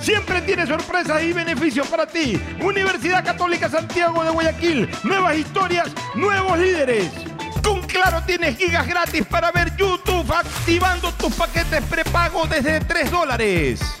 Siempre tiene sorpresas y beneficios para ti. Universidad Católica Santiago de Guayaquil. Nuevas historias, nuevos líderes. Con Claro tienes gigas gratis para ver YouTube activando tus paquetes prepago desde 3 dólares.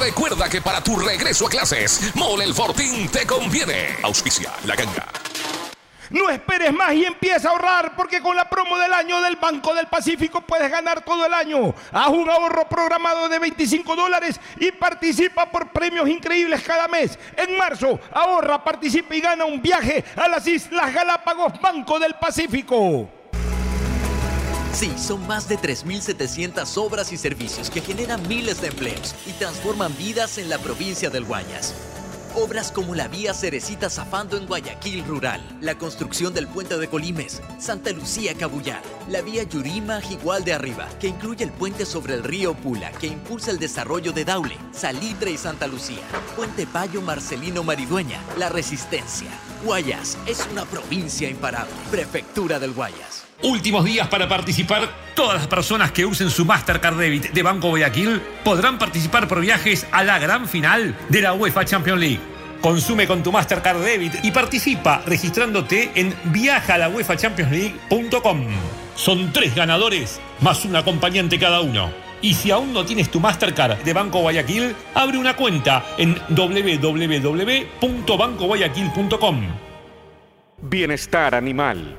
recuerda que para tu regreso a clases, Mole el Fortín te conviene. Auspicia la ganga. No esperes más y empieza a ahorrar porque con la promo del año del Banco del Pacífico puedes ganar todo el año. Haz un ahorro programado de 25 dólares y participa por premios increíbles cada mes. En marzo, ahorra, participa y gana un viaje a las Islas Galápagos Banco del Pacífico. Sí, son más de 3.700 obras y servicios que generan miles de empleos y transforman vidas en la provincia del Guayas. Obras como la vía Cerecita Zafando en Guayaquil Rural, la construcción del puente de Colimes, Santa Lucía Cabullar, la vía Yurima Igual de Arriba, que incluye el puente sobre el río Pula, que impulsa el desarrollo de Daule, Salitre y Santa Lucía, Puente Payo Marcelino Maridueña, La Resistencia. Guayas es una provincia imparable. Prefectura del Guayas. Últimos días para participar. Todas las personas que usen su Mastercard Debit de Banco Guayaquil podrán participar por viajes a la gran final de la UEFA Champions League. Consume con tu Mastercard Debit y participa registrándote en viajalaUEFAChampionsLeague.com. Son tres ganadores más un acompañante cada uno. Y si aún no tienes tu Mastercard de Banco Guayaquil, abre una cuenta en www.bancoguayaquil.com. Bienestar animal.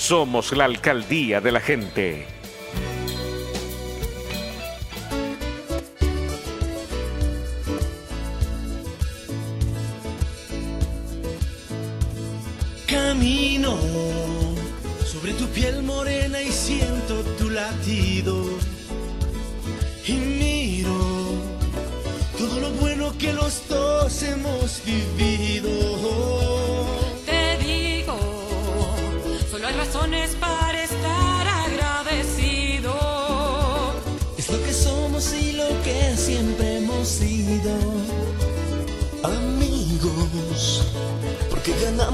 Somos la alcaldía de la gente. camino sobre tu piel morena y siento tu latido. Y miro todo lo bueno que los dos hemos vivido.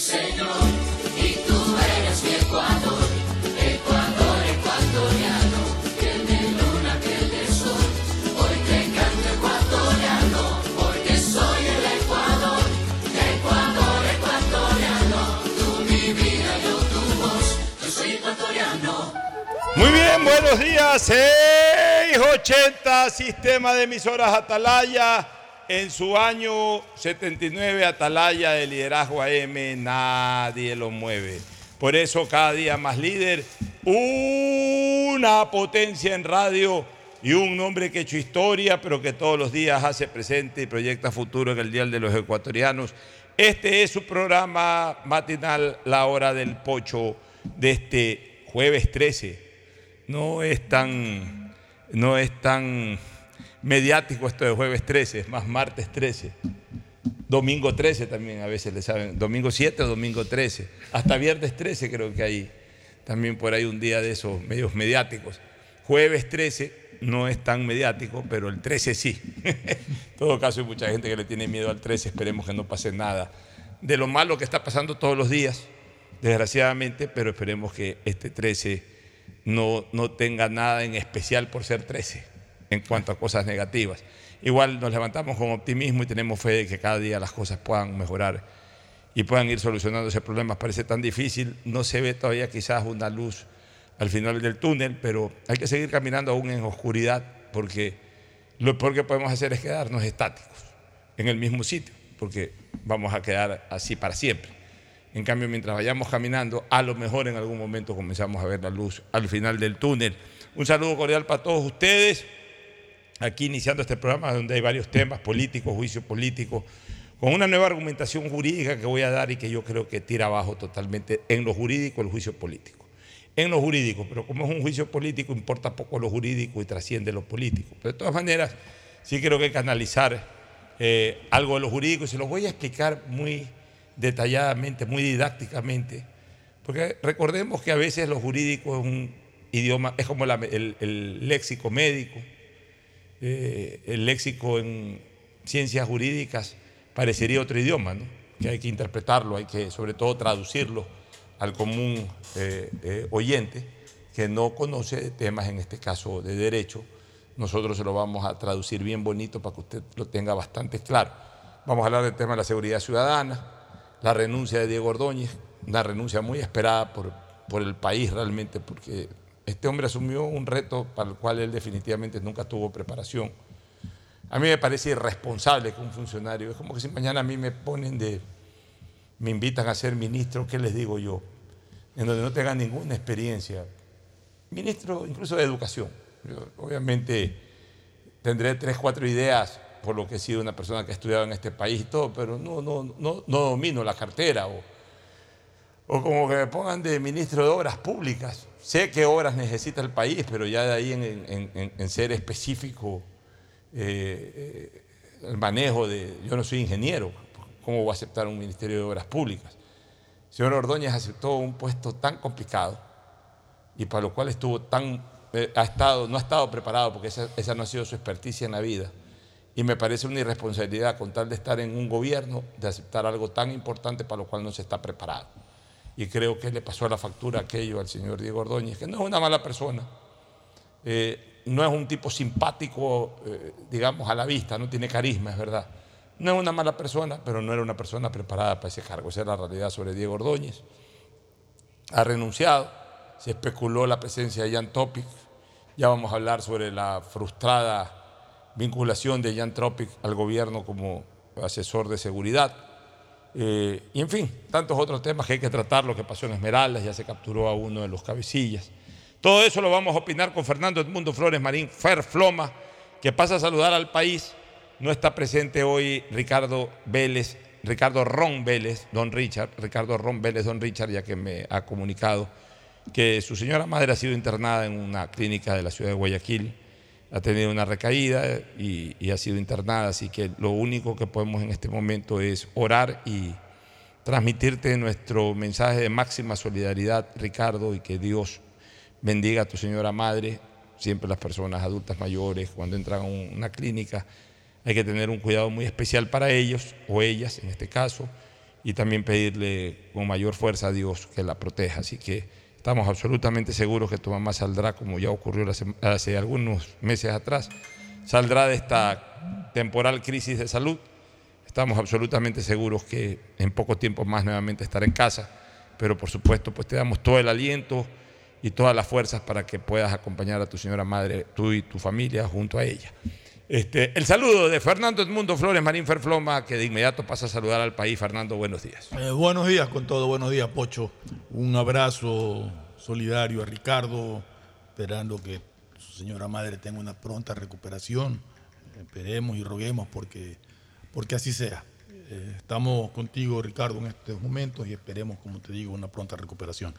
señor, y tú eres mi Ecuador, Ecuador ecuatoriano, que de luna, que de sol. Hoy te canto ecuatoriano, porque soy el Ecuador, Ecuador ecuatoriano, tú mi vida, yo tu voz, yo soy ecuatoriano. Muy bien, buenos días. 680 Sistema de Emisoras Atalaya. En su año 79, Atalaya de liderazgo AM, nadie lo mueve. Por eso cada día más líder, una potencia en radio y un hombre que ha hecho historia, pero que todos los días hace presente y proyecta futuro en el Dial de los Ecuatorianos. Este es su programa matinal, La Hora del Pocho, de este jueves 13 no es tan, no es tan mediático esto de jueves 13, es más martes 13. Domingo 13 también a veces le saben, domingo 7 o domingo 13, hasta viernes 13 creo que hay también por ahí un día de esos medios mediáticos. Jueves 13 no es tan mediático, pero el 13 sí. en todo caso hay mucha gente que le tiene miedo al 13, esperemos que no pase nada de lo malo que está pasando todos los días, desgraciadamente, pero esperemos que este 13 no, no tenga nada en especial por ser 13 en cuanto a cosas negativas. Igual nos levantamos con optimismo y tenemos fe de que cada día las cosas puedan mejorar y puedan ir solucionando ese problema. Parece tan difícil, no se ve todavía quizás una luz al final del túnel, pero hay que seguir caminando aún en oscuridad porque lo peor que podemos hacer es quedarnos estáticos en el mismo sitio, porque vamos a quedar así para siempre. En cambio, mientras vayamos caminando, a lo mejor en algún momento comenzamos a ver la luz al final del túnel. Un saludo cordial para todos ustedes. Aquí iniciando este programa donde hay varios temas políticos, juicio político, con una nueva argumentación jurídica que voy a dar y que yo creo que tira abajo totalmente en lo jurídico el juicio político. En lo jurídico, pero como es un juicio político, importa poco lo jurídico y trasciende lo político. Pero de todas maneras, sí creo que hay que analizar eh, algo de lo jurídico y se lo voy a explicar muy detalladamente, muy didácticamente, porque recordemos que a veces lo jurídico es un idioma, es como el léxico médico, eh, el léxico en ciencias jurídicas parecería otro idioma, que hay que interpretarlo, hay que sobre todo traducirlo al común eh, eh, oyente que no conoce temas, en este caso de derecho. Nosotros se lo vamos a traducir bien bonito para que usted lo tenga bastante claro. Vamos a hablar del tema de la seguridad ciudadana, la renuncia de Diego Ordóñez, una renuncia muy esperada por, por el país realmente, porque este hombre asumió un reto para el cual él definitivamente nunca tuvo preparación. A mí me parece irresponsable que un funcionario, es como que si mañana a mí me ponen de, me invitan a ser ministro, ¿qué les digo yo? En donde no tengan ninguna experiencia. Ministro incluso de educación. Yo, obviamente tendré tres, cuatro ideas por lo que he sido una persona que ha estudiado en este país y todo, pero no, no, no, no domino la cartera o, o como que me pongan de ministro de Obras Públicas. Sé qué obras necesita el país, pero ya de ahí en, ser específico eh, eh, el manejo de... Yo no soy ingeniero, ¿cómo voy a aceptar un ministerio de Obras Públicas? El señor Ordóñez aceptó un puesto tan complicado y para lo cual estuvo tan... eh, ha estado, no ha estado preparado porque esa, esa no ha sido su experticia en la vida. Y me parece una irresponsabilidad con tal de estar en un gobierno, de aceptar algo tan importante para lo cual no se está preparado. Y creo que le pasó la factura aquello al señor Diego Ordóñez, que no es una mala persona, eh, no es un tipo simpático, eh, digamos, a la vista, no tiene carisma, es verdad. No es una mala persona, pero no era una persona preparada para ese cargo. Esa es la realidad sobre Diego Ordóñez. Ha renunciado, se especuló la presencia de Jan Topic. Ya vamos a hablar sobre la frustrada vinculación de Jan Topic al gobierno como asesor de seguridad. Eh, y en fin, tantos otros temas que hay que tratar, lo que pasó en Esmeraldas, ya se capturó a uno de los cabecillas. Todo eso lo vamos a opinar con Fernando Edmundo Flores Marín, Fer Floma, que pasa a saludar al país. No está presente hoy Ricardo Vélez, Ricardo Ron Vélez, don Richard, Ricardo Ron Vélez, don Richard, ya que me ha comunicado que su señora madre ha sido internada en una clínica de la ciudad de Guayaquil, ha tenido una recaída y, ha sido internada, así que lo único que podemos en este momento es orar y transmitirte nuestro mensaje de máxima solidaridad, Ricardo, y que Dios bendiga a tu señora madre. Siempre las personas adultas mayores, cuando entran a un- una clínica, hay que tener un cuidado muy especial para ellos o ellas en este caso, y también pedirle con mayor fuerza a Dios que la proteja. Así que estamos absolutamente seguros que tu mamá saldrá, como ya ocurrió hace algunos meses atrás, saldrá de esta temporal crisis de salud. Estamos absolutamente seguros que en poco tiempo más nuevamente estará en casa, pero por supuesto pues te damos todo el aliento y todas las fuerzas para que puedas acompañar a tu señora madre, tú y tu familia junto a ella. Este, el saludo de Fernando Edmundo Flores Marín Ferfloma, que de inmediato pasa a saludar al país. Fernando, buenos días. Eh, buenos días con todo, buenos días Pocho. Un abrazo solidario a Ricardo, esperando que su señora madre tenga una pronta recuperación. Esperemos y roguemos porque, porque así sea. Eh, estamos contigo Ricardo en estos momentos y esperemos, como te digo, una pronta recuperación.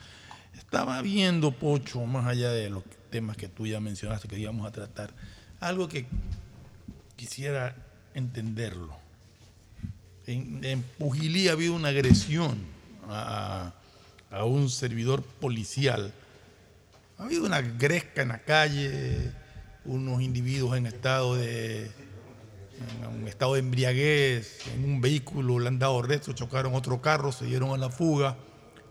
Estaba viendo, Pocho, más allá de los temas que tú ya mencionaste que íbamos a tratar, algo que quisiera entenderlo. En, en Pujilí ha habido una agresión a, un servidor policial. Ha habido una gresca en la calle, unos individuos en estado de un estado embriaguez, en un vehículo le han dado resto, chocaron otro carro, se dieron a la fuga,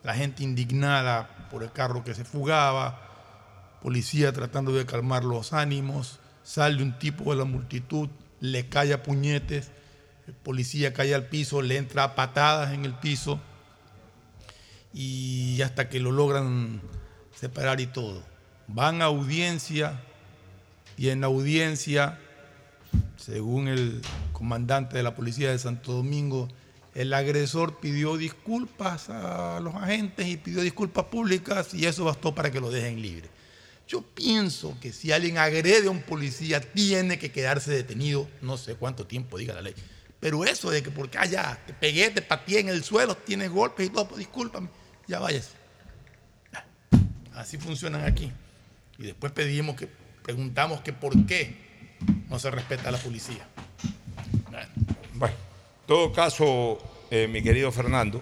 la gente indignada por el carro que se fugaba, policía tratando de calmar los ánimos, sale un tipo de la multitud, le cae puñetes, el policía cae al piso, le entra a patadas en el piso y hasta que lo logran separar y todo. Van a audiencia y en la audiencia, según el comandante de la policía de Santo Domingo, el agresor pidió disculpas a los agentes y pidió disculpas públicas y eso bastó para que lo dejen libre. Yo pienso que si alguien agrede a un policía tiene que quedarse detenido, no sé cuánto tiempo diga la ley. Pero eso de que porque ah, ya te pegué, te pateé en el suelo, tienes golpes y todo, pues discúlpame, ya váyase. Así funcionan aquí. Y después pedimos que, preguntamos que por qué no se respeta a la policía. Bueno, en todo caso, eh, mi querido Fernando,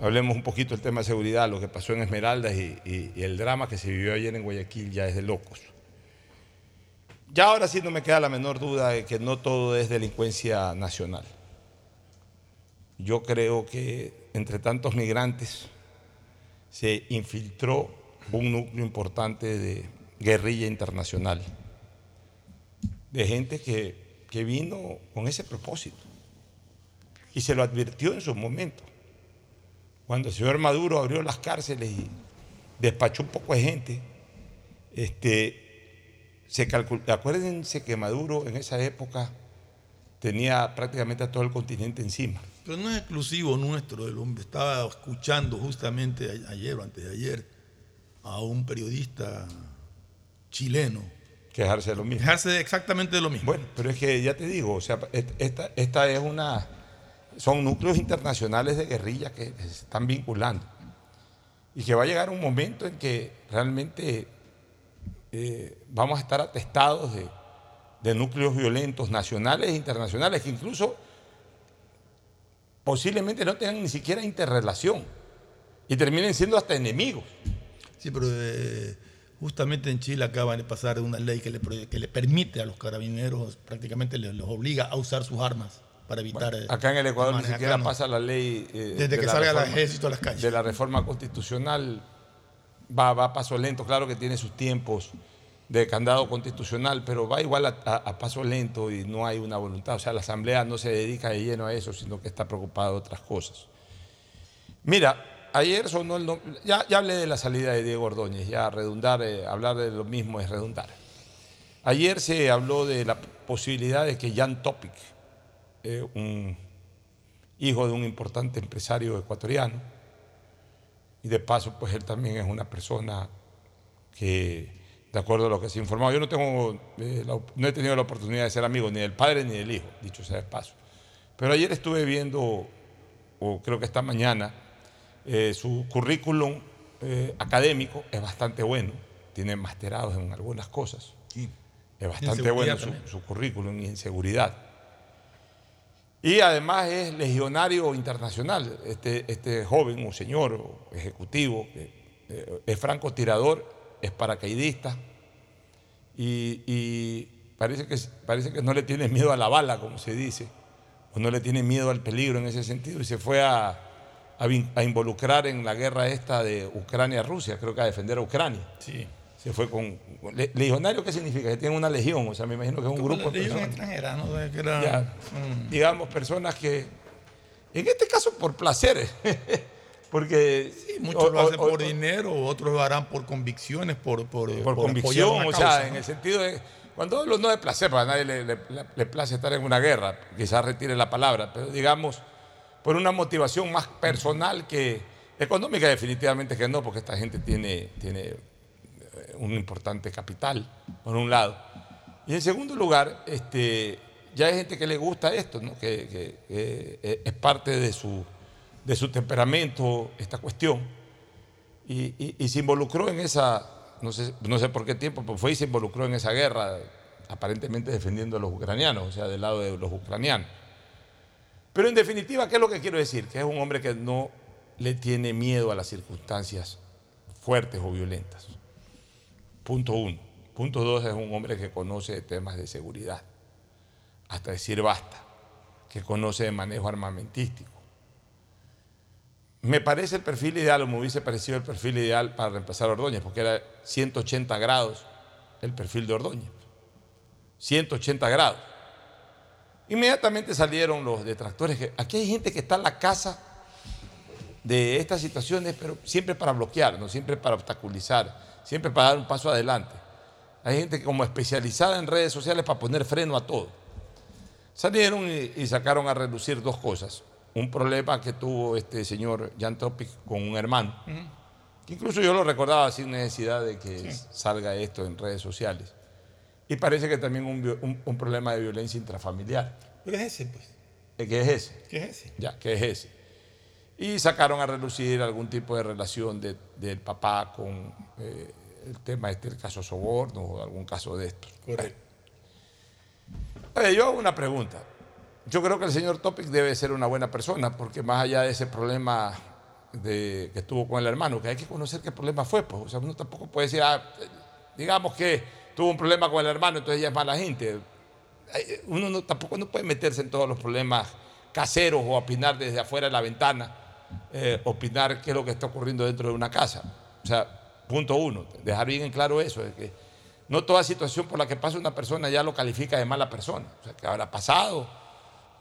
hablemos un poquito del tema de seguridad, lo que pasó en Esmeraldas y, el drama que se vivió ayer en Guayaquil ya es de locos. Ya ahora sí no me queda la menor duda de que no todo es delincuencia nacional. Yo creo que entre tantos migrantes se infiltró un núcleo importante de guerrilla internacional, de gente que, que vino con ese propósito y se lo advirtió en su momento. Cuando el señor Maduro abrió las cárceles y despachó un poco de gente, este, se calcul- acuérdense que Maduro en esa época tenía prácticamente a todo el continente encima. Pero no es exclusivo nuestro. El hombre estaba escuchando justamente ayer o antes de ayer a un periodista chileno Quejarse de lo mismo. quejarse exactamente de lo mismo. Bueno, pero es que ya te digo, o sea, esta, esta es una. Son núcleos internacionales de guerrilla que se están vinculando. Y que va a llegar un momento en que realmente eh, vamos a estar atestados de, de núcleos violentos nacionales e internacionales que incluso posiblemente no tengan ni siquiera interrelación y terminen siendo hasta enemigos. Sí, pero eh, justamente en Chile acaban de pasar una ley que le, que le permite a los carabineros, prácticamente les, obliga a usar sus armas para evitar. eh, Acá en el Ecuador ni siquiera no. pasa la ley. eh, Desde de que la salga el reforma- ejército a las calles. De la reforma constitucional va, va a paso lento. Claro que tiene sus tiempos de candado constitucional, pero va igual a, a- a paso lento y no hay una voluntad. O sea, la Asamblea no se dedica de lleno a eso, sino que está preocupada de otras cosas. Mira, ayer sonó el ya hablé de la salida de Diego Ordóñez, ya redundar, eh, hablar de lo mismo es redundar. Ayer se habló de la posibilidad de que Jan Topic, eh, un hijo de un importante empresario ecuatoriano, y de paso, pues él también es una persona que, de acuerdo a lo que se ha informado, yo no tengo, eh, la no he tenido la oportunidad de ser amigo ni del padre ni del hijo, dicho sea de paso. Pero ayer estuve viendo, o creo que esta mañana, eh, su currículum eh, académico es bastante bueno, tiene masterados en algunas cosas. Es bastante bueno su, su currículum y en seguridad. Y además es legionario internacional, este, este joven o señor o ejecutivo, eh, es francotirador, es paracaidista y, parece, que, parece que no le tiene miedo a la bala, como se dice, o no le tiene miedo al peligro en ese sentido y se fue a, a a involucrar en la guerra esta de Ucrania-Rusia, creo que a defender a Ucrania. Sí. Se fue con... le- ¿Legionario qué significa? Que tiene una legión, o sea, me imagino que es un grupo de legión personas extranjera, ¿no? Que era- ya, mm. digamos, personas que, en este caso por placer, porque Muchos o- lo hacen o- por o- dinero, otros lo harán por convicciones, por, por, por por convicción, o sea, en el sentido de, cuando hablo no de placer, para nadie le, le- le place estar en una guerra, quizás retire la palabra, pero digamos, por una motivación más personal que económica, definitivamente que no, porque esta gente tiene, tiene un importante capital, por un lado. Y en segundo lugar, este, ya hay gente que le gusta esto, ¿no? que, eh, es parte de su, de su temperamento esta cuestión. Y se involucró en esa, no sé, no sé por qué tiempo, pero fue y se involucró en esa guerra, aparentemente defendiendo a los ucranianos, o sea, del lado de los ucranianos. Pero en definitiva, ¿qué es lo que quiero decir? Que es un hombre que no le tiene miedo a las circunstancias fuertes o violentas. Punto uno. Punto dos, es un hombre que conoce de temas de seguridad, hasta decir basta, que conoce de manejo armamentístico. Me parece el perfil ideal, o me hubiese parecido el perfil ideal para reemplazar a Ordóñez, porque era 180 grados el perfil de Ordóñez. 180 grados. Inmediatamente salieron los detractores. Que aquí hay gente que está en la casa de estas situaciones, pero siempre para bloquear, no siempre para obstaculizar, siempre para dar un paso adelante. Hay gente como especializada en redes sociales para poner freno a todo. Salieron y, sacaron a relucir dos cosas. Un problema que tuvo este señor Jan Topic con un hermano, que incluso yo lo recordaba sin necesidad de que salga esto en redes sociales. Y parece que también un, un- un problema de violencia intrafamiliar. Pero es ese, pues. ¿Qué es ese? ¿Qué es ese? Ya, ¿qué es ese? Y sacaron a relucir algún tipo de relación de- del papá con eh, el tema este, el caso soborno o algún caso de estos. Correcto. Oye, yo hago una pregunta. Yo creo que el señor Topic debe ser una buena persona, porque más allá de ese problema de, que tuvo con el hermano, que hay que conocer qué problema fue, pues. O sea, uno tampoco puede decir, ah, digamos que tuvo un problema con el hermano, entonces ella es mala gente. Uno no- tampoco no puede meterse en todos los problemas caseros o opinar desde afuera de la ventana, eh, opinar qué es lo que está ocurriendo dentro de una casa. O sea, punto uno, dejar bien en claro eso, de que no toda situación por la que pasa una persona ya lo califica de mala persona. O sea, que habrá pasado,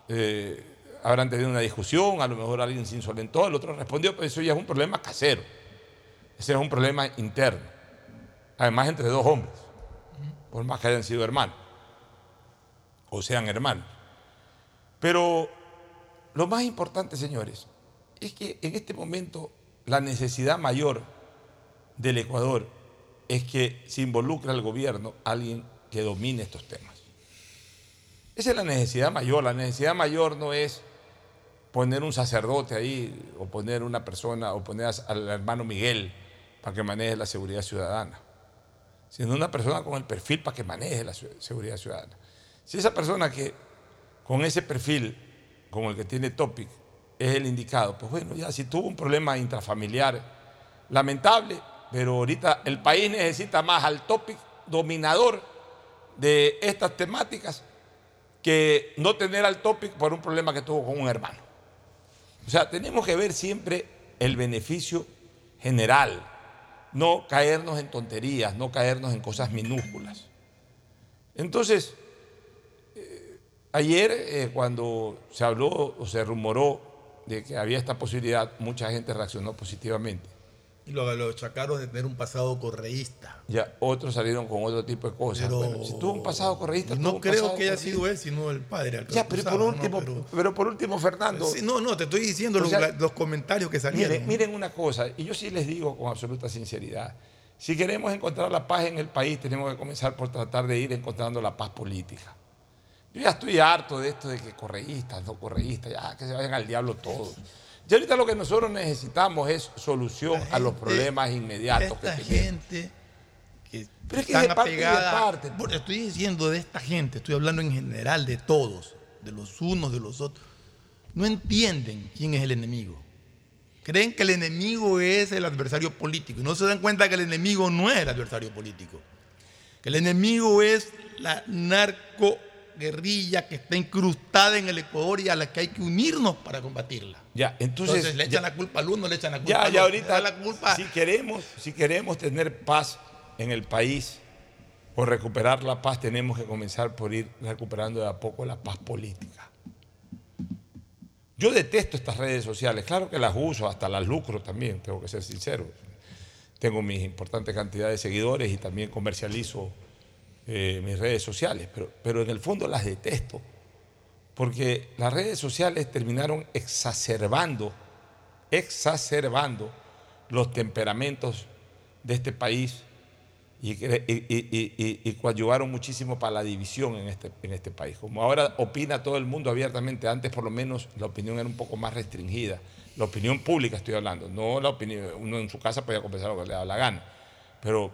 eh, habrán tenido una discusión, a lo mejor alguien se insolentó, el otro respondió, pero eso ya es un problema casero. Ese es un problema interno. Además, entre dos hombres, por más que hayan sido hermanos, o sean hermanos. Pero lo más importante, señores, es que en este momento la necesidad mayor del Ecuador es que se involucre al gobierno alguien que domine estos temas. Esa es la necesidad mayor. La necesidad mayor no es poner un sacerdote ahí o poner una persona o poner al hermano Miguel para que maneje la seguridad ciudadana, sino una persona con el perfil para que maneje la seguridad ciudadana. Si esa persona que con ese perfil, como el que tiene Topic, es el indicado, pues bueno, ya si tuvo un problema intrafamiliar lamentable, pero ahorita el país necesita más al Topic dominador de estas temáticas que no tener al topic por un problema que tuvo con un hermano. O sea, tenemos que ver siempre el beneficio general, no caernos en tonterías, no caernos en cosas minúsculas. Entonces, eh, ayer eh, cuando se habló o se rumoró de que había esta posibilidad, mucha gente reaccionó positivamente. Y lo, lo achacaron de tener un pasado correísta. Ya otros salieron con otro tipo de cosas. Pero- Bueno, si tuvo un pasado correísta, No creo pasado que haya correísta. sido él, sino el padre. al Ya, pero por último, Pero- pero, por último, Fernando. Sí, no, no, te estoy diciendo los, sea, la- los comentarios que salieron. Miren, miren una cosa, y yo sí les digo con absoluta sinceridad, si queremos encontrar la paz en el país, tenemos que comenzar por tratar de ir encontrando la paz política. Yo ya estoy harto de esto de que correístas, no correístas, ya que se vayan al diablo todos. Y ahorita lo que nosotros necesitamos es solución a los problemas inmediatos que esta tenemos. gente que Pero es que de parte de parte. Estoy diciendo de esta gente, estoy hablando en general de todos, de los unos, de los otros. No entienden quién es el enemigo. Creen que el enemigo es el adversario político y no se dan cuenta que el enemigo no es el adversario político. Que el enemigo es la narcoguerrilla que está incrustada en el Ecuador y a la que hay que unirnos para combatirla. Ya, entonces, Entonces, le ya- echan la culpa al uno, le echan la culpa Ya, al ya otro. ahorita, Le echan la culpa. si queremos, si queremos tener paz en el país o recuperar la paz, tenemos que comenzar por ir recuperando de a poco la paz política. Yo detesto estas redes sociales, claro que las uso, hasta las lucro también, tengo que ser sincero. Tengo mis importantes cantidades de seguidores y también comercializo eh, mis redes sociales, pero, pero en el fondo las detesto, porque las redes sociales terminaron exacerbando exacerbando los temperamentos de este país y, y, y- y- coadyuvaron muchísimo para la división en este, en este país. Como ahora opina todo el mundo abiertamente, antes por lo menos la opinión era un poco más restringida. La opinión pública estoy hablando, no la opinión, uno en su casa podía confesar lo que le daba la gana, pero,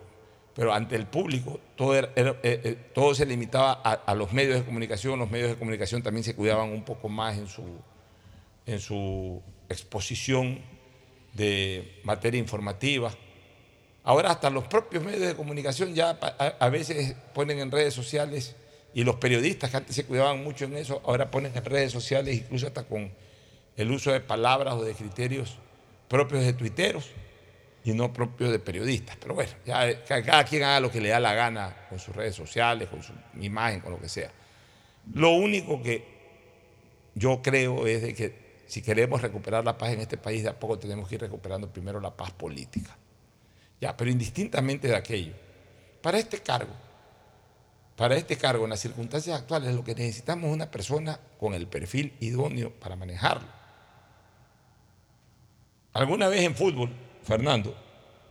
pero ante el público todo, eh, eh, todo se limitaba a, los medios de comunicación, los medios de comunicación también se cuidaban un poco más en su, en su exposición de materia informativa. Ahora hasta los propios medios de comunicación ya a, a veces ponen en redes sociales y los periodistas que antes se cuidaban mucho en eso, ahora ponen en redes sociales incluso hasta con el uso de palabras o de criterios propios de tuiteros y no propios de periodistas. Pero bueno, ya ca- cada quien haga lo que le da la gana con sus redes sociales, con su imagen, con lo que sea. Lo único que yo creo es de que si queremos recuperar la paz en este país, de a poco tenemos que ir recuperando primero la paz política. Ya, pero indistintamente de aquello, para este cargo, para este cargo, en las circunstancias actuales, lo que necesitamos es una persona con el perfil idóneo para manejarlo. Alguna vez en fútbol, Fernando,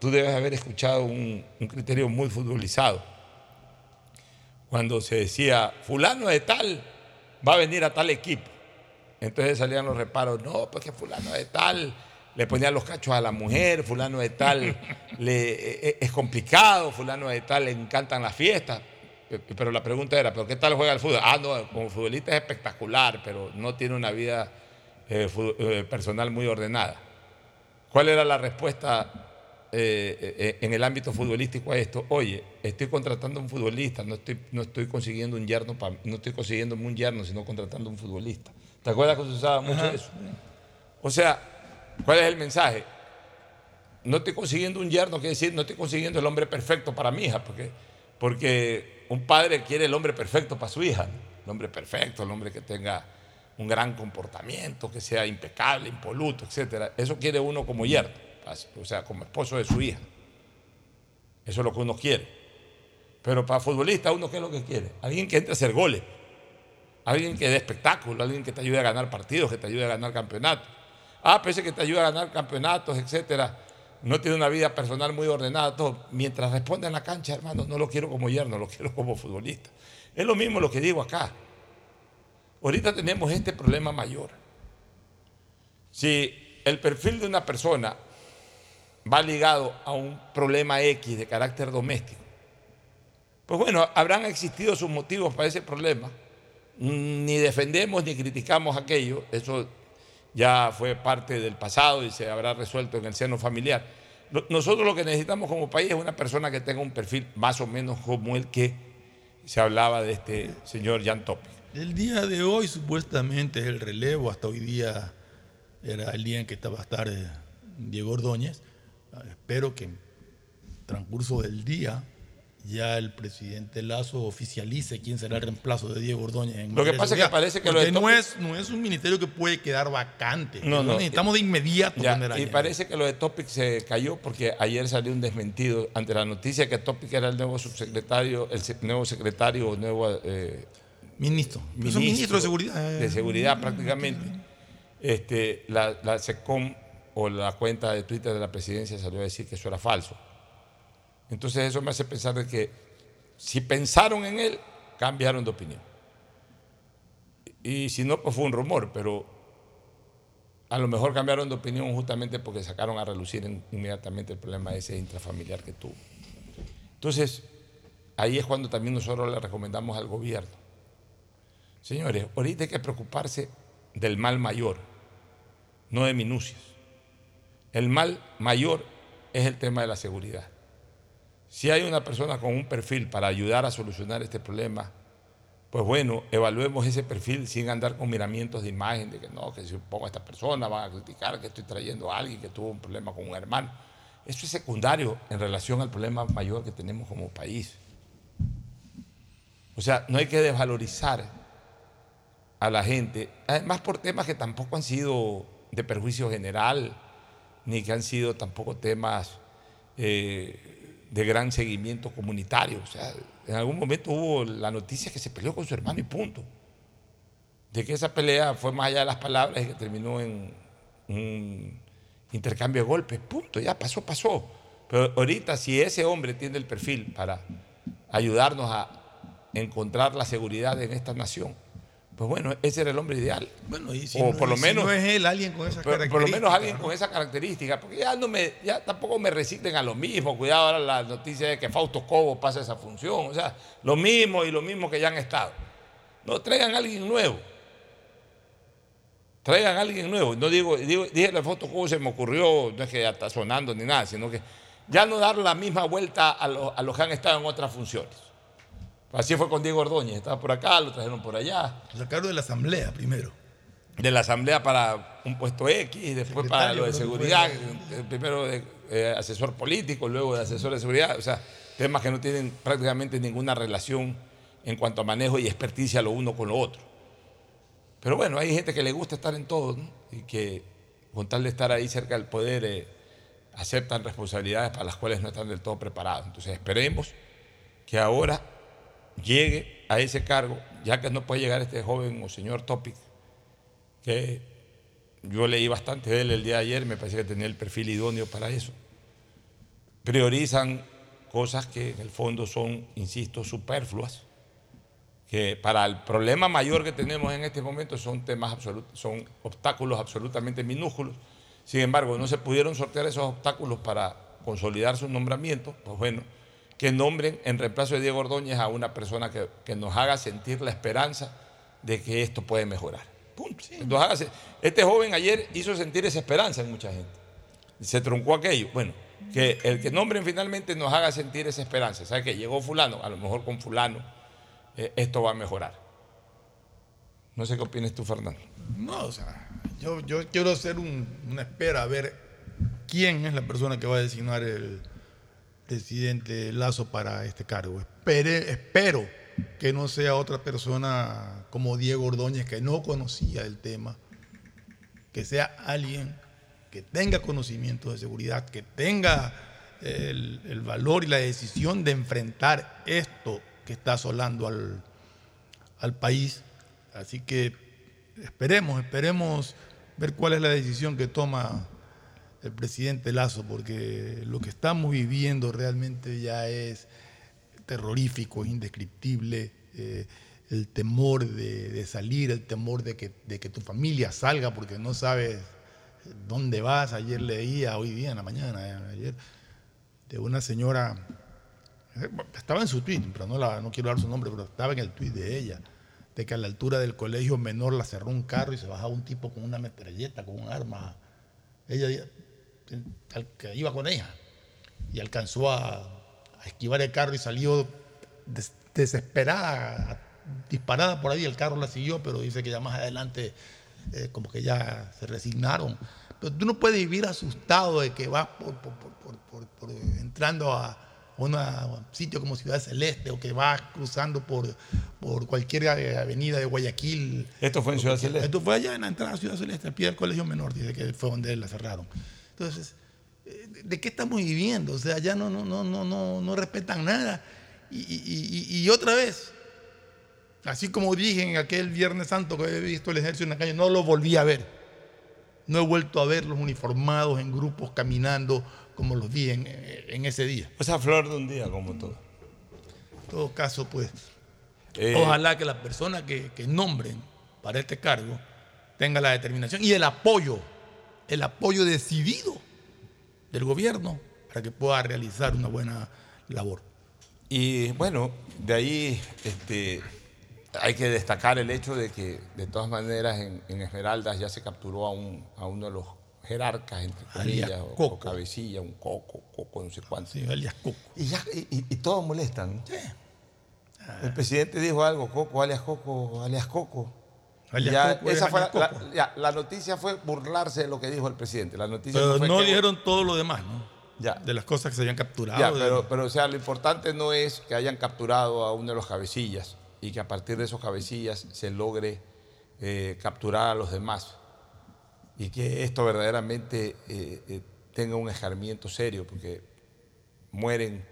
tú debes haber escuchado un, criterio muy futbolizado. Cuando se decía, fulano de tal va a venir a tal equipo. Entonces salían los reparos, no, porque fulano de tal le ponían los cachos a la mujer, fulano de tal le, e- e- es complicado, fulano de tal le encantan las fiestas. Pe- Pero la pregunta era, ¿pero qué tal juega el fútbol? Ah, no, como futbolista es espectacular, pero no tiene una vida eh, eh, personal muy ordenada. ¿Cuál era la respuesta eh, eh, en el ámbito futbolístico a esto? Oye, estoy contratando a un futbolista, no estoy, no estoy consiguiendo un yerno, pa- no estoy consiguiendo un yerno, sino contratando a un futbolista. ¿Te acuerdas que se usaba mucho Ajá. eso? O sea, ¿cuál es el mensaje? No estoy consiguiendo un yerno, quiere decir, no estoy consiguiendo el hombre perfecto para mi hija, porque, porque un padre quiere el hombre perfecto para su hija, el hombre perfecto, el hombre que tenga un gran comportamiento, que sea impecable, impoluto, etc. Eso quiere uno como yerno, o sea, como esposo de su hija. Eso es lo que uno quiere. Pero para futbolista, uno qué es lo que quiere? Alguien que entre a hacer goles, alguien que dé espectáculo, alguien que te ayude a ganar partidos, que te ayude a ganar campeonatos. Ah, pero ese que te ayuda a ganar campeonatos, etcétera, no tiene una vida personal muy ordenada, todo. Mientras responde en la cancha, hermano, no lo quiero como yerno, lo quiero como futbolista. Es lo mismo lo que digo acá. Ahorita tenemos este problema mayor. Si el perfil de una persona va ligado a un problema X de carácter doméstico, pues bueno, habrán existido sus motivos para ese problema. Ni defendemos ni criticamos aquello, eso ya fue parte del pasado y se habrá resuelto en el seno familiar. Nosotros lo que necesitamos como país es una persona que tenga un perfil más o menos como el que se hablaba de este señor Jan Topic. El día de hoy supuestamente es el relevo, hasta hoy día era el día en que estaba a estar eh, Diego Ordóñez. Ah, Espero que en transcurso del día ya el presidente Lazo oficialice quién será el reemplazo de Diego Ordóñez. En Lo que pasa es que parece que lo de no Topic- es, no es un ministerio que puede quedar vacante. No, no. necesitamos de inmediato Ya, y allá. parece que lo de Topic se cayó porque ayer salió un desmentido ante la noticia que Topic era el nuevo subsecretario, el nuevo secretario o nuevo eh, Ministro. Es un ministro de seguridad. de seguridad prácticamente. Este, la, la SECOM o la cuenta de Twitter de la presidencia salió a decir que eso era falso. Entonces eso me hace pensar de que si pensaron en él, cambiaron de opinión. Y si no, pues fue un rumor, pero a lo mejor cambiaron de opinión justamente porque sacaron a relucir en- inmediatamente el problema ese intrafamiliar que tuvo. Entonces, ahí es cuando también nosotros le recomendamos al gobierno. Señores, ahorita hay que preocuparse del mal mayor, no de minucias. El mal mayor es el tema de la seguridad. Si hay una persona con un perfil para ayudar a solucionar este problema, pues bueno, evaluemos ese perfil sin andar con miramientos de imagen de que no, que si pongo a esta persona van a criticar que estoy trayendo a alguien que tuvo un problema con un hermano. Eso es secundario en relación al problema mayor que tenemos como país. O sea, no hay que desvalorizar a la gente, además por temas que tampoco han sido de perjuicio general, ni que han sido tampoco temas eh, de gran seguimiento comunitario. O sea, en algún momento hubo la noticia que se peleó con su hermano y punto. De que esa pelea fue más allá de las palabras y que terminó en un intercambio de golpes. Punto, ya pasó, pasó. Pero ahorita si ese hombre tiene el perfil para ayudarnos a encontrar la seguridad en esta nación, pues bueno, ese era el hombre ideal. Bueno, y si o no- por lo si menos no es él, alguien con esas por, por lo menos alguien ¿no? con esa característica, porque ya no me, ya tampoco me reciclen a lo mismo. Cuidado ahora la noticia de que Fausto Cobo pasa esa función. O sea, lo mismo y lo mismo que ya han estado. No traigan a alguien nuevo. Traigan a alguien nuevo. No digo, digo dije a Fausto Cobo se me ocurrió, no es que ya está sonando ni nada, sino que ya no dar la misma vuelta a, lo- a los que han estado en otras funciones. Así fue con Diego Ordóñez, estaba por acá, lo trajeron por allá Lo sacaron de la asamblea primero. de la asamblea para un puesto X, después para lo de seguridad, eh, primero de eh, asesor político, luego de asesor de seguridad, o sea, temas que no tienen prácticamente ninguna relación en cuanto a manejo y experticia lo uno con lo otro. Pero bueno, hay gente que le gusta estar en todo ¿no? y que con tal de estar ahí cerca del poder eh, aceptan responsabilidades para las cuales no están del todo preparados. Entonces esperemos que ahora llegue a ese cargo, ya que no puede llegar este joven o señor Topic, que yo leí bastante de él el día de ayer, me parece que tenía el perfil idóneo para eso. Priorizan cosas que en el fondo son, insisto, superfluas, que para el problema mayor que tenemos en este momento son temas absolutos, son obstáculos absolutamente minúsculos. Sin embargo, no se pudieron sortear esos obstáculos para consolidar su nombramiento, pues bueno, que nombren en reemplazo de Diego Ordóñez a una persona que, que nos haga sentir la esperanza de que esto puede mejorar. Punto. Nos haga se- este joven ayer hizo sentir esa esperanza en mucha gente. Se truncó aquello. Bueno, que el que nombren finalmente nos haga sentir esa esperanza. ¿Sabe que llegó fulano? A lo mejor con fulano eh, esto va a mejorar. No sé qué opinas tú, Fernando. No, o sea, yo, yo quiero hacer un- una espera a ver quién es la persona que va a designar el presidente Lazo para este cargo. Espero que no sea otra persona como Diego Ordóñez que no conocía el tema, que sea alguien que tenga conocimiento de seguridad, que tenga el, el valor y la decisión de enfrentar esto que está asolando al, al país. Así que esperemos, esperemos ver cuál es la decisión que toma el presidente Lazo, porque lo que estamos viviendo realmente ya es terrorífico, es indescriptible. eh, el temor de, de salir, el temor de que, de que tu familia salga porque no sabes dónde vas. Ayer leía, hoy día en la mañana, eh, ayer, de una señora, eh, estaba en su tweet, pero no, la, no quiero dar su nombre, pero estaba en el tweet de ella, de que a la altura del colegio menor la cerró un carro y se bajaba un tipo con una metralleta, con un arma. Ella que iba con ella y alcanzó a, a esquivar el carro y salió des- desesperada disparada por ahí, el carro la siguió, pero dice que ya más adelante eh, como que ya se resignaron. Pero tú no puedes vivir asustado de que vas por, por- por- por- entrando a un sitio como Ciudad Celeste o que vas cruzando por, por cualquier avenida de Guayaquil. Esto fue en Ciudad Celeste. Esto fue allá en la entrada a Ciudad Celeste, al pie del Colegio Menor, dice que fue donde la cerraron. Entonces, eh, ¿de qué estamos viviendo? O sea, ya no, no, no, no, no, no respetan nada. Y, y- y- y otra vez, así como dije en aquel Viernes Santo que había visto el ejército en la calle, no lo volví a ver. No he vuelto a verlos uniformados en grupos caminando como los vi en, en ese día. O sea, flor de un día, como todo. En todo caso, pues, Eh, ojalá que las personas que, que nombren para este cargo tengan la determinación y el apoyo, el apoyo decidido del gobierno para que pueda realizar una buena labor. Y bueno, de ahí este, hay que destacar el hecho de que, de todas maneras, en, en Esmeraldas ya se capturó a, un, a uno de los jerarcas, entre comillas, o, Coco. o cabecilla, un coco, coco, no sé cuánto. Sí, alias Coco. Y, ya, y, y- y todos molestan. El presidente dijo algo, Coco, alias Coco, alias Coco. Ya, esa fue la, Coco. ya, la noticia fue burlarse de lo que dijo el presidente. La noticia Pero no que- dijeron todo lo demás, ¿no? Ya. De las cosas que se habían capturado. Ya, de- pero, pero, o sea, lo importante no es que hayan capturado a uno de los cabecillas y que a partir de esos cabecillas se logre eh, capturar a los demás y que esto verdaderamente eh, eh, tenga un escarmiento serio, porque mueren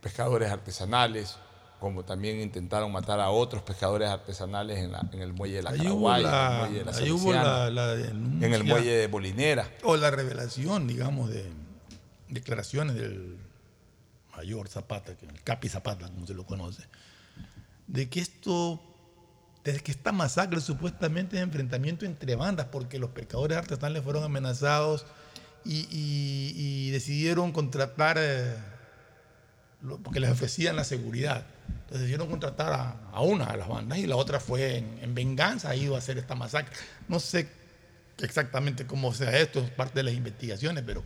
pescadores artesanales, como también intentaron matar a otros pescadores artesanales en, la- en el muelle de la Caraguay, en el muelle de la Salesiana, denuncia. en el muelle de Bolinera. O la revelación, digamos, de declaraciones del mayor Zapata, que- el Capi Zapata, como se lo conoce, de que esto, de que esta masacre supuestamente es enfrentamiento entre bandas, porque los pescadores artesanales fueron amenazados y, y- y decidieron contratar, eh, lo- porque les ofrecían la seguridad. Decidieron contratar a, a una de las bandas y la otra fue en, en venganza, ha ido a hacer esta masacre. No sé exactamente cómo sea esto, es parte de las investigaciones, pero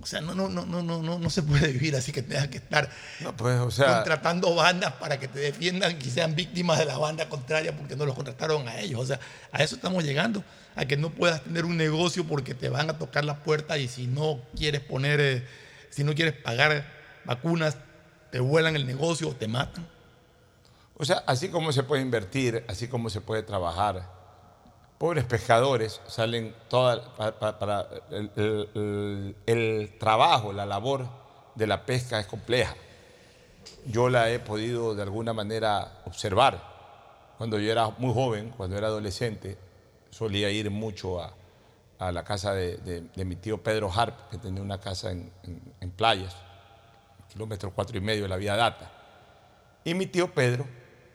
o sea, no, no, no, no, no, no, no se puede vivir así que tengas que estar No, pues, o sea, contratando bandas para que te defiendan y sean víctimas de la banda contraria porque no los contrataron a ellos. O sea, a eso estamos llegando, a que no puedas tener un negocio porque te van a tocar la puerta y si no quieres poner, eh, si no quieres pagar vacunas, te vuelan el negocio o te matan. O sea, así como se puede invertir, así como se puede trabajar. Pobres pescadores salen toda, pa- pa- para, el, trabajo, la labor de la pesca es compleja. Yo la he podido de alguna manera observar. Cuando yo era muy joven, cuando era adolescente, solía ir mucho a, la casa de, mi tío Pedro Harp, que tenía una casa en playas, kilómetro cuatro y medio de la vía Data. Y mi tío Pedro,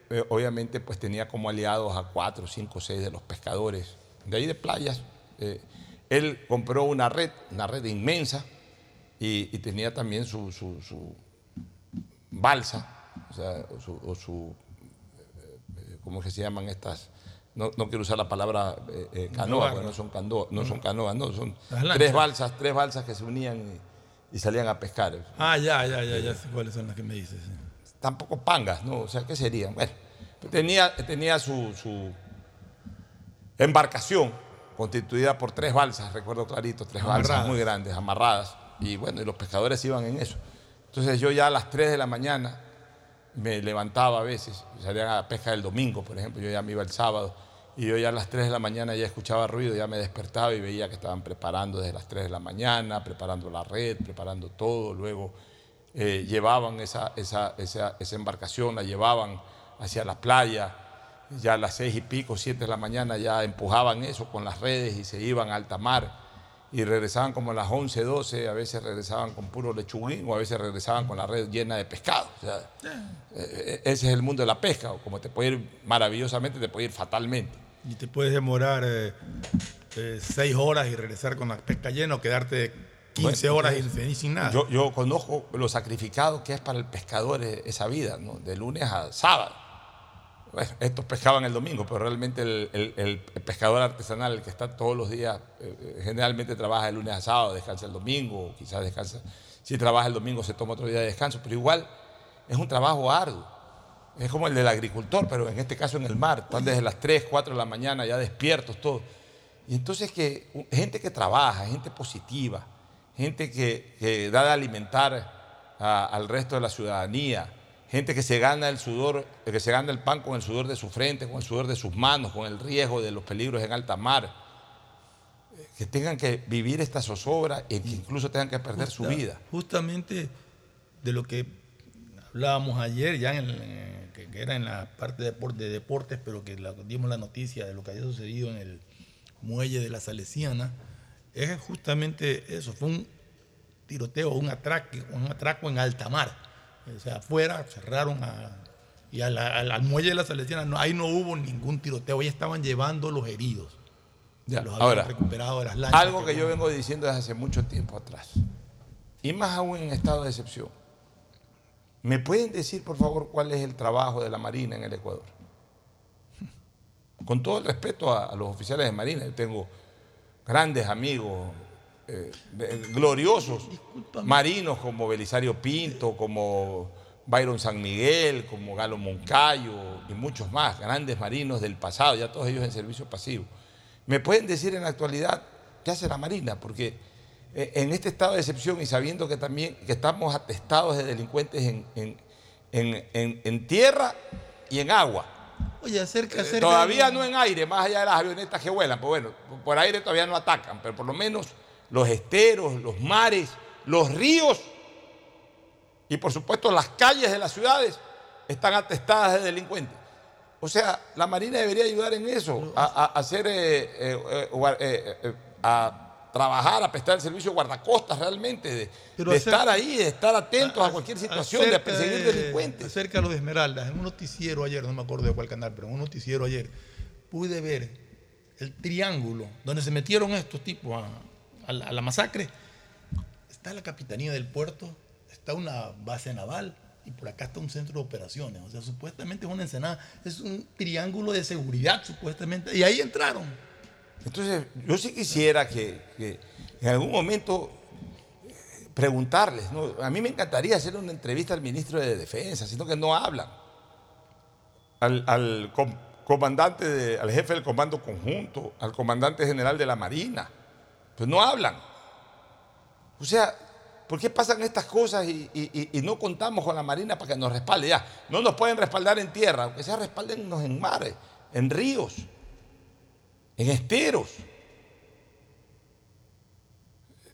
eh, obviamente, pues tenía como aliados a cuatro, cinco, seis de los pescadores de ahí de playas. Eh, él compró una red, una red inmensa, y, y tenía también su, su- su balsa, o sea, o su, o su, eh, ¿cómo es que se llaman estas? No, no quiero usar la palabra eh, canoa, Barra. porque no son, canoa, no son canoas, no, son tres balsas, tres balsas que se unían y, y salían a pescar. Ah, ya, ya, ya, ya sé cuáles son las que me dices. tampoco pangas, ¿no? O sea, ¿qué serían? Bueno, tenía, tenía su, su embarcación constituida por tres balsas, recuerdo clarito, tres balsas muy grandes, amarradas. Y bueno, y los pescadores iban en eso. Entonces yo ya a las 3 de la mañana me levantaba a veces, salían a la pesca del domingo, por ejemplo, yo ya me iba el sábado, y yo ya a las 3 de la mañana ya escuchaba ruido, ya me despertaba y veía que estaban preparando desde las 3 de la mañana, preparando la red, preparando todo, luego eh, llevaban esa, esa, esa, esa embarcación, la llevaban hacia la playa, ya a las seis y pico, siete de la mañana ya empujaban eso con las redes y se iban a alta mar. Y regresaban como a las 11, 12, a veces regresaban con puro lechuguín o a veces regresaban con la red llena de pescado. O sea, eh, ese es el mundo de la pesca, o como te puede ir maravillosamente, te puede ir fatalmente. Y te puedes demorar eh, eh, seis horas y regresar con la pesca llena o quedarte 15 Bueno, horas entonces, sin, sin nada. Yo, yo conozco lo sacrificado que es para el pescador eh, esa vida, ¿no? de lunes a sábado. Bueno, estos pescaban el domingo, pero realmente el, el- el pescador artesanal, el que está todos los días, eh, generalmente trabaja de lunes a sábado, descansa el domingo, quizás descansa. Si trabaja el domingo se toma otro día de descanso, pero igual es un trabajo arduo. Es como el del agricultor, pero en este caso en el mar. Están desde las 3, 4 de la mañana ya despiertos todos. Y entonces que gente que trabaja, gente positiva, gente que, que da de alimentar a- al resto de la ciudadanía, gente que se gana el sudor, que se gana el pan con el sudor de su frente, con el sudor de sus manos, con el riesgo de los peligros en alta mar, que tengan que vivir esta zozobra y que incluso tengan que perder su vida. Justamente de lo que hablábamos ayer, ya en, el- que, que era en la parte de, depor- de deportes, pero que la- dimos la noticia de lo que había sucedido en el muelle de la Salesiana, es justamente eso, fue un tiroteo, un atraque, un atraco en alta mar. O sea, afuera cerraron a- y al, muelle de la Salesiana, no, ahí no hubo ningún tiroteo, ahí estaban llevando los heridos. Ya, Los habían ahora, recuperado de las lanchas. Algo que yo vengo diciendo desde hace mucho tiempo atrás, y más aún en estado de excepción. ¿Me pueden decir, por favor, cuál es el trabajo de la Marina en el Ecuador? Con todo el respeto a, a los oficiales de Marina, yo tengo grandes amigos, eh, gloriosos marinos como Belisario Pinto, como Byron San Miguel, como Galo Moncayo y muchos más, grandes marinos del pasado, ya todos ellos en servicio pasivo. ¿Me pueden decir en la actualidad qué hace la Marina? Porque en este estado de excepción y sabiendo que también que estamos atestados de delincuentes en, en- en- en- tierra y en agua. Oye, acerca, Eh, acerca Todavía no en aire, más allá de las avionetas que vuelan. Pues bueno, por aire todavía no atacan, pero por lo menos los esteros, los mares, los ríos y por supuesto las calles de las ciudades están atestadas de delincuentes. O sea, la Marina debería ayudar en eso, a, a- hacer, eh, eh, eh, eh, eh, a trabajar, a prestar el servicio de guardacostas realmente, de, Pero de acerca- estar ahí, de estar atentos a, cualquier situación, de perseguir de- delincuentes. Acerca de los de Esmeraldas, en un noticiero ayer, no me acuerdo de cuál canal, pero en un noticiero ayer, pude ver el triángulo donde se metieron estos tipos a, a la, a la masacre. Está la capitanía del puerto, está una base naval y por acá está un centro de operaciones. O sea, supuestamente es una ensenada, es un triángulo de seguridad, supuestamente. Y ahí entraron. Entonces, yo sí quisiera que, en algún momento eh, preguntarles, a mí me encantaría hacer una entrevista al ministro de Defensa, sino que no hablan. Al, al com- comandante, de- al jefe del comando conjunto, al comandante general de la Marina, pues no hablan. O sea, ¿por qué pasan estas cosas y- y no contamos con la Marina para que nos respalde? Ya, no nos pueden respaldar en tierra, aunque sea respaldennos en mares, en ríos en esteros.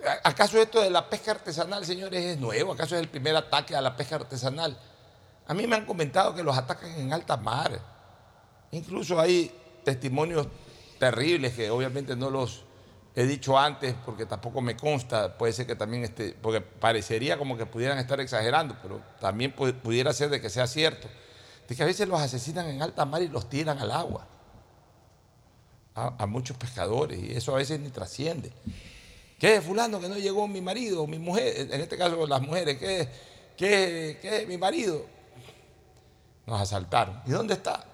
¿A- ¿Acaso esto de la pesca artesanal, señores, es nuevo? ¿Acaso es el primer ataque a la pesca artesanal? A mí me han comentado que los atacan en alta mar. Incluso hay testimonios terribles que obviamente no los he dicho antes porque tampoco me consta. Puede ser que también esté, porque parecería como que pudieran estar exagerando, pero también pu- pudiera ser de que sea cierto. De que a veces los asesinan en alta mar y los tiran al agua a, muchos pescadores y eso a veces ni trasciende. ¿Qué es fulano que no llegó mi marido mi mujer? En este caso las mujeres, ¿qué qué, qué es mi marido? Nos asaltaron. ¿Y dónde está?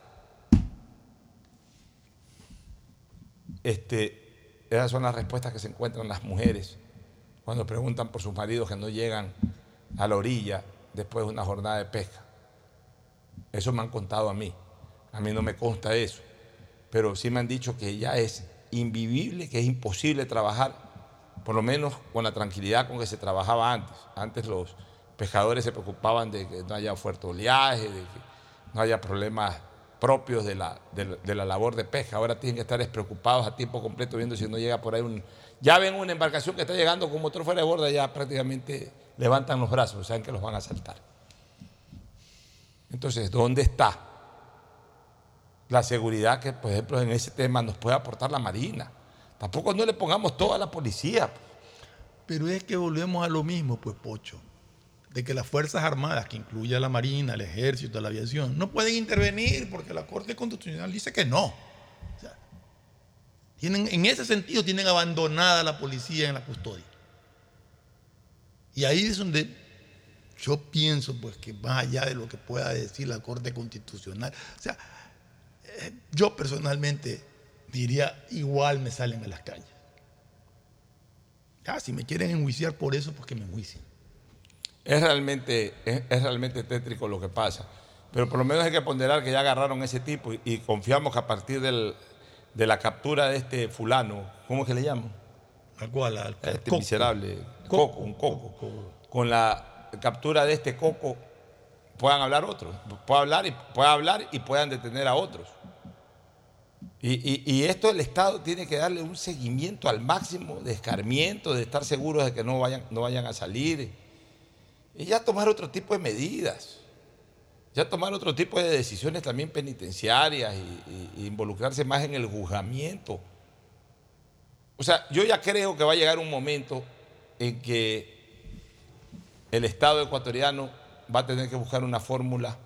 Este, esas son las respuestas que se encuentran las mujeres cuando preguntan por sus maridos que no llegan a la orilla después de una jornada de pesca. Eso me han contado a mí. A mí no me consta eso pero sí me han dicho que ya es invivible, que es imposible trabajar, por lo menos con la tranquilidad con que se trabajaba antes. Antes los pescadores se preocupaban de que no haya fuerte oleaje, de que no haya problemas propios de la, de de la labor de pesca. Ahora tienen que estar despreocupados a tiempo completo viendo si no llega por ahí un... Ya ven una embarcación que está llegando con motor fuera de borda, ya prácticamente levantan los brazos, saben que los van a saltar. Entonces, ¿dónde está la seguridad que, por ejemplo, en ese tema nos puede aportar la Marina? Tampoco no le pongamos toda la policía. Pero es que volvemos a lo mismo, pues, Pocho. De que las Fuerzas Armadas, que incluye a la Marina, el Ejército, la Aviación, no pueden intervenir porque la Corte Constitucional dice que no. Tienen, en ese sentido tienen abandonada la policía en la custodia. Y ahí es donde yo pienso, pues, que más allá de lo que pueda decir la Corte Constitucional, o sea, yo personalmente diría, igual me salen a las calles. Ya, si me quieren enjuiciar por eso, pues que me enjuicien. Es realmente, es, es realmente tétrico lo que pasa. Pero por lo menos hay que ponderar que ya agarraron ese tipo y, y confiamos que a partir del- de la captura de este fulano, ¿cómo es que le llaman? ¿A cuál? Al- este Coco. miserable coco, un coco. Con la captura de este coco puedan hablar otros, pueda hablar y pueda hablar y puedan detener a otros. Y, esto el Estado tiene que darle un seguimiento al máximo de escarmiento, de estar seguros de que no vayan, no vayan a salir. Y ya tomar otro tipo de medidas. Ya tomar otro tipo de decisiones también penitenciarias y involucrarse más en el juzgamiento. O sea, yo ya creo que va a llegar un momento en que el Estado ecuatoriano va a tener que buscar una fórmula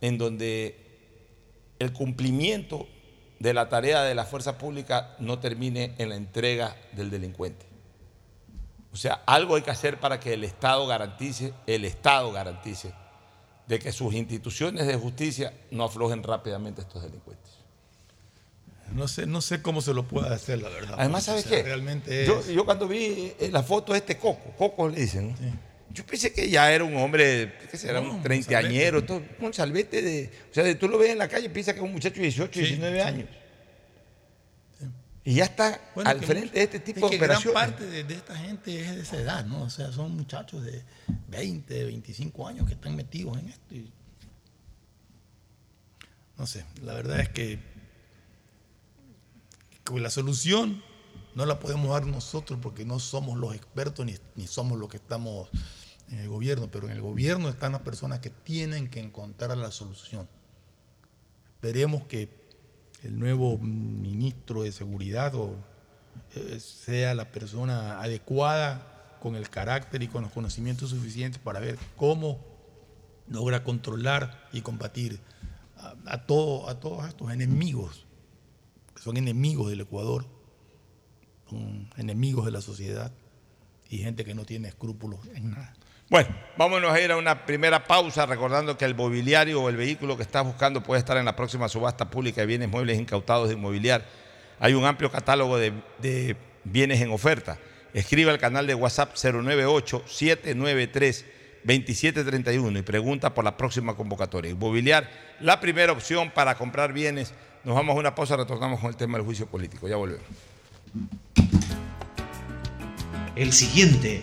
en donde el cumplimiento de la tarea de la fuerza pública no termine en la entrega del delincuente. O sea, algo hay que hacer para que el Estado garantice, el Estado garantice de que sus instituciones de justicia no aflojen rápidamente a estos delincuentes. No sé, no sé cómo se lo puede hacer, la verdad. Además, O ¿sabes sea, qué? Realmente yo, es- yo cuando vi eh, la foto de este Coco, Coco le dicen, ¿no? Yo pensé que ya era un hombre, ¿qué será? No, un treintañero, todo, un salvete de... O sea, de- tú lo ves en la calle y piensas que es un muchacho de 18, 19 años. Y ya está Bueno, al frente mucho- de este tipo es de que gran operaciones. parte de, de esta gente es de esa edad, ¿no? O sea, son muchachos de 20, 25 años que están metidos en esto. y- no sé, la verdad es que, que la solución no la podemos dar nosotros porque no somos los expertos ni, ni somos los que estamos en el gobierno, pero en el gobierno están las personas que tienen que encontrar la solución. Esperemos que el nuevo ministro de Seguridad o, eh, sea la persona adecuada con el carácter y con los conocimientos suficientes para ver cómo logra controlar y combatir a, a a todos estos enemigos, que son enemigos del Ecuador, enemigos de la sociedad y gente que no tiene escrúpulos en nada. Bueno, vámonos a ir a una primera pausa recordando que el mobiliario o el vehículo que estás buscando puede estar en la próxima subasta pública de bienes muebles incautados de inmobiliar. Hay un amplio catálogo de, bienes en oferta. Escribe al canal de WhatsApp 098-793-2731 y pregunta por la próxima convocatoria. Inmobiliar, la primera opción para comprar bienes. Nos vamos a una pausa, retornamos con el tema del juicio político. Ya volvemos. El siguiente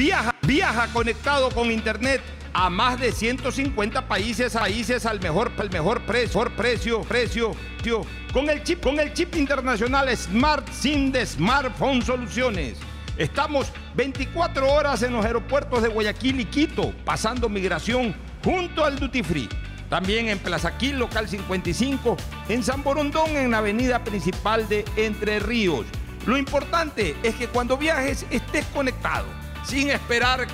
Viaja, viaja conectado con internet a más de 150 países, países al mejor, al mejor precio, precio, precio, precio. Con el chip, con el chip internacional Smart SIM de Smartphone Soluciones. Estamos 24 horas en los aeropuertos de Guayaquil y Quito, pasando migración junto al Duty Free. También en Plaza Quil, local 55, en San Borondón, en la avenida principal de Entre Ríos. Lo importante es que cuando viajes estés conectado, sin esperar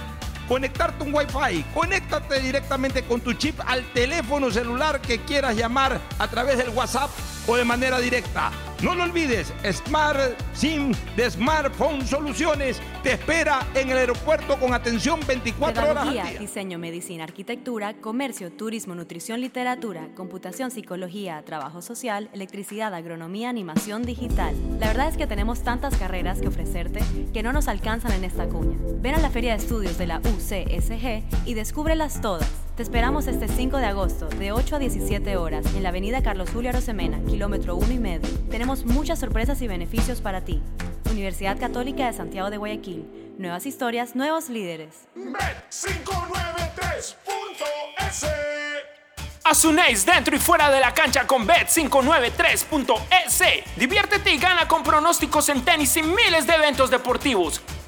conectarte un Wi-Fi. Conéctate directamente con tu chip al teléfono celular que quieras llamar a través del WhatsApp o de manera directa. No lo olvides, Smart SIM de Smartphone Soluciones te espera en el aeropuerto con atención 24 horas al Pedagogía, día. diseño, medicina, arquitectura, comercio, turismo, nutrición, literatura, computación, psicología, trabajo social, electricidad, agronomía, animación digital. La verdad es que tenemos tantas carreras que ofrecerte que no nos alcanzan en esta cuña. Ven a la Feria de Estudios de la UCSG y descúbrelas todas. Te esperamos este 5 de agosto, de 8 a 17 horas, en la avenida Carlos Julio Arosemena, kilómetro 1 y medio. Tenemos muchas sorpresas y beneficios para ti. Universidad Católica de Santiago de Guayaquil. Nuevas historias, nuevos líderes. Bet593.es Asunéis dentro y fuera de la cancha con Bet593.es. Diviértete y gana con pronósticos en tenis y miles de eventos deportivos.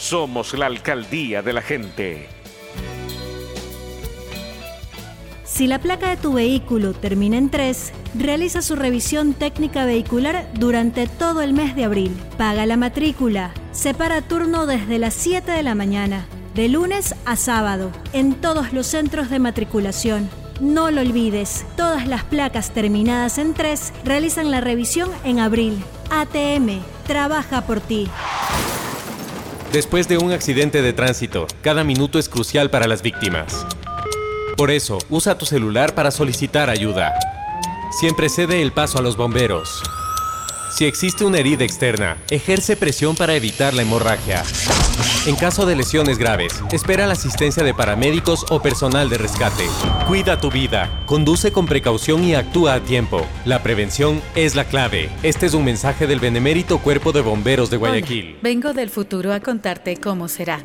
Somos la alcaldía de la gente. Si la placa de tu vehículo termina en 3, realiza su revisión técnica vehicular durante todo el mes de abril. Paga la matrícula. Separa turno desde las 7 de la mañana, de lunes a sábado, en todos los centros de matriculación. No lo olvides, todas las placas terminadas en 3 realizan la revisión en abril. ATM, trabaja por ti. Después de un accidente de tránsito, cada minuto es crucial para las víctimas. Por eso, usa tu celular para solicitar ayuda. Siempre cede el paso a los bomberos. Si existe una herida externa, ejerce presión para evitar la hemorragia. En caso de lesiones graves, espera la asistencia de paramédicos o personal de rescate. Cuida tu vida, conduce con precaución y actúa a tiempo. La prevención es la clave. Este es un mensaje del Benemérito Cuerpo de Bomberos de Guayaquil. Vengo del futuro a contarte cómo será.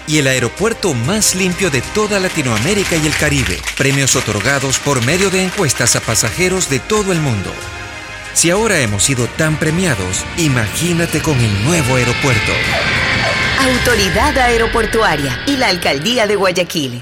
y el aeropuerto más limpio de toda Latinoamérica y el Caribe. Premios otorgados por medio de encuestas a pasajeros de todo el mundo. Si ahora hemos sido tan premiados, imagínate con el nuevo aeropuerto. Autoridad Aeroportuaria y la Alcaldía de Guayaquil.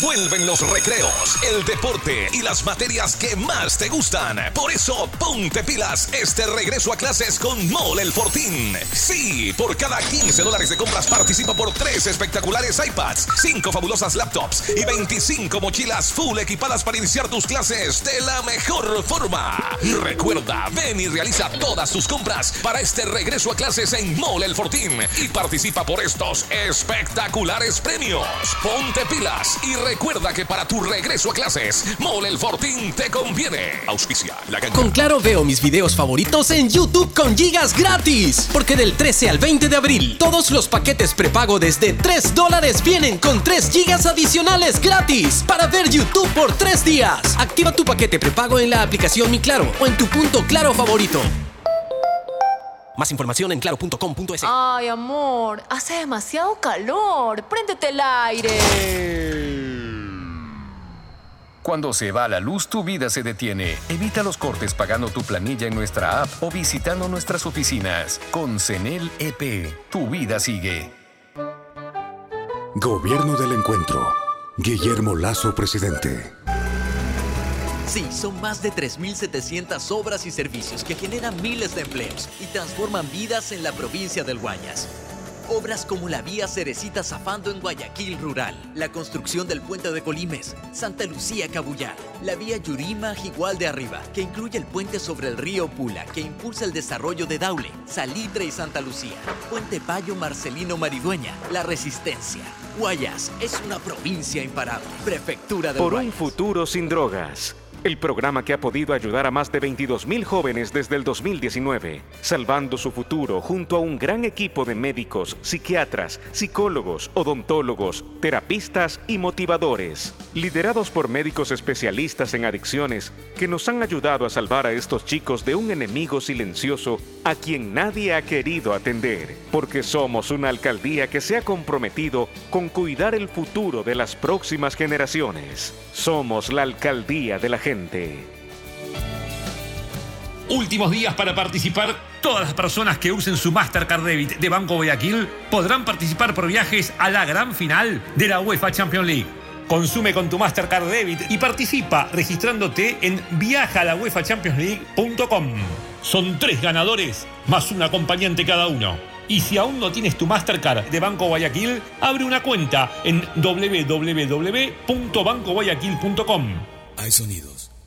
Vuelven los recreos, el deporte y las materias que más te gustan. Por eso, ponte pilas este regreso a clases con Mole el Fortín. Sí, por cada 15 dólares de compras participa por 3 espectaculares iPads, 5 fabulosas laptops y 25 mochilas full equipadas para iniciar tus clases de la mejor forma. Recuerda, ven y realiza todas tus compras para este regreso a clases en Mole el Fortín y participa por estos espectaculares premios. Ponte pilas y recuerda que para tu regreso a clases, Mole el Fortín te conviene. Auspicia la cancha. Con Claro veo mis videos favoritos en YouTube con gigas gratis. Porque del 13 al 20 de abril, todos los paquetes prepago desde 3 dólares vienen con 3 gigas adicionales gratis para ver YouTube por 3 días. Activa tu paquete prepago en la aplicación Mi Claro o en tu punto Claro favorito. Más información en claro.com.es. Ay, amor, hace demasiado calor. Préndete el aire. Cuando se va la luz, tu vida se detiene. Evita los cortes pagando tu planilla en nuestra app o visitando nuestras oficinas. Con CENEL EP, tu vida sigue. Gobierno del Encuentro. Guillermo Lazo, presidente. Sí, son más de 3.700 obras y servicios que generan miles de empleos y transforman vidas en la provincia del Guayas. Obras como la vía Cerecita Zafando en Guayaquil Rural, la construcción del puente de Colimes, Santa Lucía Cabullar, la vía Yurima Jigual de Arriba, que incluye el puente sobre el río Pula, que impulsa el desarrollo de Daule, Salitre y Santa Lucía, Puente Payo Marcelino Maridueña, La Resistencia. Guayas es una provincia imparable. Prefectura de Por un futuro sin drogas. El programa que ha podido ayudar a más de 22 mil jóvenes desde el 2019, salvando su futuro junto a un gran equipo de médicos, psiquiatras, psicólogos, odontólogos, terapistas y motivadores, liderados por médicos especialistas en adicciones que nos han ayudado a salvar a estos chicos de un enemigo silencioso a quien nadie ha querido atender, porque somos una alcaldía que se ha comprometido con cuidar el futuro de las próximas generaciones. Somos la alcaldía de la gente. Últimos días para participar. Todas las personas que usen su Mastercard Debit de Banco Guayaquil podrán participar por viajes a la gran final de la UEFA Champions League. Consume con tu Mastercard Debit y participa registrándote en viajalauefachampionsleague.com. Son tres ganadores más un acompañante cada uno. Y si aún no tienes tu Mastercard de Banco Guayaquil, abre una cuenta en www.bancoguayaquil.com. Hay sonidos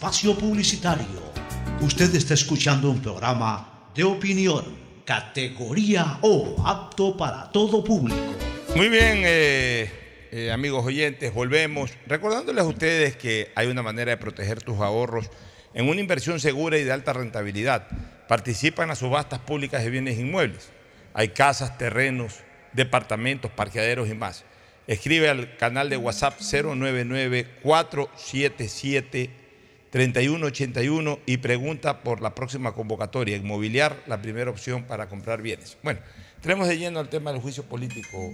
espacio publicitario. Usted está escuchando un programa de opinión, categoría O, apto para todo público. Muy bien, eh, eh, amigos oyentes, volvemos recordándoles a ustedes que hay una manera de proteger tus ahorros en una inversión segura y de alta rentabilidad. Participa en las subastas públicas de bienes inmuebles. Hay casas, terrenos, departamentos, parqueaderos y más. Escribe al canal de WhatsApp 099-477-3181 y pregunta por la próxima convocatoria. Inmobiliar, la primera opción para comprar bienes. Bueno, entremos de lleno al tema del juicio político,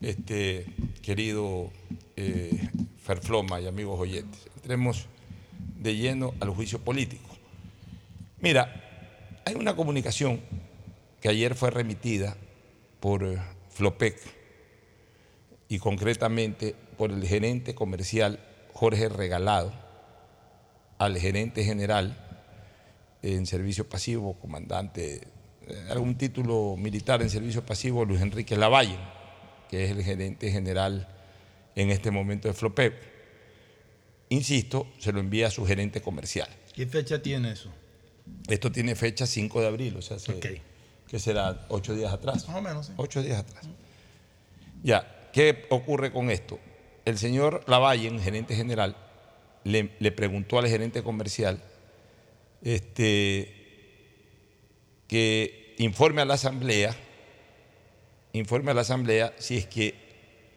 este, querido eh, Ferfloma y amigos oyentes. Entremos de lleno al juicio político. Mira, hay una comunicación que ayer fue remitida por eh, Flopec y concretamente por el gerente comercial Jorge Regalado al gerente general en servicio pasivo, comandante, eh, algún título militar en servicio pasivo, Luis Enrique Lavalle, que es el gerente general en este momento de Flopec. Insisto, se lo envía a su gerente comercial. ¿Qué fecha tiene eso? Esto tiene fecha 5 de abril, o sea, se- que será ocho días atrás. Más o menos, sí. Ocho días atrás. Ya, ¿qué ocurre con esto? El señor Lavalle, gerente general, le, le preguntó al gerente comercial este, que informe a la asamblea, informe a la asamblea si es que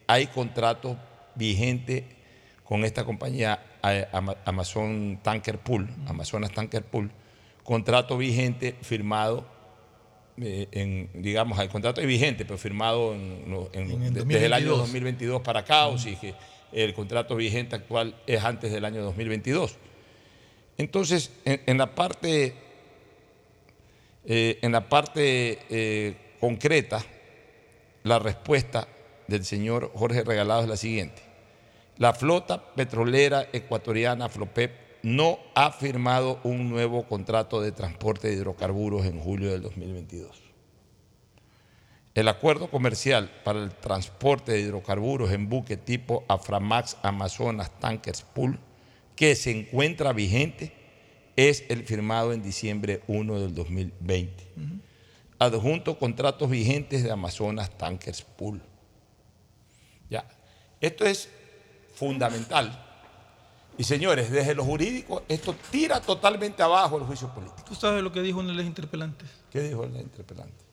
hay contrato vigente con esta compañía Ama- Amazon Tanker Pool, Amazonas Tanker Pool, contrato vigente firmado eh, en, digamos, el contrato es vigente, pero firmado en lo- en- En el de- desde el año 2022. 2022 para acá, o si que el contrato vigente actual es antes del año 2022. Entonces, en, la parte, eh, en la parte eh, concreta, la respuesta del señor Jorge Regalado es la siguiente. La flota petrolera ecuatoriana Flopep no ha firmado un nuevo contrato de transporte de hidrocarburos en julio del 2022. El acuerdo comercial para el transporte de hidrocarburos en buque tipo Aframax Amazonas Tankers Pool, que se encuentra vigente, es el firmado en diciembre 1 del 2020. Adjunto contratos vigentes de Amazonas Tankers Pool. Ya. Esto es fundamental. Y señores, desde lo jurídico, esto tira totalmente abajo el juicio político. ¿Tú sabes lo que dijo uno de los interpelantes? ¿Qué dijo el interpelante?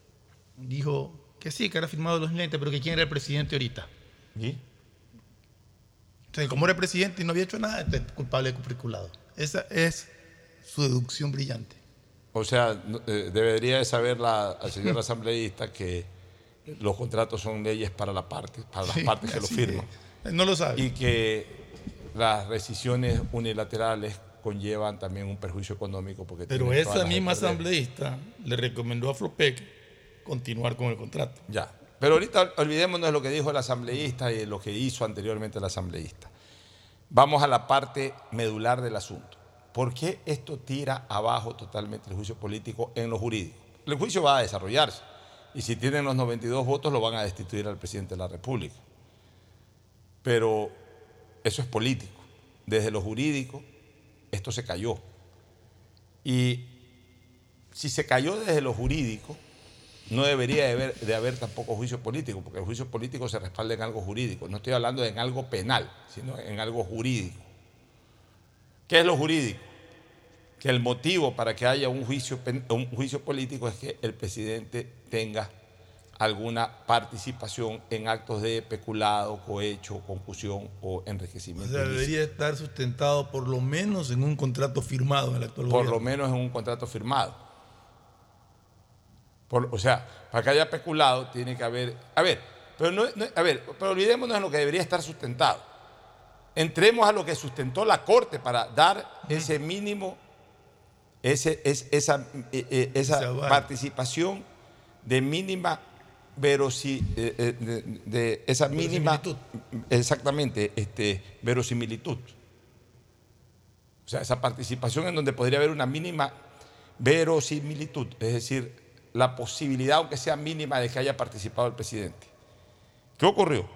Dijo que sí, que era firmado los lentes, pero que quién era el presidente ahorita. ¿Y? Entonces, como era presidente y no había hecho nada, entonces culpable de cupriculado. Esa es su deducción brillante. O sea, eh, debería de saber la, al señor asambleísta que los contratos son leyes para, la parte, para las Sí, partes que lo firman. es. No lo sabe. Y que las decisiones unilaterales conllevan también un perjuicio económico. Porque Pero esa misma asambleísta le recomendó a Flopec continuar con el contrato. Ya. Pero ahorita olvidémonos de lo que dijo el asambleísta y de lo que hizo anteriormente el asambleísta. Vamos a la parte medular del asunto. ¿Por qué esto tira abajo totalmente el juicio político en lo jurídico? El juicio va a desarrollarse y si tienen los 92 votos lo van a destituir al presidente de la República. Pero eso es político. Desde lo jurídico, esto se cayó. Y si se cayó desde lo jurídico, no debería de haber, de haber tampoco juicio político, porque el juicio político se respalda en algo jurídico. No estoy hablando de en algo penal, sino en algo jurídico. ¿Qué es lo jurídico? Que el motivo para que haya un juicio, un juicio político es que el presidente tenga alguna participación en actos de peculado, cohecho, concusión o O enriquecimiento. sea, ilícito. debería estar sustentado por lo menos en un contrato firmado en el actual por gobierno. lo menos en un contrato firmado. Por- o sea, para que haya peculado tiene que haber. A ver, pero no, no- a ver, pero olvidémonos de lo que debería estar sustentado. Entremos a lo que sustentó la Corte para dar ese mínimo, ese, es- esa, eh, eh, esa participación de mínima verosi- eh, eh, de, de esa mínima exactamente este, verosimilitud. O sea, esa participación en donde podría haber una mínima verosimilitud, es decir, la posibilidad, aunque sea mínima, de que haya participado el presidente. ¿Qué ocurrió?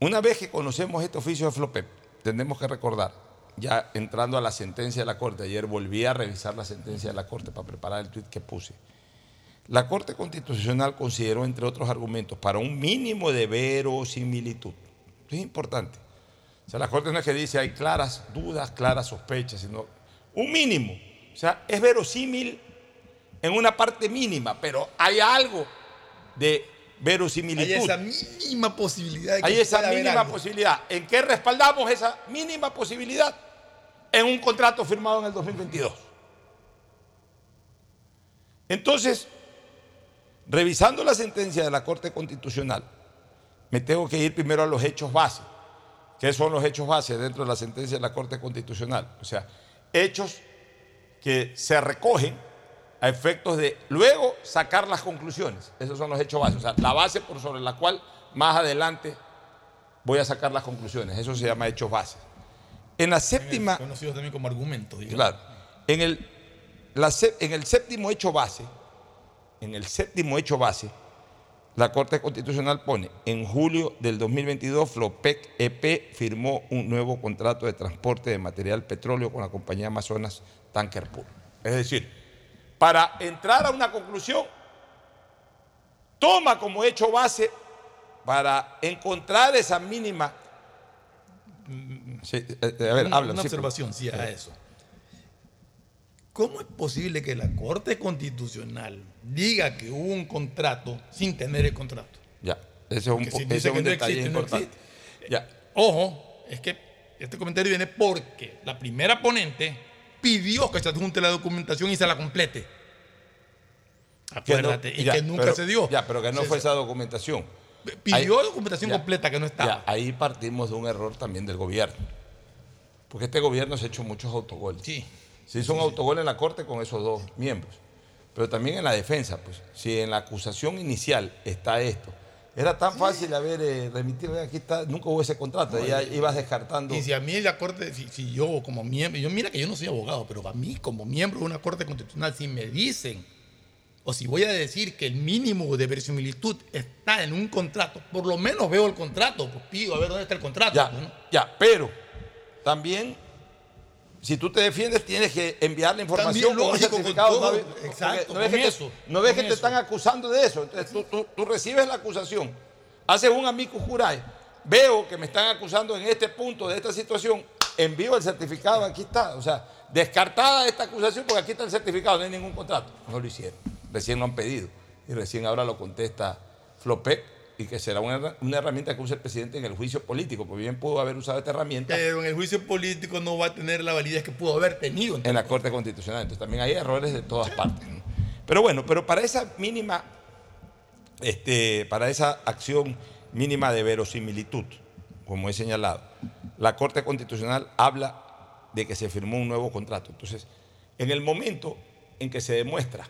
Una vez que conocemos este oficio de Flopep, tenemos que recordar, ya entrando a la sentencia de la Corte, ayer volví a revisar la sentencia de la Corte para preparar el tuit que puse. La Corte Constitucional consideró, entre otros argumentos, para un mínimo de verosimilitud. Esto es importante. O sea, la Corte no es que dice hay claras dudas, claras sospechas, sino un mínimo. O sea, es verosímil en una parte mínima, pero hay algo de verosimilitud. Hay esa mínima posibilidad de que Hay esa pueda mínima posibilidad. ¿En qué respaldamos esa mínima posibilidad? En un contrato firmado en el 2022. Entonces, revisando la sentencia de la Corte Constitucional, me tengo que ir primero a los hechos base. ¿Qué son los hechos base dentro de la sentencia de la Corte Constitucional? O sea, hechos que se recogen a efectos de luego sacar las conclusiones. Esos son los hechos base. O sea, la base por sobre la cual más adelante voy a sacar las conclusiones. Eso se llama hechos base. En la séptima... Conocido también como argumento. digamos. Claro. En el, la en el séptimo hecho base, en el séptimo hecho base, la Corte Constitucional pone, en julio del 2022, Flopec EP firmó un nuevo contrato de transporte de material petróleo con la compañía Amazonas Tanker Pool. Es decir, para entrar a una conclusión, toma como hecho base para encontrar esa mínima... Sí, eh, eh, a ver, una, habla. una sí, observación, sí, a eso. ¿Cómo es posible que la Corte Constitucional diga que hubo un contrato sin tener el contrato? Ya, ese es un, si ese un no detalle existe, no importante. Ya, Ojo, es que este comentario viene porque la primera ponente pidió que se adjunte la documentación y se la complete. que no- Acuérdate, y ya, que nunca pero- se dio. Ya, pero que no Se- fue esa documentación. Pidió Ahí- documentación ya, completa que no estaba. ya, ahí partimos de un error también del gobierno. Porque este gobierno se ha hecho muchos autogoles. Sí. Se hizo un autogol en la Corte con esos dos miembros. Pero también en la defensa, pues. Si en la acusación inicial está esto. Era tan fácil haber eh, remitido, "Ve, aquí está, nunca hubo ese contrato, ya ibas descartando. Y si a mí la Corte, si, si yo como miembro, yo mira que yo no soy abogado, pero a mí como miembro de una Corte Constitucional, si me dicen, o si voy a decir que el mínimo de verosimilitud está en un contrato, por lo menos veo el contrato, pues pido a ver dónde está el contrato. Ya, pues, ¿no? ya, pero también, si tú te defiendes, tienes que enviar la información con lógico, todo. no Exacto, no ves que te- eso, no ves con que te eso. están acusando de eso. Entonces tú, tú- tú recibes la acusación, haces un amigo juráis, veo que me están acusando en este punto de esta situación, envío el certificado, aquí está. O sea, descartada esta acusación porque aquí está el certificado, no hay ningún contrato. No lo hicieron, recién lo han pedido y recién ahora lo contesta Flopec y que será una, una herramienta que use el presidente en el juicio político, porque bien pudo haber usado esta herramienta Pero en el juicio político no va a tener la validez que pudo haber tenido. en la Corte Constitucional. Entonces también hay errores de todas partes. ¿no? Pero bueno, pero para esa mínima, este, para esa acción mínima de verosimilitud, como he señalado, la Corte Constitucional habla de que se firmó un nuevo contrato. Entonces, en el momento en que se demuestra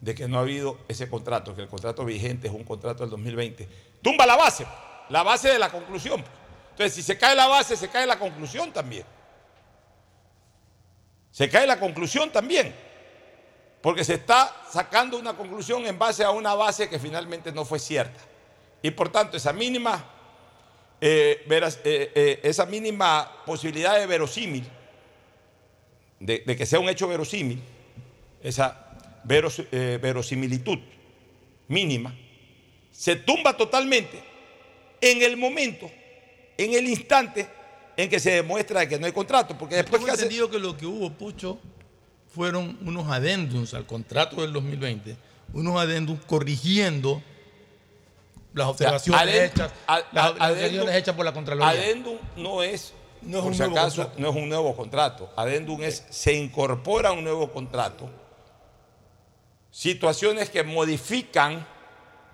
de que no ha habido ese contrato, que el contrato vigente es un contrato del 2020, tumba la base, la base de la conclusión. Entonces, si se cae la base, se cae la conclusión también. Se cae la conclusión también, porque se está sacando una conclusión en base a una base que finalmente no fue cierta. Y por tanto, esa mínima, eh, eh, eh, esa mínima posibilidad de verosímil, de que sea un hecho verosímil, esa veros- eh, verosimilitud mínima, se tumba totalmente en el momento, en el instante en que se demuestra que no hay contrato, porque después Tengo que hace- entendido que lo que hubo, Pucho, fueron unos adendums al contrato del 2020, unos adendums corrigiendo las observaciones hechas, a- las, a- las adendum- observaciones hechas por la Contraloría. Adendum no es, No es por un si nuevo acaso, contrato. no es un nuevo contrato. Adendum es, se incorpora un nuevo contrato. Situaciones que modifican.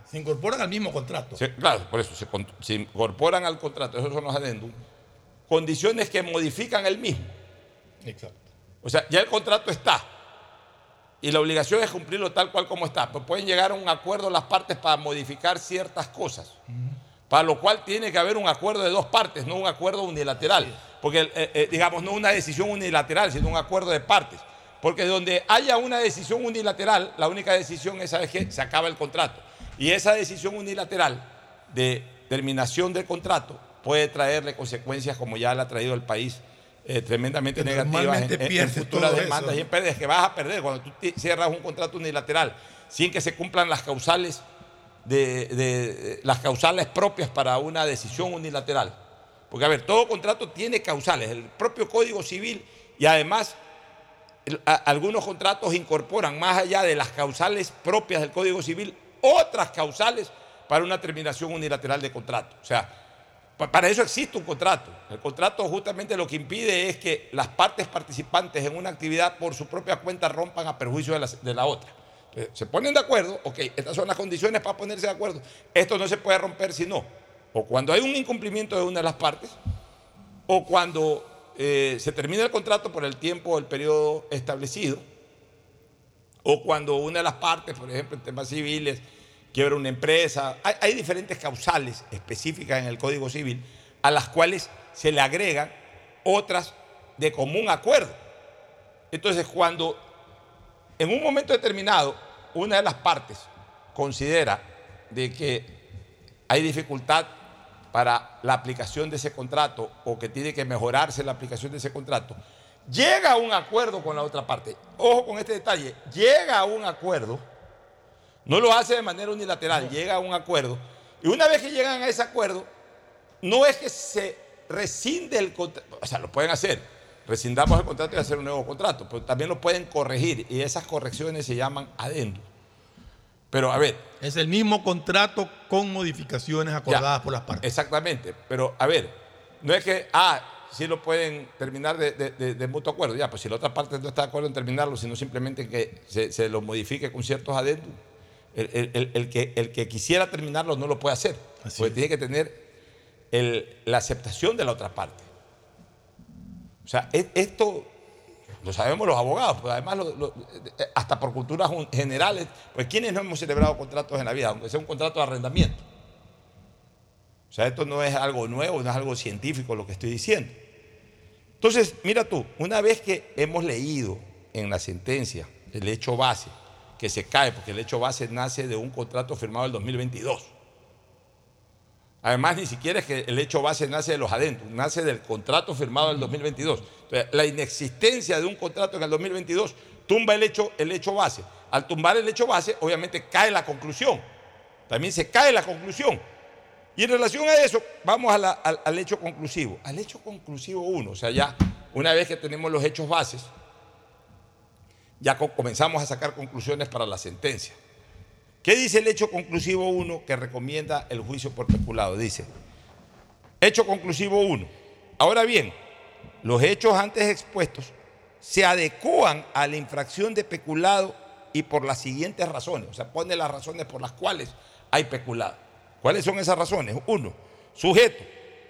Se incorporan al mismo contrato. se- claro, por eso se, se incorporan al contrato, esos son los adendum. Condiciones que modifican el mismo. Exacto. O sea, ya el contrato está. Y la obligación es cumplirlo tal cual como está. Pues pueden llegar a un acuerdo las partes para modificar ciertas cosas. Para lo cual tiene que haber un acuerdo de dos partes, no un acuerdo unilateral. Porque, eh, eh, digamos, no una decisión unilateral, sino un acuerdo de partes. Porque donde haya una decisión unilateral, la única decisión es, ¿sabes qué? Se acaba el contrato. Y esa decisión unilateral de terminación del contrato puede traerle consecuencias como ya le ha traído al país eh, tremendamente Que negativas en, en- en futuras demandas eso. y en pérdidas que vas a perder cuando tú cierras un contrato unilateral sin que se cumplan las causales de, de- de- las causales propias para una decisión unilateral. Porque a ver, todo contrato tiene causales, el propio Código Civil y además el- algunos contratos incorporan más allá de las causales propias del Código Civil otras causales para una terminación unilateral de contrato. O sea, pa- para eso existe un contrato. El contrato justamente lo que impide es que las partes participantes en una actividad por su propia cuenta rompan a perjuicio de la, de la otra. Se ponen de acuerdo, ok, estas son las condiciones para ponerse de acuerdo. Esto no se puede romper si no. o cuando hay un incumplimiento de una de las partes, o cuando eh, se termina el contrato por el tiempo o el periodo establecido, o cuando una de las partes, por ejemplo, en temas civiles, quiebra una empresa. Hay, hay diferentes causales específicas en el Código Civil a las cuales se le agregan otras de común acuerdo. Entonces, cuando en un momento determinado una de las partes considera de que hay dificultad para la aplicación de ese contrato o que tiene que mejorarse la aplicación de ese contrato, llega a un acuerdo con la otra parte. Ojo con este detalle, llega a un acuerdo, no lo hace de manera unilateral, llega a un acuerdo, y una vez que llegan a ese acuerdo, no es que se rescinde el contrato, o sea, lo pueden hacer, rescindamos el contrato y hacer un nuevo contrato, pero también lo pueden corregir, y esas correcciones se llaman adendo. Pero a ver. Es el mismo contrato con modificaciones acordadas por las partes. Exactamente. Pero a ver, no es que, ah, sí lo pueden terminar de, de- de mutuo acuerdo. Ya, pues si la otra parte no está de acuerdo en terminarlo, sino simplemente que se, se lo modifique con ciertos adendos, el, el- el- el que, el que quisiera terminarlo no lo puede hacer. porque tiene que tener el- la aceptación de la otra parte. O sea, esto lo sabemos los abogados, pues además eh, hasta por culturas generales, pues quienes no hemos celebrado contratos en la vida, aunque sea un contrato de arrendamiento. O sea, esto no es algo nuevo, no es algo científico lo que estoy diciendo. Entonces, mira tú, una vez que hemos leído en la sentencia el hecho base, que se cae, porque el hecho base nace de un contrato firmado en el 2022. Además, ni siquiera es que el hecho base nace de los adentros, nace del contrato firmado en el 2022. Entonces, la inexistencia de un contrato en el 2022 tumba el hecho, el hecho base. Al tumbar el hecho base, obviamente cae la conclusión. También se cae la conclusión. Y en relación a eso, vamos al, hecho conclusivo. Al hecho conclusivo 1, o sea, ya una vez que tenemos los hechos bases, ya co- comenzamos a sacar conclusiones para la sentencia. ¿Qué dice el hecho conclusivo 1 que recomienda el juicio por peculado? Dice, hecho conclusivo 1. Ahora bien, los hechos antes expuestos se adecúan a la infracción de peculado y por las siguientes razones. O sea, pone las razones por las cuales hay peculado. ¿Cuáles son esas razones? Uno, sujeto,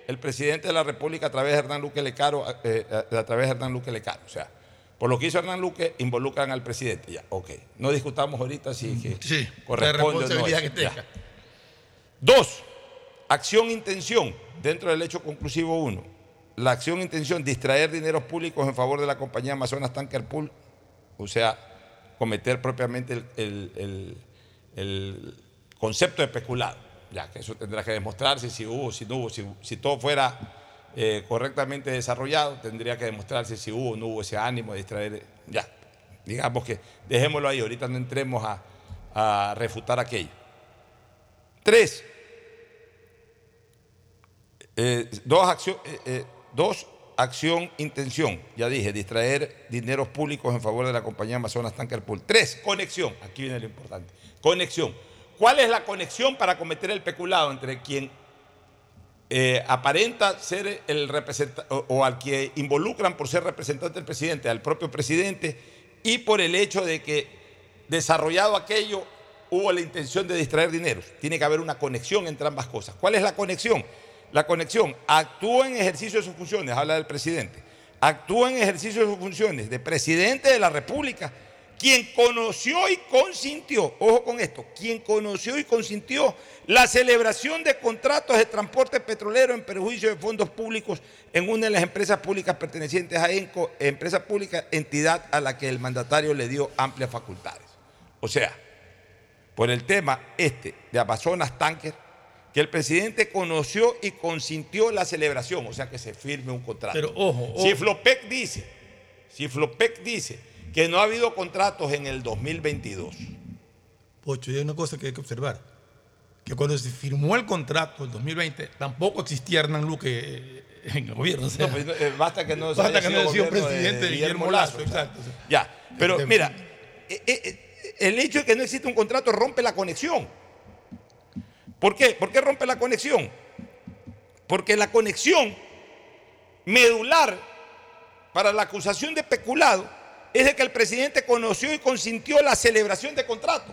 el presidente de la República a través de Hernán Luque Lecaro, eh, a a través de Hernán Luque Lecaro. O sea, por lo que hizo Hernán Luque, involucran al presidente. Ya, ok. No discutamos ahorita si que la corresponde o no. que tenga. Dos, acción-intención dentro del hecho conclusivo 1. La acción-intención, distraer dineros públicos en favor de la compañía Amazonas Tanker Pool, o sea, cometer propiamente el, el- concepto de. Ya que eso tendrá que demostrarse si hubo, si no hubo, si, si todo fuera eh, correctamente desarrollado, tendría que demostrarse si hubo o no hubo ese ánimo de distraer. Ya, digamos que dejémoslo ahí, ahorita no entremos a, a refutar aquello. Tres, eh, dos, acción, eh, eh, dos, acción, intención. Ya dije, distraer dineros públicos en favor de la compañía Amazonas Tanker Pool. Tres, conexión. Aquí viene lo importante. Conexión. ¿Cuál es la conexión para cometer el peculado entre quien eh, aparenta ser el representante o, o al que involucran por ser representante del presidente, al propio presidente, y por el hecho de que desarrollado aquello hubo la intención de distraer dineros. Tiene que haber una conexión entre ambas cosas. ¿Cuál es la conexión? La conexión actúa en ejercicio de sus funciones, habla del presidente, actúa en ejercicio de sus funciones de presidente de la República, quien conoció y consintió, ojo con esto, quien conoció y consintió la celebración de contratos de transporte petrolero en perjuicio de fondos públicos en una de las empresas públicas pertenecientes a ENCO, empresa pública, entidad a la que el mandatario le dio amplias facultades. O sea, por el tema este de Amazonas Tanker, que el presidente conoció y consintió la celebración, o sea que se firme un contrato. Pero ojo, Si ojo. Flopec dice, si Flopec dice que no ha habido contratos en el 2022, Pocho, y hay una cosa que hay que observar. Que cuando se firmó el contrato en 2020, tampoco existía Hernán Luque eh, en el gobierno. o sea, no, pues, eh, basta que no basta que no sido presidente de Guillermo Lazo, Lazo, exacto. Ya, pero Este- mira, eh, el hecho de que no existe un contrato rompe la conexión. ¿Por qué? ¿Por qué rompe la conexión? Porque la conexión medular para la acusación de peculado es de que el presidente conoció y consintió la celebración de contrato.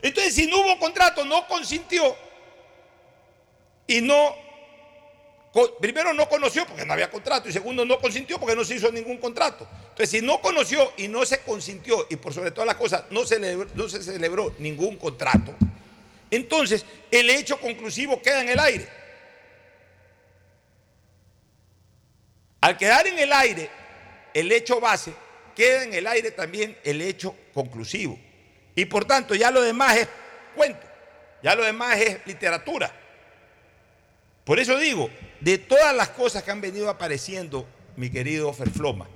Entonces, si no hubo contrato, no consintió, y no, primero no conoció porque no había contrato y segundo no consintió porque no se hizo ningún contrato. Entonces, si no conoció y no se consintió y por sobre todas las cosas no, no se celebró ningún contrato, entonces el hecho conclusivo queda en el aire. Al quedar en el aire el hecho base, queda en el aire también el hecho conclusivo. Y por tanto, ya lo demás es cuento, ya lo demás es literatura. Por eso digo, de todas las cosas que han venido apareciendo, mi querido Ferfloma,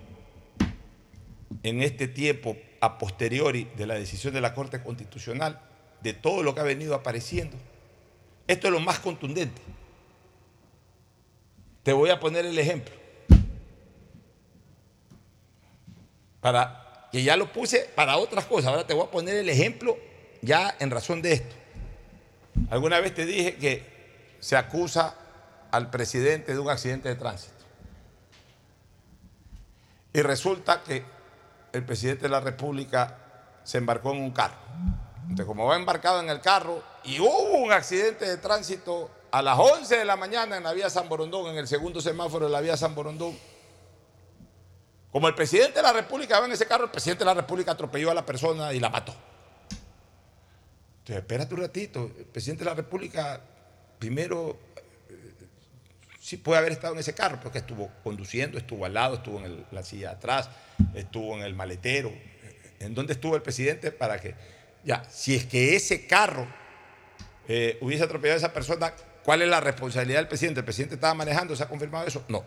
en este tiempo a posteriori de la decisión de la Corte Constitucional, de todo lo que ha venido apareciendo, esto es lo más contundente. Te voy a poner el ejemplo. Para que ya lo puse para otras cosas, ahora te voy a poner el ejemplo ya en razón de esto. Alguna vez te dije que se acusa al presidente de un accidente de tránsito. Y resulta que el presidente de la República se embarcó en un carro. Entonces, como va embarcado en el carro y hubo un accidente de tránsito a las 11 de la mañana en la vía San Borondón, en el segundo semáforo de la vía San Borondón, como el presidente de la República va en ese carro, el presidente de la República atropelló a la persona y la mató. Entonces, espérate un ratito, el presidente de la República primero eh, sí puede haber estado en ese carro, porque estuvo conduciendo, estuvo al lado, estuvo en la silla de atrás, estuvo en el maletero. ¿En dónde estuvo el presidente para que, ya, si es que ese carro eh, hubiese atropellado a esa persona, ¿cuál es la responsabilidad del presidente? ¿El presidente estaba manejando? ¿Se ha confirmado eso? No.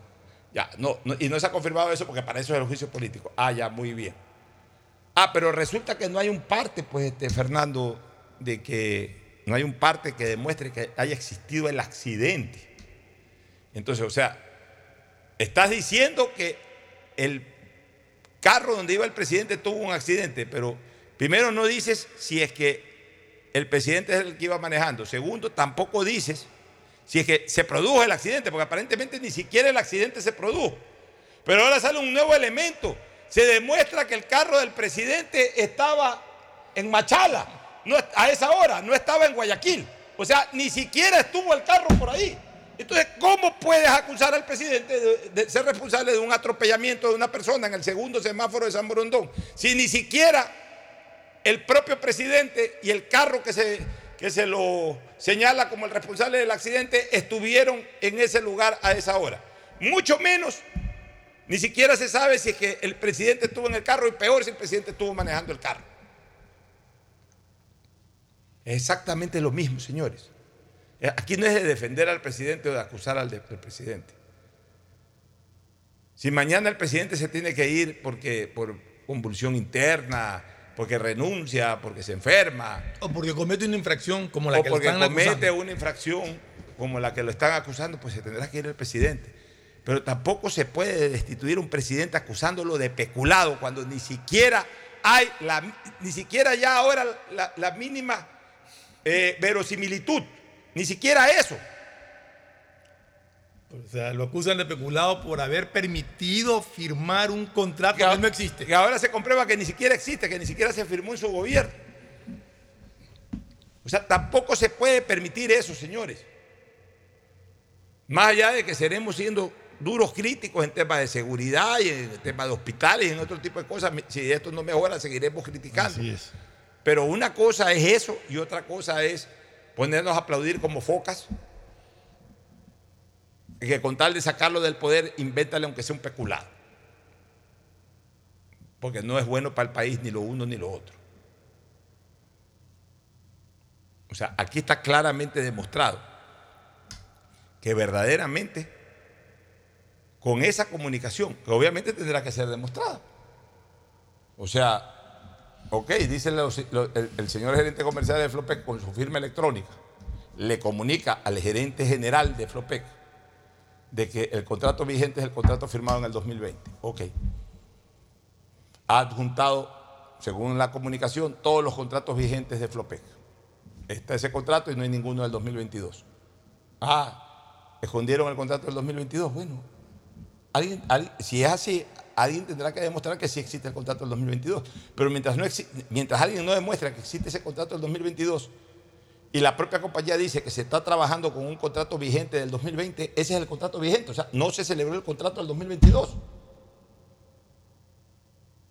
Ya, no, y no se ha confirmado eso porque para eso es el juicio político. Ah, ya, muy bien. Ah, pero resulta que no hay un parte, pues, este, Fernando, de que no hay un parte que demuestre que haya existido el accidente. Entonces, o sea, estás diciendo que el carro donde iba el presidente tuvo un accidente, pero primero no dices si es que el presidente es el que iba manejando. Segundo, tampoco dices si es que se produjo el accidente, porque aparentemente ni siquiera el accidente se produjo. Pero ahora sale un nuevo elemento. Se demuestra que el carro del presidente estaba en Machala, a esa hora, no estaba en Guayaquil. O sea, ni siquiera estuvo el carro por ahí. Entonces, ¿cómo puedes acusar al presidente de, de ser responsable de un atropellamiento de una persona en el segundo semáforo de San Borondón? Si ni siquiera el propio presidente y el carro que se, que se lo señala como el responsable del accidente estuvieron en ese lugar a esa hora. Mucho menos, ni siquiera se sabe si que el presidente estuvo en el carro y peor si el presidente estuvo manejando el carro. Exactamente lo mismo, señores. Eh, Aquí no es de defender al presidente o de acusar al, al presidente. Si mañana el presidente se tiene que ir porque por convulsión interna, porque renuncia, porque se enferma, O porque comete una infracción como la o que porque están comete acusando. una infracción como la que lo están acusando, pues se tendrá que ir el presidente. Pero tampoco se puede destituir un presidente acusándolo de peculado cuando ni siquiera hay la, ni siquiera ya ahora la, la mínima eh, verosimilitud, ni siquiera eso. O sea, lo acusan de peculado por haber permitido firmar un contrato que, ahora- no existe. Que ahora se comprueba que ni siquiera existe, que ni siquiera se firmó en su gobierno. O sea, tampoco se puede permitir eso, señores. Más allá de que seremos siendo duros críticos en temas de seguridad y en temas de hospitales y en otro tipo de cosas, si esto no mejora, seguiremos criticando. Así es. Pero una cosa es eso y otra cosa es ponernos a aplaudir como focas. Que con tal de sacarlo del poder, invéntale aunque sea un peculado. Porque no es bueno para el país ni lo uno ni lo otro. O sea, aquí está claramente demostrado que verdaderamente con esa comunicación, que obviamente tendrá que ser demostrada. O sea, ok, dice el, el señor gerente comercial de Flopec con su firma electrónica, le comunica al gerente general de Flopec de que el contrato vigente es el contrato firmado en el 2020. Ok. Ha adjuntado, según la comunicación, todos los contratos vigentes de Flopec. Está ese contrato y no hay ninguno del 2022. Ah, escondieron el contrato del 2022. Bueno, alguien- si es así, alguien tendrá que demostrar que sí existe el contrato del 2022. Pero mientras, mientras alguien no demuestra que existe ese contrato del 2022, y la propia compañía dice que se está trabajando con un contrato vigente del 2020, ese es el contrato vigente, o sea, no se celebró el contrato del 2022.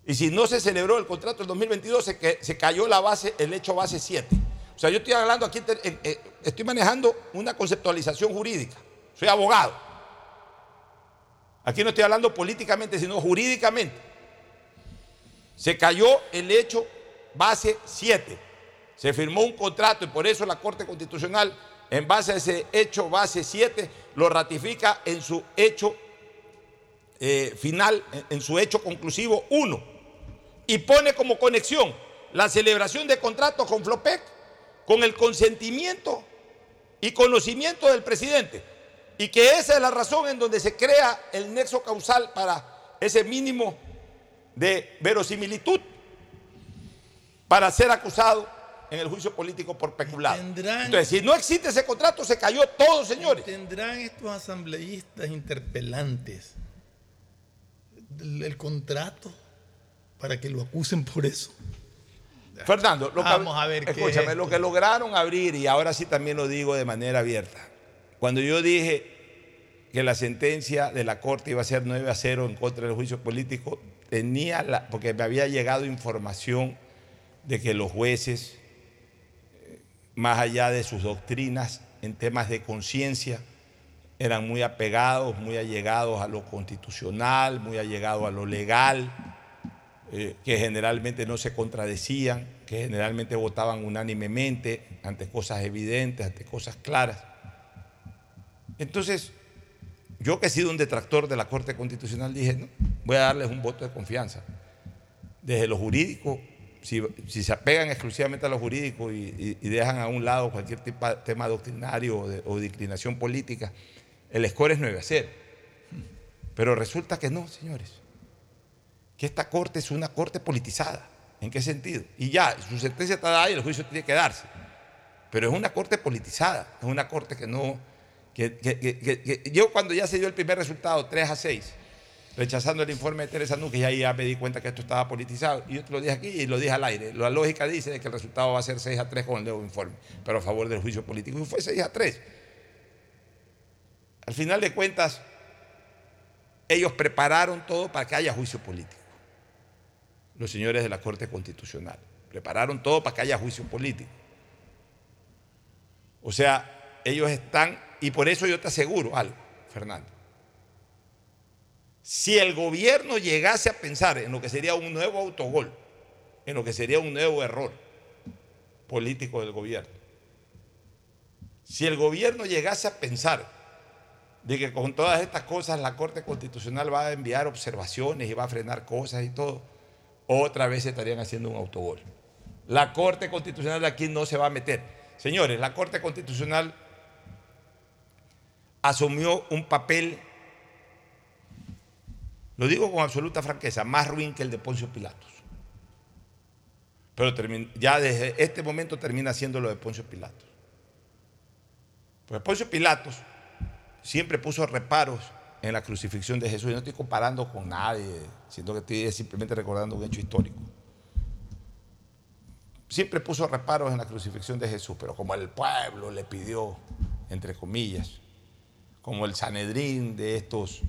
Y si no se celebró el contrato del 2022, se, se cayó la base, el hecho base 7. O sea, yo estoy hablando aquí, eh, eh, estoy manejando una conceptualización jurídica. Soy abogado. Aquí no estoy hablando políticamente, sino jurídicamente. Se cayó el hecho base 7. Se firmó un contrato y por eso la Corte Constitucional, en base a ese hecho base 7, lo ratifica en su hecho eh, final, en su hecho conclusivo 1 y pone como conexión la celebración de contratos con Flopec con el consentimiento y conocimiento del presidente. Y que esa es la razón en donde se crea el nexo causal para ese mínimo de verosimilitud para ser acusado en el juicio político por peculado. Entonces, si no existe ese contrato, se cayó todo, señores. ¿Tendrán estos asambleístas interpelantes el contrato? para que lo acusen por eso. Fernando, lo Vamos a ver escúchame, lo que lograron abrir, y ahora sí también lo digo de manera abierta, cuando yo dije que la sentencia de la Corte iba a ser 9 a 0 en contra del juicio político, tenía la, porque me había llegado información de que los jueces, más allá de sus doctrinas en temas de conciencia, eran muy apegados, muy allegados a lo constitucional, muy allegados a lo legal eh, que generalmente no se contradecían, que generalmente votaban unánimemente ante cosas evidentes, ante cosas claras. Entonces, yo que he sido un detractor de la Corte Constitucional, dije, no, voy a darles un voto de confianza. Desde lo jurídico, si, se apegan exclusivamente a lo jurídico y, dejan a un lado cualquier tipo, tema doctrinario o de, inclinación política, el score es 9 a 0. Pero resulta que no, señores que esta corte es una corte politizada. ¿En qué sentido? Y ya, su sentencia está dada y el juicio tiene que darse. Pero es una corte politizada, es una corte que no... Que, yo cuando ya se dio el primer resultado, 3 a 6, rechazando el informe de Teresa Núñez, ya, me di cuenta que esto estaba politizado. Y yo te lo dije aquí y lo dije al aire. La lógica dice que el resultado va a ser 6 a 3 con el nuevo informe, pero a favor del juicio político. Y fue 6 a 3. Al final de cuentas, ellos prepararon todo para que haya juicio político los señores de la Corte Constitucional. Prepararon todo para que haya juicio político. O sea, ellos están, y por eso yo te aseguro algo, Fernando. Si el gobierno llegase a pensar en lo que sería un nuevo autogol, en lo que sería un nuevo error político del gobierno, si el gobierno llegase a pensar de que con todas estas cosas la Corte Constitucional va a enviar observaciones y va a frenar cosas y todo, otra vez estarían haciendo un autogol. La Corte Constitucional aquí no se va a meter. Señores, la Corte Constitucional asumió un papel, lo digo con absoluta franqueza, más ruin que el de Poncio Pilatos. Pero ya desde este momento termina siendo lo de Poncio Pilatos. Pues Poncio Pilatos siempre puso reparos en la crucifixión de Jesús. Yo no estoy comparando con nadie, siento que estoy simplemente recordando un hecho histórico. Siempre puso reparos en la crucifixión de Jesús, pero como el pueblo le pidió, entre comillas, como el Sanedrín de estos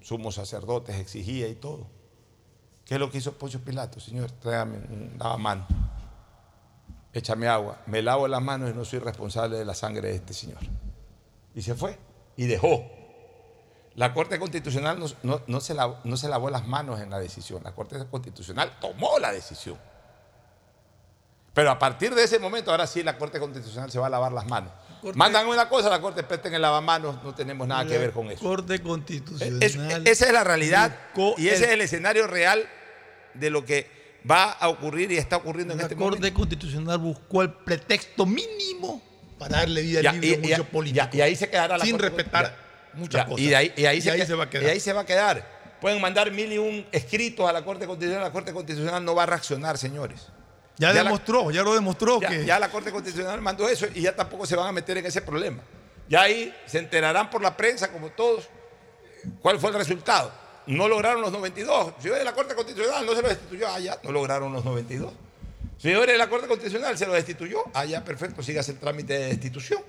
sumos sacerdotes exigía y todo. ¿Qué es lo que hizo Poncio Pilato? Señor, tráigame un lavamano, échame agua, me lavo las manos y no soy responsable de la sangre de este señor. Y se fue y dejó la Corte Constitucional no, se lavó las manos en la decisión, la Corte Constitucional tomó la decisión. Pero a partir de ese momento, ahora sí la Corte Constitucional se va a lavar las manos. Mandan una cosa, la Corte presten el lavamanos, no tenemos nada que ver con eso. Corte Constitucional. esa es la realidad y ese es el escenario real de lo que va a ocurrir y está ocurriendo en este momento. La Corte Constitucional buscó el pretexto mínimo para darle vida libre a mucho político. y ahí se quedará la Sin respetar muchas cosas. Y, ahí, se, va a quedar. Y ahí se va a quedar. Pueden mandar mil y un escritos a la Corte Constitucional. La Corte Constitucional no va a reaccionar, señores. Ya, demostró, ya lo demostró. Ya, que... ya la Corte Constitucional mandó eso y ya tampoco se van a meter en ese problema. Ya ahí se enterarán por la prensa, como todos, cuál fue el resultado. No lograron los 92. Si de la Corte Constitucional no se lo destituyó, ah, ya, no lograron los 92. Señores, la Corte Constitucional se lo destituyó. Ah, ya, perfecto, sigas el trámite de destitución.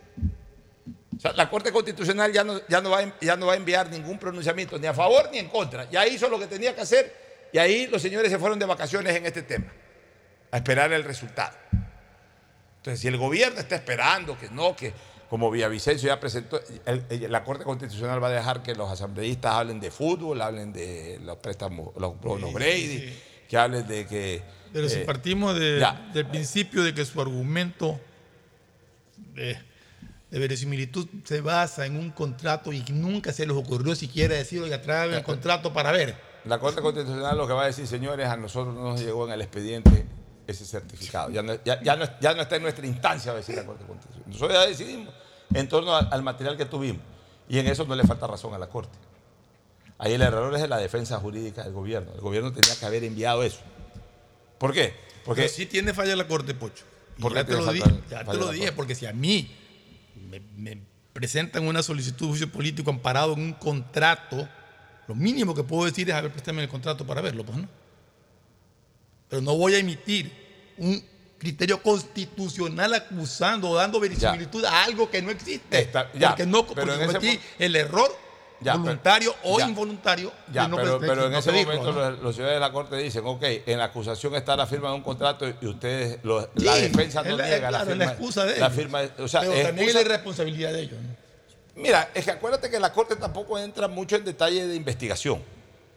O sea, la Corte Constitucional ya no, ya, no va, ya no va a enviar ningún pronunciamiento, ni a favor ni en contra. Ya hizo lo que tenía que hacer y ahí los señores se fueron de vacaciones en este tema, a esperar el resultado. Entonces, si el gobierno está esperando que no, que como Villavicencio ya presentó, el- el- la Corte Constitucional va a dejar que los asambleístas hablen de fútbol, hablen de los préstamos, los bonos Sí, Brady, sí, que hablen de que... Pero si eh, partimos de- ya. del principio de que su argumento de, de verosimilitud se basa en un contrato y nunca se les ocurrió siquiera decir, oiga, tráeme el contrato para ver. La Corte Constitucional lo que va a decir, señores, a nosotros no nos llegó en el expediente ese certificado. Ya no, ya- ya no- ya no está en nuestra instancia, decir la Corte Constitucional. Nosotros ya decidimos en torno al, al material que tuvimos. Y en eso no le falta razón a la Corte. Ahí el error es de la defensa jurídica del gobierno. El gobierno tenía que haber enviado eso. ¿Por qué? Porque Pero sí tiene falla la Corte, Pocho. Y ¿Por ya te lo dije, ya te lo dije, porque si a mí me, me presentan una solicitud de juicio político amparado en un contrato, lo mínimo que puedo decir es, a ver, préstame el contrato para verlo, pues no. Pero no voy a emitir un criterio constitucional acusando o dando verisimilitud a algo que no existe. Está- ya, porque no pero porque cometí el error Ya, pero- voluntario o involuntario Ya, de no pero, en no ese pedirlo, momento ¿no? los, los señores de la Corte dicen, ok, en la acusación está la firma de un contrato y ustedes, los- la defensa no la- niega la claro, es firma. la excusa de la ellos. firma, o sea, Pero es también es la irresponsabilidad de ellos. Mira, es que acuérdate que la Corte tampoco entra mucho en detalle de investigación,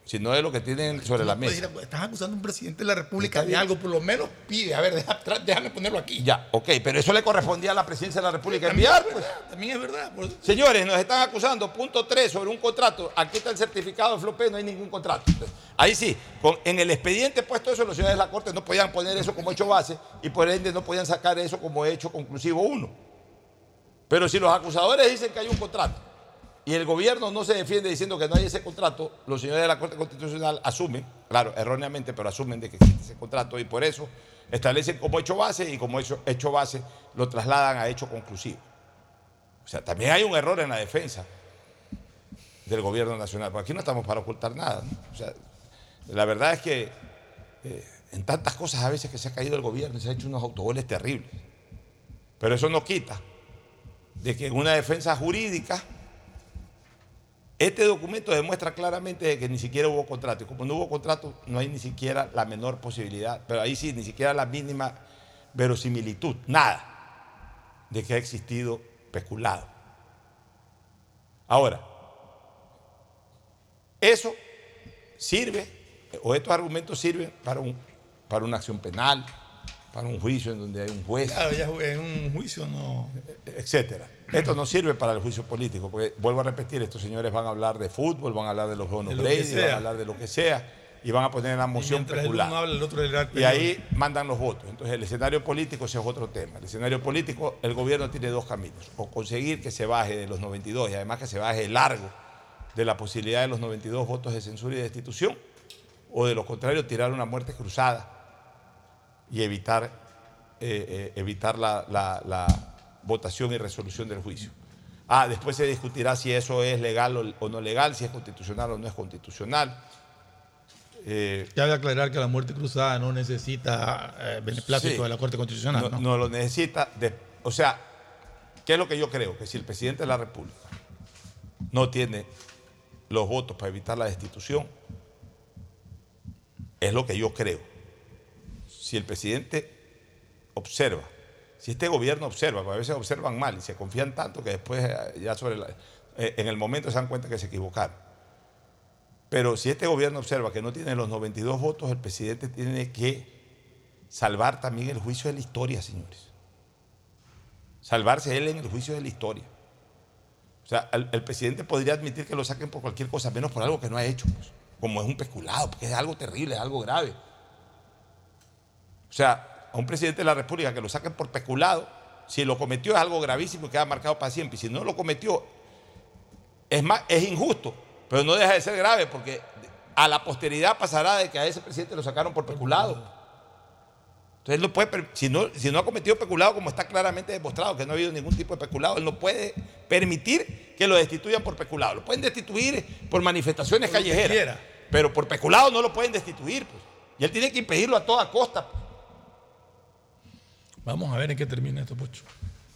sino de lo que tienen sobre la mesa. ir a- estás acusando a un presidente de la República de algo, por lo menos pide, a ver, deja- déjame ponerlo aquí. Ya, ok, pero eso le correspondía a la presidencia de la República enviar. pues. También es verdad. Señores, nos están acusando, punto 3, sobre un contrato. Aquí está el certificado de Flope, no hay ningún contrato. Ahí sí, con- en el expediente puesto eso, los señores de la Corte no podían poner eso como hecho base y por ende no podían sacar eso como hecho conclusivo uno. Pero si los acusadores dicen que hay un contrato y el gobierno no se defiende diciendo que no hay ese contrato, los señores de la Corte Constitucional asumen, claro, erróneamente, pero asumen de que existe ese contrato y por eso establecen como hecho base y como hecho, hecho base lo trasladan a hecho conclusivo. O sea, también hay un error en la defensa del gobierno nacional, porque aquí no estamos para ocultar nada. O sea, la verdad es que eh, en tantas cosas a veces que se ha caído el gobierno y se ha hecho unos autogoles terribles. Pero eso no quita de que en una defensa jurídica este documento demuestra claramente que ni siquiera hubo contrato. Y como no hubo contrato, no hay ni siquiera la menor posibilidad, pero ahí sí, ni siquiera la mínima verosimilitud, nada, de que ha existido peculado. Ahora, eso sirve, o estos argumentos sirven para, un, para una acción penal, para un juicio en donde hay un juez, Claro, ya en un juicio no. etcétera. Esto no sirve para el juicio político, porque vuelvo a repetir, estos señores van a hablar de fútbol, van a hablar de los bonos Brady, van a hablar de lo que sea, y van a poner la moción Mientras el pecular. uno habla, el otro le da Y ahí mandan los votos. Entonces el escenario político ese es otro tema. El escenario político, el gobierno tiene dos caminos. O conseguir que se baje de los 92 y además que se baje largo de la posibilidad de los 92 votos de censura y de destitución. O de lo contrario, tirar una muerte cruzada y evitar, eh, eh, evitar la, la- la votación y resolución del juicio. Ah, después se discutirá si eso es legal o, no legal, si es constitucional o no es constitucional. Eh, Cabe aclarar que la muerte cruzada no necesita eh, beneplácito Sí. de la Corte Constitucional. no, ¿no? no lo necesita. de- o sea, ¿qué es lo que yo creo? Que si el presidente de la República no tiene los votos para evitar la destitución, es lo que yo creo. Si el presidente observa, si este gobierno observa, porque a veces observan mal y se confían tanto que después eh, ya sobre eh, en el momento se dan cuenta que se equivocaron. Pero si este gobierno observa que no tiene los 92 votos, el presidente tiene que salvar también el juicio de la historia, señores. Salvarse él en el juicio de la historia. O sea, el, el presidente podría admitir que lo saquen por cualquier cosa, menos por algo que no ha hecho, pues, como es un peculado, porque es algo terrible, es algo grave. O sea, a un presidente de la República que lo saquen por peculado, si lo cometió es algo gravísimo y queda marcado para siempre. Y si no lo cometió, es, más, es injusto, pero no deja de ser grave, porque a la posteridad pasará de que a ese presidente lo sacaron por peculado. Entonces, él no puede, si, no, si no ha cometido peculado, como está claramente demostrado que no ha habido ningún tipo de peculado, él no puede permitir que lo destituyan por peculado. Lo pueden destituir por manifestaciones callejeras, pero por peculado no lo pueden destituir. pues. Y él tiene que impedirlo a toda costa. pues. Vamos a ver en qué termina esto, Pocho.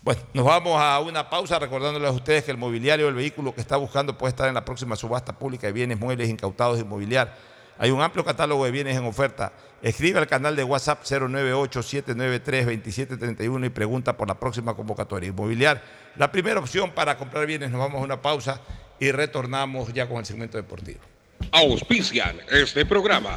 Bueno, nos vamos a una pausa recordándoles a ustedes que el mobiliario del vehículo que está buscando puede estar en la próxima subasta pública de bienes muebles incautados de inmobiliar. Hay un amplio catálogo de bienes en oferta. Escribe al canal de WhatsApp 098-793-2731 y pregunta por la próxima convocatoria. Inmobiliar, la primera opción para comprar bienes. Nos vamos a una pausa y retornamos ya con el segmento deportivo. Auspician este programa.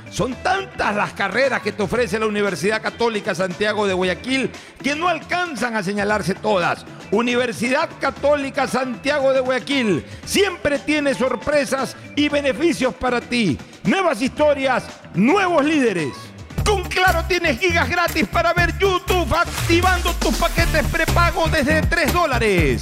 Son tantas las carreras que te ofrece la Universidad Católica Santiago de Guayaquil que no alcanzan a señalarse todas. Universidad Católica Santiago de Guayaquil siempre tiene sorpresas y beneficios para ti. Nuevas historias, nuevos líderes. Con Claro tienes gigas gratis para ver YouTube activando tus paquetes prepago desde 3 dólares.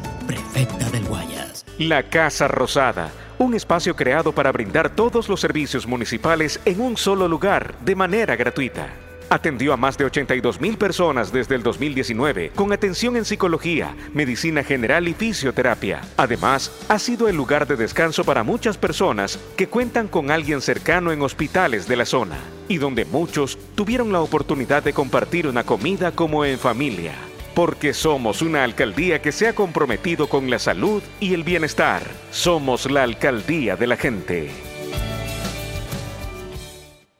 prefecta del Guayas. La Casa Rosada, un espacio creado para brindar todos los servicios municipales en un solo lugar de manera gratuita. Atendió a más de 82 mil personas desde el 2019 con atención en psicología, medicina general y fisioterapia. Además, ha sido el lugar de descanso para muchas personas que cuentan con alguien cercano en hospitales de la zona y donde muchos tuvieron la oportunidad de compartir una comida como en familia. Porque somos una alcaldía que se ha comprometido con la salud y el bienestar. Somos la alcaldía de la gente.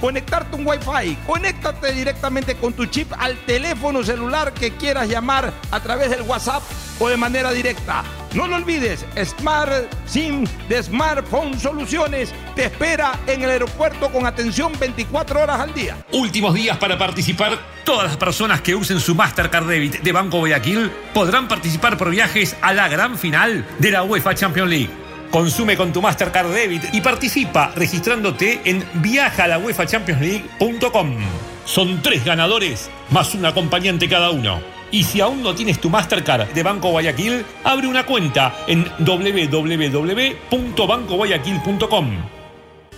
conectarte un Wi-Fi. Conéctate directamente con tu chip al teléfono celular que quieras llamar a través del WhatsApp o de manera directa. No lo olvides, Smart SIM de Smartphone Soluciones te espera en el aeropuerto con atención 24 horas al día. Últimos días para participar. Todas las personas que usen su Mastercard Debit de Banco Guayaquil podrán participar por viajes a la gran final de la UEFA Champions League. Consume con tu Mastercard Debit y participa registrándote en viajalauefachampionsleague.com. Son tres ganadores más un acompañante cada uno. Y si aún no tienes tu Mastercard de Banco Guayaquil, abre una cuenta en www.bancoguayaquil.com.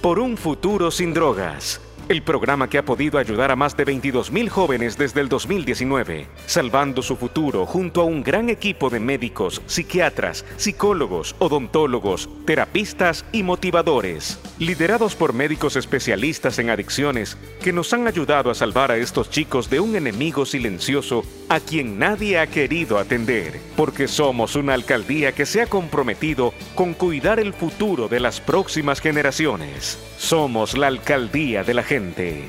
Por un futuro sin drogas. El programa que ha podido ayudar a más de 22 mil jóvenes desde el 2019, salvando su futuro junto a un gran equipo de médicos, psiquiatras, psicólogos, odontólogos, terapistas y motivadores, liderados por médicos especialistas en adicciones que nos han ayudado a salvar a estos chicos de un enemigo silencioso a quien nadie ha querido atender, porque somos una alcaldía que se ha comprometido con cuidar el futuro de las próximas generaciones. Somos la alcaldía de la gente presente.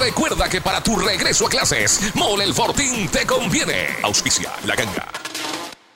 recuerda que para tu regreso a clases, Mole el Fortín te conviene. Auspicia la ganga.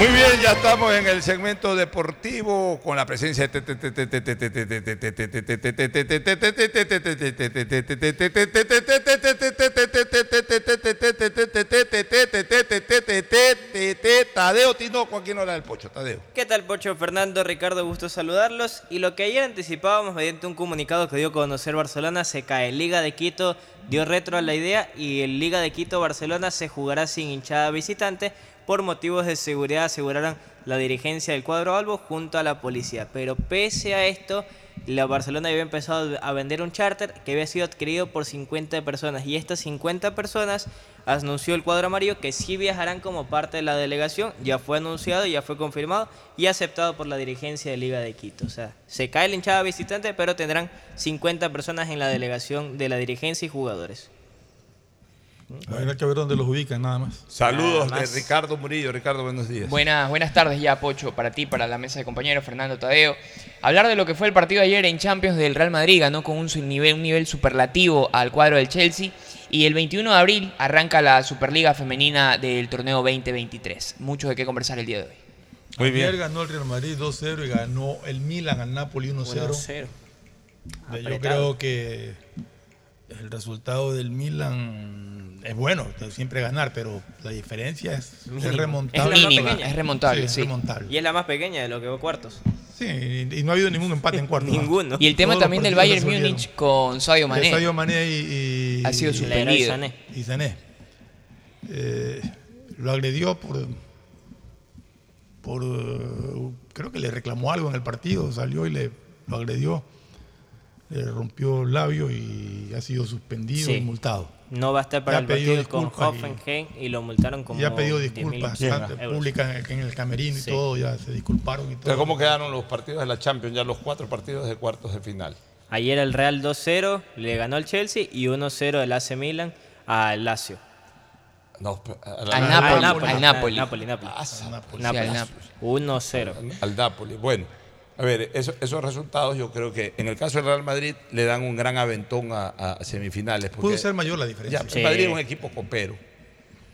Muy bien, ya estamos en el segmento deportivo con la presencia de Tadeo Tinoco aquí en Hora del Pocho. Tadeo. ¿Qué tal, Pocho? Fernando, Ricardo, gusto saludarlos. Y lo que ayer anticipábamos mediante un comunicado que dio a conocer Barcelona, se cae. Liga de Quito dio retro a la idea y el Liga de Quito-Barcelona se jugará sin hinchada visitante por motivos de seguridad, aseguraron la dirigencia del cuadro Albo junto a la policía. Pero pese a esto, la Barcelona había empezado a vender un charter que había sido adquirido por 50 personas y estas 50 personas anunció el cuadro amarillo que sí viajarán como parte de la delegación, ya fue anunciado, ya fue confirmado y aceptado por la dirigencia de Liga de Quito. O sea, se cae la hinchada visitante, pero tendrán 50 personas en la delegación de la dirigencia y jugadores. Habrá que ver dónde los ubican, nada más. Saludos Nada más. de Ricardo Murillo. Ricardo, buenos días. Buenas, buenas tardes ya, Pocho, para ti, para la mesa de compañeros, Fernando Tadeo. Hablar de lo que fue el partido de ayer en Champions del Real Madrid, ganó con un nivel, un nivel superlativo al cuadro del Chelsea. Y el 21 de abril arranca la Superliga Femenina del torneo 2023. Mucho de qué conversar el día de hoy. Muy Ayer ganó el Real Madrid 2-0 y ganó el Milan al Napoli 1-0. Yo Apretado. creo que el resultado del Milan es bueno, siempre ganar, pero la diferencia es, es remontable. Es la más Mínima, pequeña. es remontable, sí. es remontable. Y es la más pequeña de los que va cuartos. Sí, y, y no ha habido ningún empate en cuartos. Ninguno. Y el tema Todos también del Bayern. Múnich con Sadio De Mané. Sadio Mané y, y- Ha sido y- suspendido. Sané. Y Sané. Eh, lo agredió por. por eh, creo que le reclamó algo en el partido, salió y le lo agredió, le rompió el labio y ha sido suspendido Sí. y multado. No va a estar para Ya el partido con disculpas y- Hoffenheim y, lo multaron como Y ha pedido 10.000 disculpas públicas en el camerino y Sí. todo, ya se disculparon y Pero todo. ¿Cómo quedaron los partidos de la Champions? Ya los cuatro partidos de cuartos de final. Ayer el Real 2-0 le ganó al Chelsea y 1-0 el AC Milan al Lazio. No, a Al la- Napoli, Napoli, al Napoli. Napoli, Napoli. Ah, al Napoli. Napoli. 1-0. al Napoli. Bueno, a ver, eso- esos resultados yo creo que en el caso del Real Madrid le dan un gran aventón a, a semifinales. Pudo ser mayor la diferencia. Ya, pues, Sí. el Madrid es un equipo copero.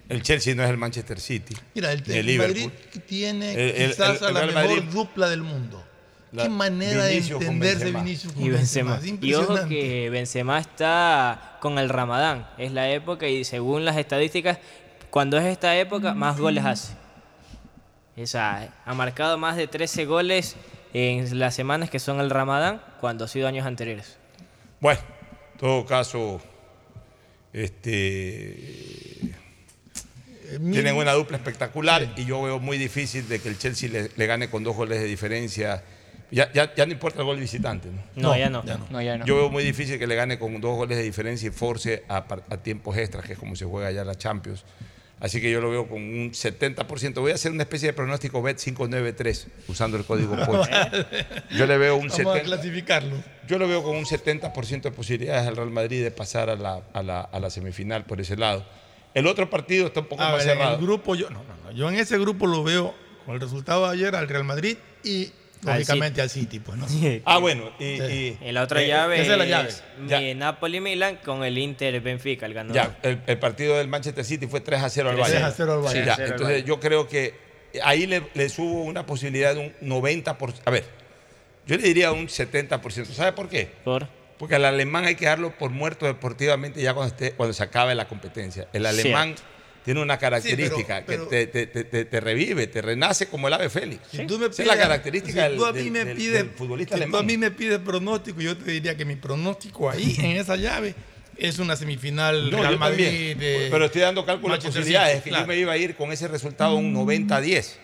El Chelsea no es el Manchester City. Mira, el, el el Liverpool. Madrid tiene El- el- quizás el- a el la mejor Madrid- dupla del mundo. La- Qué manera de Vinicius con entenderse Benzema. Vinicius con Y Benzema. Benzema. Es Y ojo que Benzema está con el Ramadán. Es la época y según las estadísticas, cuando es esta época, más goles hace. O sea, ha marcado más de 13 goles en las semanas que son el Ramadán, cuando ha sido años anteriores. Bueno, en todo caso, este, tienen una dupla espectacular y yo veo muy difícil de que el Chelsea le, le gane con dos goles de diferencia. Ya, ya, ya no importa el gol visitante, ¿no? No, ya no. No, ya no. Yo veo muy difícil que le gane con dos goles de diferencia y force a, a tiempos extras, que es como se juega ya la Champions. Así que yo lo veo con un 70%. Voy a hacer una especie de pronóstico bet 593 usando el código POCHO. Yo le veo un Vamos a 70%. clasificarlo. Yo lo veo con un 70% de posibilidades al Real Madrid de pasar a la, a, la, a la semifinal por ese lado. El otro partido está un poco A más ver, en cerrado. el grupo yo, no, no, no, yo en ese grupo lo veo con el resultado de ayer al Real Madrid y lógicamente al City, pues, ¿no? Ah, bueno, y, Sí. y- En la otra eh, llave esa es la llave. mi Napoli-Milan con el Inter-Benfica, el ganador. ya, el, el partido del Manchester City fue 3 a 0 al 3 Bayern. a 0 al Bayern. Sí, ya, 3 a 0 al entonces yo creo que ahí le, le subo una posibilidad de un 90%. A ver, yo le diría un 70%. ¿Sabe por qué? Por Porque al alemán hay que darlo por muerto deportivamente ya cuando, esté, cuando se acabe la competencia. El alemán tiene una característica pero- que te, te- te- te revive, te renace como el ave félix. Si tú me Esa es la pides- característica si tú a del, mí me del- del- pides- del futbolista si tú alemán. a mí me pides pronóstico, yo te diría que mi pronóstico ahí, en esa llave, es una semifinal No, Real yo Madrid. también. de- pero estoy dando cálculo de posibilidades. Que claro. yo me iba a ir con ese resultado un 90-10.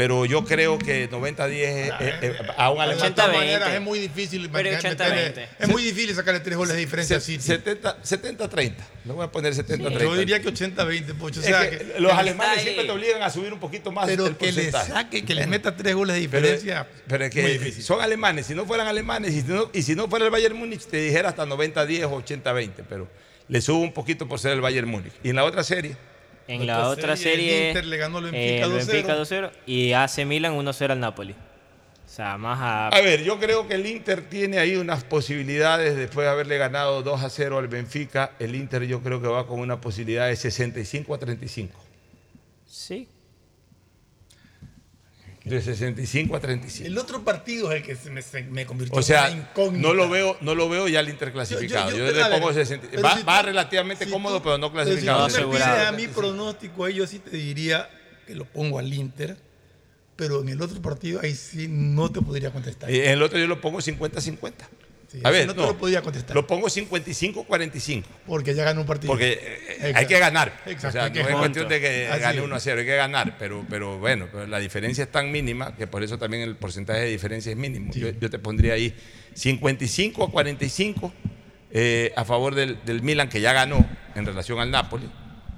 Pero yo creo que 90-10 es- es- es- a un De alemán. 80-20. maneras, es muy difícil Pero meterle- 80-20. es muy difícil sacarle tres goles de diferencia. 70 70-30. Le voy a poner 70-30. Yo diría que 80-20, Pocho. O Es sea, que que- los alemanes siempre te obligan a subir un poquito más pero el que le saque, que le meta tres goles de Pero, diferencia. pero es que muy difícil. son alemanes. Si no fueran alemanes y si no, y si no fuera el Bayern Múnich, te dijera hasta 90-10 o 80-20. Pero le subo un poquito por ser el Bayern Múnich. Y en la otra serie, En la Otra serie, Inter le ganó al eh, Benfica el 2-0. Benfica 2-0 y AC Milan 1-0 al Napoli. O sea, más a... a ver, yo creo que el Inter tiene ahí unas posibilidades después de haberle ganado 2 a 0 al Benfica. El Inter yo creo que va con una posibilidad de 65 a 35. Sí. De 65 a 35. El otro partido es el que se me, se me convirtió O sea, en una incógnita. no lo veo, no lo veo ya el Inter clasificado. Yo- Yo, yo- yo- le pongo 60. pero Va, si va tú- relativamente si cómodo, tú- pero no pero clasificado. Si tú me pides a mi pronóstico, ahí yo sí te diría que lo pongo al Inter, pero en el otro partido ahí sí no te podría contestar. Y en el otro yo lo pongo 50-50. Sí, a ver, no te no, lo podía contestar. Lo pongo 55-45. Porque ya ganó un partido. Porque eh, hay que ganar. Exacto, o sea, no es cuestión de que Así gane es. 1 a 0, hay que ganar. Pero, pero bueno, pero la diferencia es tan mínima que por eso también el porcentaje de diferencia es mínimo. Yo, yo te pondría ahí 55 a 45 eh, a favor del, del Milan, que ya ganó en relación al Napoli.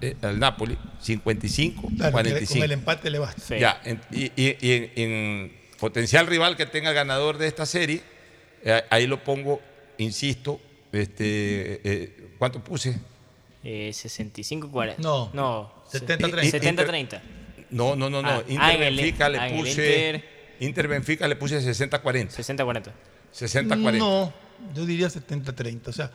eh, al Napoli, 55 Claro, que 45. con el empate le basta. Sí. Ya, en- y, y- y en, en potencial rival que tenga ganador de esta serie, ahí lo pongo, insisto, este, eh, ¿cuánto puse? Eh, 65-40. No. No. 70-30. 70-30. No, no, no, no. Ah, Inter ah, el- Benfica le puse. Inter. Inter Benfica le puse 60-40. 60-40. 60-40. No, yo diría 70-30. O sea,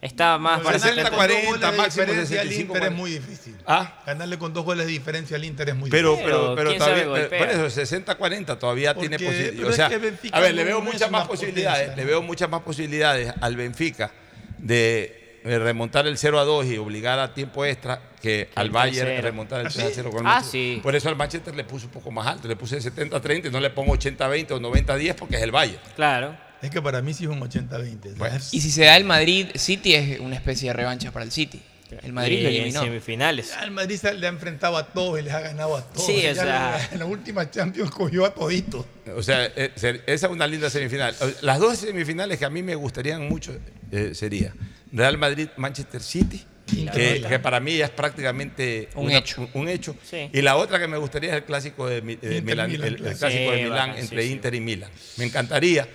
Está más para 60, 70. 40, de máximo diferencia al 65, Inter es 40. muy difícil. ¿Ah? Ganarle con dos goles de diferencia al Inter es muy Pero, difícil. pero, pero ¿quién todavía, pero golpea? por eso 60-40 todavía Porque- tiene posibilidades. O es sea, a ver, no- le veo muchas más posibilidades, potencia. le veo muchas más posibilidades al Benfica de remontar el 0 a 2 y obligar a tiempo extra que al Bayern 3-0. remontar el ¿Ah, 3 a sí? 0 con el Ah, sí. Por eso al Manchester le puse un poco más alto, le puse 70-30 y no le pongo 80-20 o 90-10 porque es el Bayern. Claro. Es que para mí sí es un 80-20. Bueno. ¿sabes? Y si se da el Madrid-City es una especie de revancha para el City. El Madrid Y lo en eliminó. semifinales. Ya el Madrid se le ha enfrentado a todos y les ha ganado a todos. Sí, o sea- la- en la última Champions cogió a toditos. O sea, eh, esa es una linda semifinal. Las dos semifinales que a mí me gustarían mucho eh, sería Real Madrid-Manchester City, que, Milan. que para mí es prácticamente Un una- hecho. un- un hecho. Sí. Y la otra que me gustaría es el clásico de, Milan, el, clásico Sí, de Milán bacán, entre sí, sí. Inter y Milán. Me encantaría,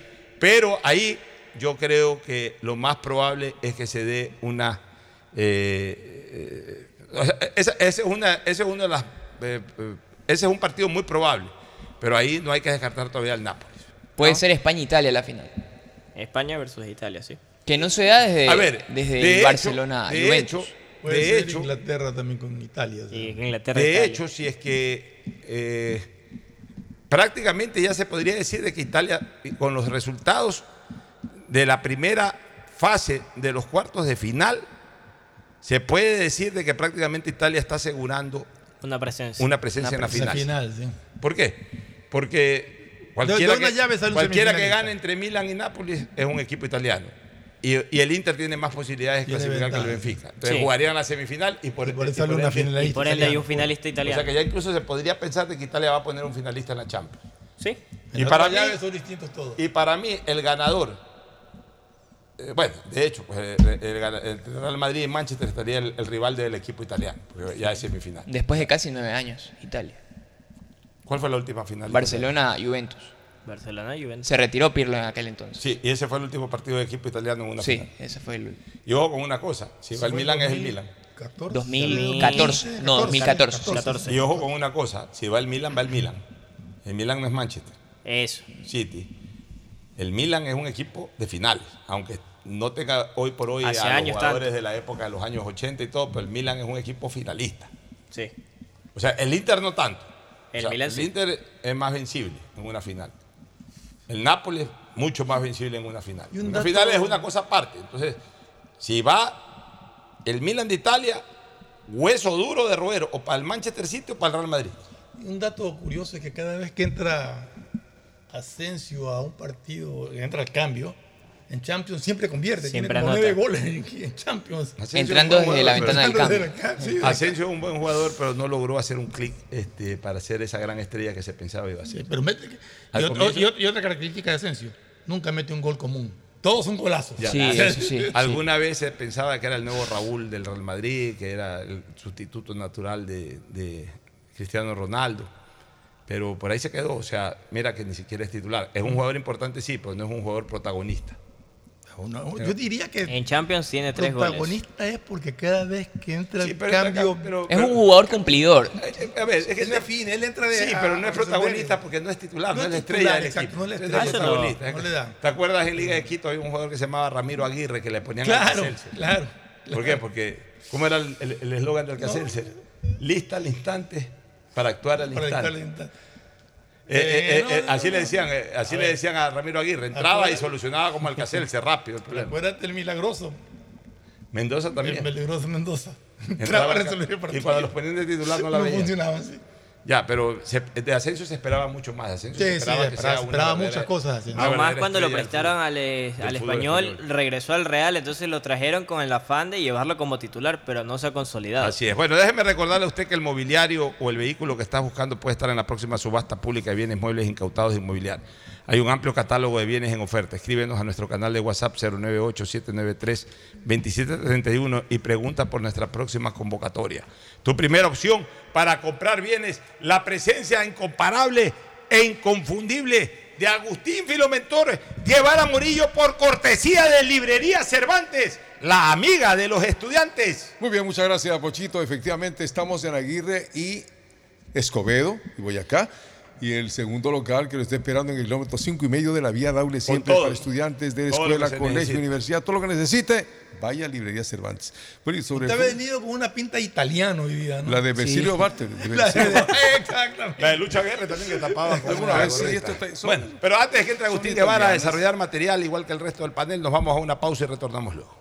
pero ahí yo creo que lo más probable es que se dé una eh, eh, esa, esa es una, esa es una de las eh, eh, ese es un partido muy probable, pero ahí no hay que descartar todavía al Nápoles. Puede ser España-Italia la final. España versus Italia, sí. Que no se da desde, A ver, desde de el hecho- Barcelona de Juventus. hecho, Puede de ser hecho, Inglaterra también con Italia. Inglaterra. de Italia. hecho, si es que eh, prácticamente ya se podría decir de que Italia, con los resultados de la primera fase de los cuartos de final, se puede decir de que prácticamente Italia está asegurando una presencia. una presencia en la final. final, sí. ¿Por qué? Porque cualquiera, que, cualquiera que gane entre Milan y Nápoles es un equipo italiano. Y, y el Inter tiene más posibilidades de Tiene clasificar que el. Benfica. Entonces Sí. jugarían la semifinal y por, Y por y una finalista. Y por ende hay italiano. un finalista O italiano. sea que ya incluso se podría pensar de que Italia va a poner un finalista en la Champions. Sí. En Y la para mí- son distintos todos. Y para mí, el ganador, eh, bueno, de hecho, pues, el, el gana- el Real Madrid y Manchester estaría el, el rival del equipo italiano, porque ya es semifinal. Después de casi nueve años, Italia. ¿Cuál fue la última final? Barcelona-Juventus. Barcelona, Juventus. Se retiró Pirlo en aquel entonces. Sí, y ese fue el último partido de equipo italiano en una Sí, final. ese fue el Y ojo con una cosa, si va el Milan es el 2000. Milan. 14. 2014. No, 2014. 14. Y ojo con una cosa, si va el Milan, va el Milan. El Milan no es Manchester Eso. City. El Milan es un equipo de finales, aunque no tenga hoy por hoy Hace a los años jugadores tanto. de la época de los años 80 y todo, pero el Milan es un equipo finalista. Sí. O sea, el Inter no tanto. O El sea, Milan el sí. Inter es más vencible en una final. El Nápoles mucho más vencible en una final. Una dato- final es una cosa aparte. Entonces, si va el Milan de Italia, hueso duro de roer, o para el Manchester City o para el Real Madrid. Un dato curioso es que cada vez que entra Asensio a un partido, entra al cambio, en Champions siempre convierte. Siempre tiene como nueve goles en, en Champions. Asensio Entrando desde la ventana del Entrando cambio. desde la ca- sí, pero- Asensio es un buen jugador, pero no logró hacer un clic este, para ser esa gran estrella que se pensaba iba a ser. Sí, pero mete- y, otro- otra característica de Asensio, nunca mete un gol común. Todos son golazos. Ya. Sí, eso sí. Alguna vez se pensaba que era el nuevo Raúl del Real Madrid, que era el sustituto natural de, de Cristiano Ronaldo. Pero por ahí se quedó. O sea, mira que ni siquiera es titular. Es un jugador importante, sí, pero no es un jugador protagonista. Uno- yo diría que En Champions tiene tres goles. protagonista es porque cada vez que entra Sí, el cambio. pero- Es un jugador cumplidor. Eh, A ver, es que Él define, él entra de. Sí, a- pero no es protagonista porque no es titular, no, No es es la estrella del exacto, equipo. no es la Es estrella, el no- protagonista. no le da. ¿Te acuerdas en Liga de Quito había un jugador que se llamaba Ramiro Aguirre que le ponían al Claro, Alcacelser? claro. ¿Por qué? Porque, ¿cómo era el el- el eslogan del Alcacelser? Lista al instante para actuar al Para instante. dictarle instante. Eh, eh, Eh, eh, así le decían, así A le decían a Ramiro Aguirre. Entraba y solucionaba como Alcacelser rápido el problema. Acuérdate el milagroso. Mendoza El también. peligroso Mendoza. Entraba Entraba el y cuando los ponían de titular no la no veían. funcionaban, sí. Ya, pero se- de Asensio se esperaba mucho más. Asensio Sí, se sí, esperaba se que esperaba- sea una esperaba verdadera- muchas cosas, Asensio. una Aún más verdadera cuando lo prestaron al, eh, al español, español. regresó al Real, entonces lo trajeron con el afán de llevarlo como titular, pero no se ha consolidado. Así es. Bueno, déjeme recordarle a usted que el mobiliario o el vehículo que está buscando puede estar en la próxima subasta pública de bienes muebles incautados de inmobiliario. Hay un amplio catálogo de bienes en oferta. Escríbenos a nuestro canal de WhatsApp 098-793-2731 y pregunta por nuestra próxima convocatoria. Tu primera opción para comprar bienes, la presencia incomparable e inconfundible de Agustín Filomentor Guevara Murillo por cortesía de Librería Cervantes, la amiga de los estudiantes. Muy bien, muchas gracias, Pochito. Efectivamente, estamos en Aguirre y Escobedo y Boyacá. Y el segundo local que lo está esperando en el kilómetro 5 y medio de la vía Daule, siempre todo. para estudiantes de escuela, colegio, necesite. universidad, todo lo que necesite, vaya a Librería Cervantes. Bueno, y sobre Usted el ha venido con una pinta italiana hoy día, ¿no? la de Becilio Sí. Barter. de La de-. Exactamente. La de Lucha Guerra también que tapaba Alguna una vez, sí, gorrita. esto está- son- Bueno, pero antes de que entre Agustín Guevara a desarrollar material, igual que el resto del panel, nos vamos a una pausa y retornamos luego.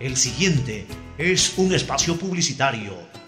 El siguiente es un espacio publicitario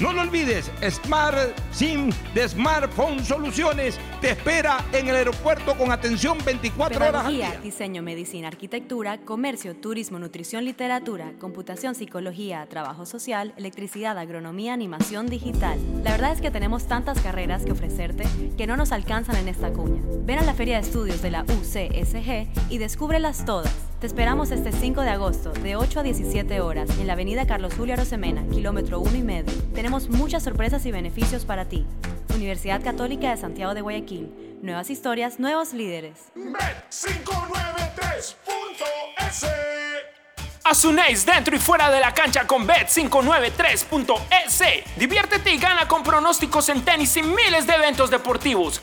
No lo olvides, Smart SIM de Smartphone Soluciones te espera en el aeropuerto con atención 24 horas al Pedagogía, día. diseño, medicina, arquitectura, comercio, turismo, nutrición, literatura, computación, psicología, trabajo social, electricidad, agronomía, animación digital. La verdad es que tenemos tantas carreras que ofrecerte que no nos alcanzan en esta cuña. Ven a la Feria de Estudios de la UCSG y descúbrelas todas. Te esperamos este 5 de agosto, de 8 a 17 horas, en la avenida Carlos Julio Arosemena, kilómetro 1 y medio. Tenemos muchas sorpresas y beneficios para ti. Universidad Católica de Santiago de Guayaquil. Nuevas historias, nuevos líderes. Bet593.es Asunéis dentro y fuera de la cancha con Bet593.es. Diviértete y gana con pronósticos en tenis y miles de eventos deportivos.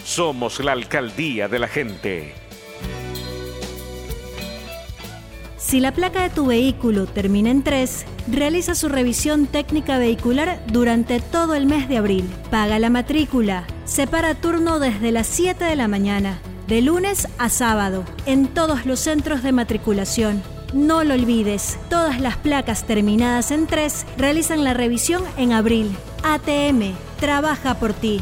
Somos la alcaldía de la gente. Si la placa de tu vehículo termina en 3, realiza su revisión técnica vehicular durante todo el mes de abril. Paga la matrícula. Separa turno desde las 7 de la mañana, de lunes a sábado, en todos los centros de matriculación. No lo olvides, todas las placas terminadas en 3 realizan la revisión en abril. ATM, trabaja por ti.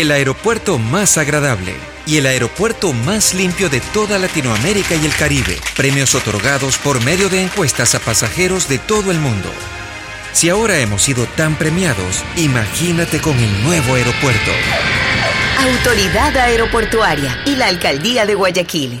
el aeropuerto más agradable y el aeropuerto más limpio de toda Latinoamérica y el Caribe. Premios otorgados por medio de encuestas a pasajeros de todo el mundo. Si ahora hemos sido tan premiados, imagínate con el nuevo aeropuerto. Autoridad Aeroportuaria y la Alcaldía de Guayaquil.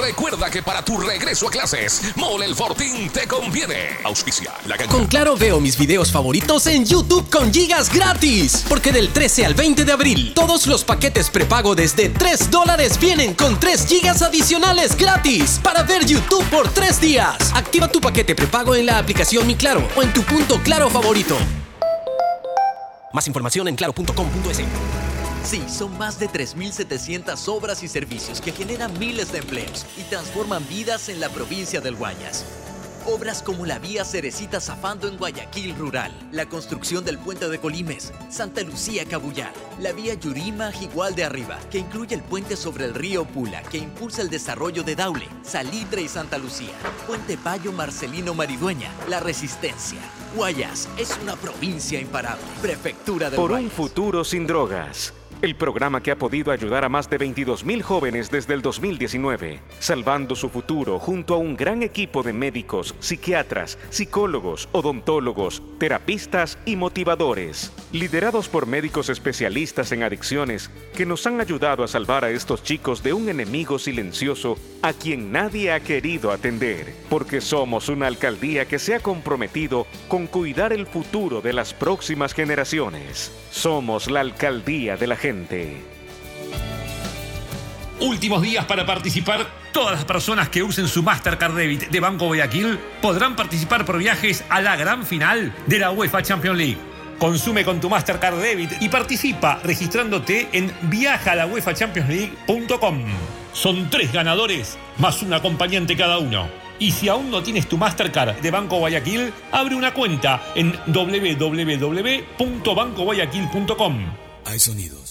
recuerda que para tu regreso a clases, Mole el Fortín te conviene. Auspicia la cancha. Con Claro veo mis videos favoritos en YouTube con gigas gratis. Porque del 13 al 20 de abril, todos los paquetes prepago desde 3 dólares vienen con 3 gigas adicionales gratis para ver YouTube por 3 días. Activa tu paquete prepago en la aplicación Mi Claro o en tu punto Claro favorito. Más información en claro.com.es. Sí, son más de 3.700 obras y servicios que generan miles de empleos y transforman vidas en la provincia del Guayas. Obras como la vía Cerecita Zafando en Guayaquil Rural, la construcción del puente de Colimes, Santa Lucía Cabullar, la vía Yurima Jigual de Arriba, que incluye el puente sobre el río Pula, que impulsa el desarrollo de Daule, Salitre y Santa Lucía, Puente Payo Marcelino Maridueña, La Resistencia. Guayas es una provincia imparable. Prefectura del Por Guayas. un futuro sin drogas. El programa que ha podido ayudar a más de 22.000 jóvenes desde el 2019, salvando su futuro junto a un gran equipo de médicos, psiquiatras, psicólogos, odontólogos, terapistas y motivadores, liderados por médicos especialistas en adicciones que nos han ayudado a salvar a estos chicos de un enemigo silencioso a quien nadie ha querido atender, porque somos una alcaldía que se ha comprometido con cuidar el futuro de las próximas generaciones. Somos la alcaldía de la gente. Últimos días para participar Todas las personas que usen su Mastercard Debit de Banco Guayaquil podrán participar por viajes a la gran final de la UEFA Champions League. Consume con tu Mastercard Debit y participa registrándote en viajalauefachampionsleague.com. Son tres ganadores más un acompañante cada uno. Y si aún no tienes tu Mastercard de Banco Guayaquil, abre una cuenta en www.bancoguayaquil.com. Hay sonidos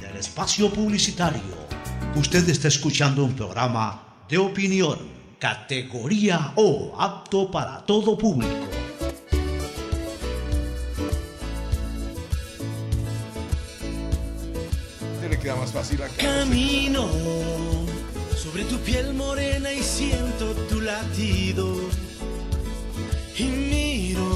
espacio publicitario. Usted está escuchando un programa de opinión, categoría O, apto para todo público. le queda más fácil acá. Camino sobre tu piel morena y siento tu latido. Y miro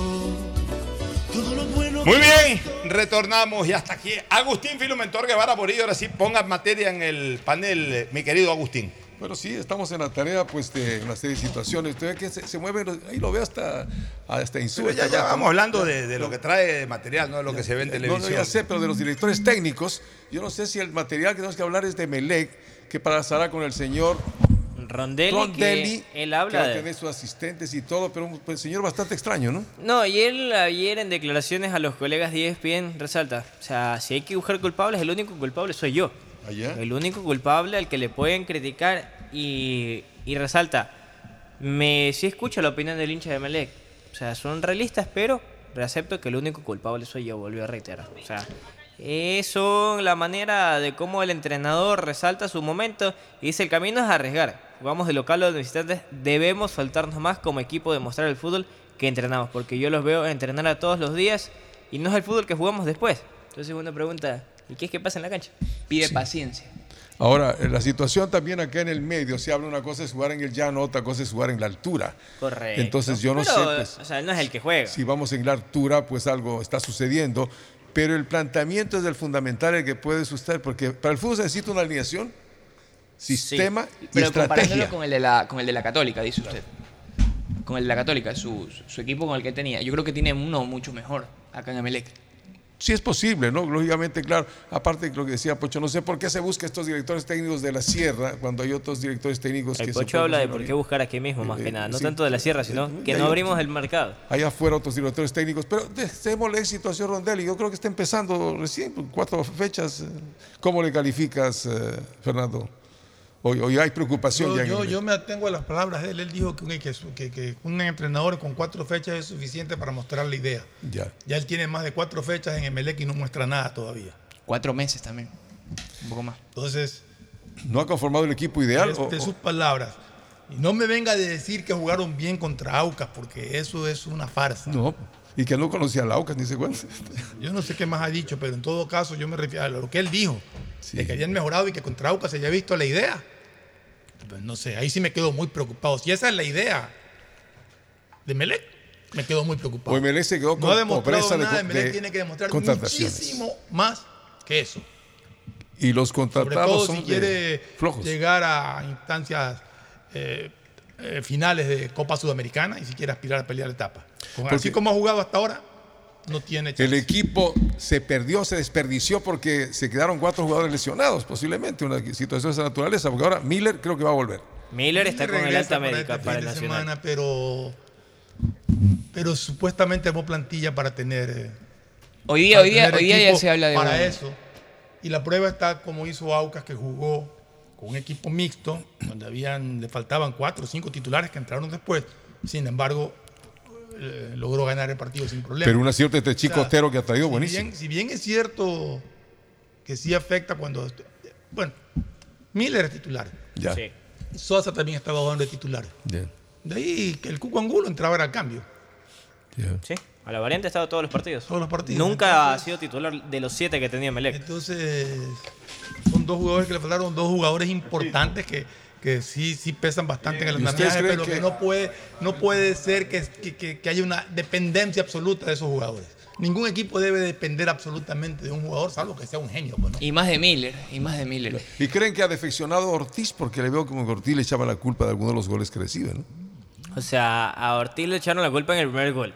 Muy bien, retornamos y hasta aquí. Agustín Filumentor Guevara Borillo, ahora sí ponga materia en el panel, mi querido Agustín. Bueno, sí, estamos en la tarea pues de una serie de situaciones. Usted ve que se, se mueve, ahí lo ve hasta, hasta Pero insulta. ya, ya vamos hablando de, de lo que trae de material, no de lo que se ve en No, televisión. no, ya sé, pero de los directores técnicos, yo no sé si el material que tenemos que hablar es de Melec, que pasará con el señor Rondelli, Rondelli, que él habla que va a de- tener sus asistentes y todo, pero un pues, señor bastante extraño, ¿no? No, y él ayer en declaraciones a los colegas de ESPN resalta, o sea, si hay que buscar culpables, el único culpable soy yo. El único culpable al que le pueden criticar y, y resalta, me sí escucho la opinión del hincha de Melec. O sea, son realistas, pero acepto que el único culpable soy yo, volvió a reiterar. O sea, eso la manera de cómo el entrenador resalta su momento y dice el camino es arriesgar. Jugamos de local o de visitantes, debemos faltarnos más como equipo de mostrar el fútbol que entrenamos, porque yo los veo entrenar a todos los días y no es el fútbol que jugamos después. Entonces uno pregunta, ¿y qué es que pasa en la cancha? Pide paciencia. Ahora, eh, la situación también acá en el medio, se habla una cosa es jugar en el llano, otra cosa es jugar en la altura. Correcto. Entonces yo no Pero, sé, pues, o sea, él no es el que juega. si vamos en la altura, pues algo está sucediendo. Pero el planteamiento es el fundamental, el que puede sustentar, porque para el fútbol se necesita una alineación, sistema y Pero estrategia. comparándolo con el, de la, con el de la Católica, dice usted. Con el de la Católica, su, su equipo con el que tenía. Yo creo que tiene uno mucho mejor acá en Emelec. Sí es posible, ¿no? Lógicamente, claro. Aparte de lo que decía Pocho, no sé por qué se busca estos directores técnicos de la sierra cuando hay otros directores técnicos El que Pocho se habla de por qué buscar aquí mismo, más que Eh, nada. No sí. tanto de la sierra, sino que no abrimos el mercado. allá afuera otros directores técnicos, pero démosle éxito a señor Rondelli. Yo creo que está empezando recién, cuatro fechas. eh. ¿Cómo le calificas, eh, Fernando? Hoy, hoy hay preocupación Yo, ya yo, me atengo a las palabras de él. Él dijo que un, que su- que- que un entrenador con cuatro fechas es suficiente para mostrar la idea. Ya. Ya él tiene más de cuatro fechas en Emelec y no muestra nada todavía. Cuatro meses también. Un poco más. Entonces, ¿No ha conformado el equipo ideal? de, sus palabras. Y no me venga de decir que jugaron bien contra Aucas, porque eso es una farsa. No, y que no conocía a Laucas ni se cuenta. Yo no sé qué más ha dicho, pero en todo caso yo me refiero a lo que él dijo, de que habían mejorado y que contra Aucas se había visto la idea. Pues no sé, ahí sí me quedo muy preocupado. Si esa es la idea de Melec, me quedo muy preocupado. O MLE se quedó no con ha demostrado de nada, co- Melec de tiene que demostrar muchísimo más que eso. Y los Sobre contratados todo son si de- quiere flojos. llegar a instancias eh, eh, finales de Copa Sudamericana y si quiere aspirar a pelear etapa. Con- así como ha jugado hasta ahora, no tiene chance. El equipo se perdió, se desperdició porque se quedaron cuatro jugadores lesionados, posiblemente, una situación de esa naturaleza, porque ahora Miller creo que va a volver. Miller está con el alta para médica este para el Nacional. semana, pero, pero supuestamente armó plantilla para tener. eh, Hoy día- para hoy día- hoy día ya se habla de Para eso. Y la prueba está como hizo Aucas, que jugó con un equipo mixto, donde habían, le faltaban cuatro o cinco titulares que entraron después. Sin embargo, eh, logró ganar el partido sin problema. Pero un acierto este chico O sea, Otero que ha traído si buenísimo. bien- si bien es cierto que sí afecta cuando. Bueno, Miller es titular. Ya. Sí. Sosa también estaba jugando de titular. De ahí que el Cuco Angulo entraba al cambio. Sí, a la variante ha estado todos los partidos. Todos los partidos. Nunca ha sido titular de los siete que tenía Melec. Entonces, son dos jugadores que le faltaron, dos jugadores importantes que, que sí, sí pesan bastante en el ¿Y ustedes andamiaje, pero que, que- no puede, no puede ser que, que- que- haya una dependencia absoluta de esos jugadores. Ningún equipo debe depender absolutamente de un jugador, salvo que sea un genio. pues, ¿no? Y más de Miller, y más de Miller. ¿Y creen que ha defeccionado a Ortiz? Porque le veo como que Ortiz le echaba la culpa de algunos de los goles que recibe, ¿no? O sea, a Ortiz le echaron la culpa en el primer gol.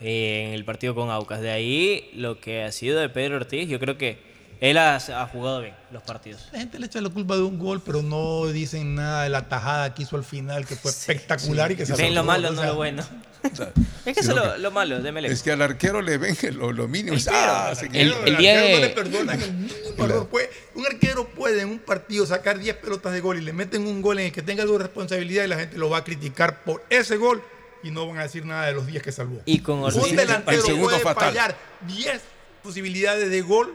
eh, En el partido con Aucas. De ahí, lo que ha sido de Pedro Ortiz, yo creo que él ha, ha jugado bien los partidos. La gente le echa la culpa de un gol, pero no dicen nada de la tajada que hizo al final, que fue espectacular y que se Ven lo malo, o no sea, lo bueno. Es que eso es lo, malo de Melec. Es que al arquero le ven lo, lo mínimo. El Ah, arquero, el- día de- no le perdonan el mínimo error. Puede- un arquero puede en un partido sacar 10 pelotas de gol y le meten un gol en el que tenga algo de responsabilidad y la gente lo va a criticar por ese gol y no van a decir nada de los 10 que salvó. Y con Ortiz- un delantero El segundo puede fatal. fallar 10 posibilidades de gol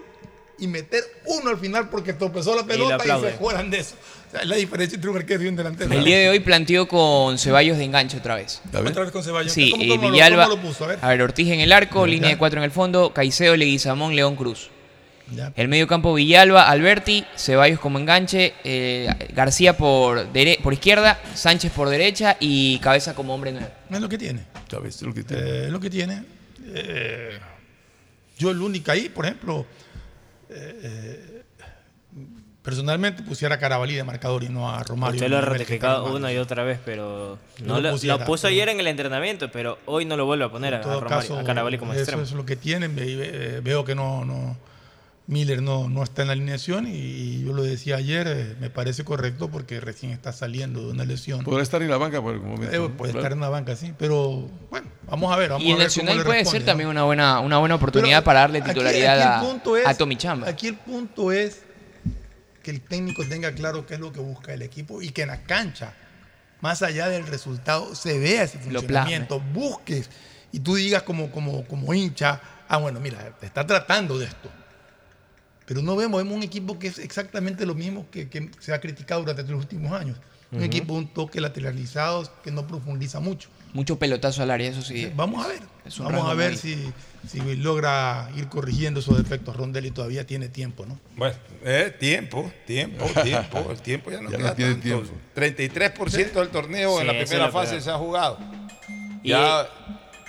y meter uno al final porque tropezó la pelota y, se juegan de eso. O sea, es la diferencia entre un arquero y un delantero. El día de hoy planteó con Ceballos de enganche otra vez. Otra vez con Ceballos. Sí, ¿Cómo- Villalba. cómo lo puso? A ver. Ortiz en el arco, Ya. línea de cuatro en el fondo, Caicedo, Leguizamón, León Cruz. Ya. El medio campo Villalba, Alberti, Ceballos como enganche, eh, García por, dere- por izquierda, Sánchez por derecha y Cabeza como hombre nuevo. Es lo que tiene. Lo que tiene. Eh, es lo que tiene. Eh, yo el único ahí, por ejemplo, eh, personalmente pusiera a Carabalí de marcador y no a Romario. Usted lo ha ratificado una y otra vez, pero no lo lo, pusiera, lo puso ayer en el entrenamiento, pero hoy no lo vuelve a poner a, Romario- caso, a Carabalí como eso extremo. es lo que tienen. Ve- ve- Veo que no, no Miller no, no está en la alineación y yo lo decía ayer, eh, me parece correcto porque recién está saliendo de una lesión. Podrá estar en la banca por algún momento. Eh, puede estar en la banca, sí, pero bueno, vamos a ver. Vamos Y a el ver Nacional cómo le puede responde, ser ¿no? también una buena, una buena oportunidad para darle Aquí- titularidad aquí el punto a, es- a Tommy Chamba. Aquí el punto es que el técnico tenga claro qué es lo que busca el equipo y que en la cancha, más allá del resultado, se vea ese funcionamiento, busques y tú digas como, como, como hincha, ah, bueno, mira, te está tratando de esto. Pero no vemos, vemos un equipo que es exactamente lo mismo que, que se ha criticado durante los últimos años. Un Ujú. equipo, un toque lateralizado que no profundiza mucho. Mucho pelotazo al área, eso sí. Vamos a ver. Vamos a ver muy- si, si logra ir corrigiendo esos defectos. Rondelli todavía tiene tiempo, ¿no? Bueno, eh, tiempo, tiempo, tiempo. El tiempo ya no Ya no queda tiene tanto. tiempo. 33% del torneo Sí, en la primera fase se ha jugado. Ya,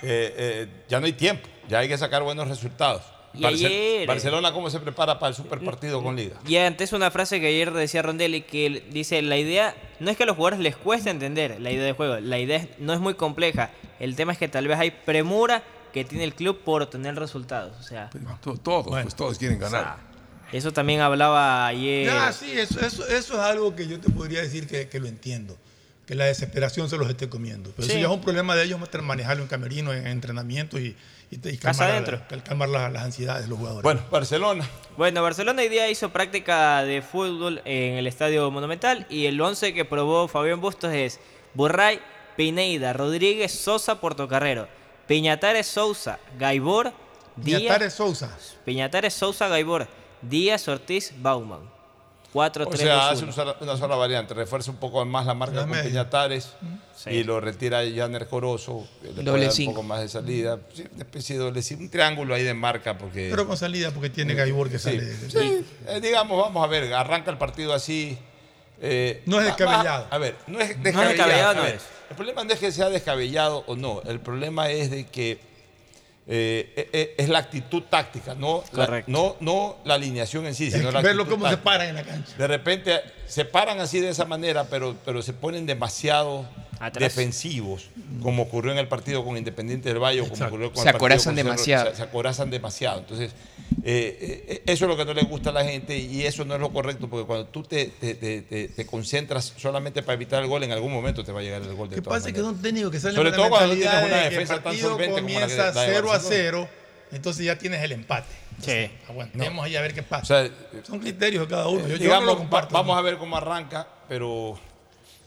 eh, eh, ya no hay tiempo. Ya hay que sacar buenos resultados. Y ayer- Barcelona, ¿cómo se prepara para el super partido con Liga? Y antes una frase que ayer decía Rondelli que dice, la idea no es que a los jugadores les cueste entender la idea de juego, la idea no es muy compleja, el tema es que tal vez hay premura que tiene el club por obtener resultados, o sea, To- Todos, pues todos quieren ganar. eso también hablaba ayer. Ya, sí, eso, eso, eso es algo que yo te podría decir que, que lo entiendo. Que la desesperación se los esté comiendo. Pero Sí. eso ya es un problema de ellos manejarlo en camerino, en entrenamiento y, y, y Casa calmar, adentro. la- calmar las, las ansiedades de los jugadores. Bueno, Barcelona. Bueno, Barcelona hoy día hizo práctica de fútbol en el Estadio Monumental y el 11 que probó Fabián Bustos es Burray, Pineida, Rodríguez, Sosa, Portocarrero, Piñatares, Sousa, Gaibor, Díaz, Piñatares Sousa. Piñatares, Sousa, Gaibor, Díaz, Ortiz, Bauman. 4 O 3 sea, 2, hace 1. una sola, variante, refuerza un poco más la marca La con media. Piñatares Sí. y lo retira Janer Corozo, le puede Doble dar un poco más de salida. Sí, una especie de doble un triángulo ahí de marca porque... Pero con salida porque tiene Gaibor que Sí, sale. sí, eh, digamos, vamos a ver, arranca el partido así. eh, No es descabellado. va- a ver, no es No es descabellado. descabellado, no es. El problema no es que sea descabellado o no. El problema es de que eh, eh, eh, es la actitud táctica, no la, no, no la alineación en sí, Hay sino que la verlo actitud cómo se paran en la cancha. De repente se paran así de esa manera, pero, pero se ponen demasiado Atrás. defensivos, como ocurrió en el partido con Independiente del Valle, o como Exacto. ocurrió con Se el partido acorazan con Cerro- demasiado. Se, se acorazan demasiado. Entonces, eh, eh, eso es lo que no le gusta a la gente y eso no es lo correcto, porque cuando tú te, te- te- te- te concentras solamente para evitar el gol, en algún momento te va a llegar el gol de ¿Qué pasa? Que maneras. son técnicos que salen Sobre todo cuando no tienes una de que defensa tan solvente como la que- comienza la de 0 a Barcelona. 0 entonces ya tienes el empate. Sí. Aguantemos ahí a ver qué pasa. O sea, Son criterios de cada uno. Yo, yo digamos, no lo comparto. va- vamos a ver cómo arranca, pero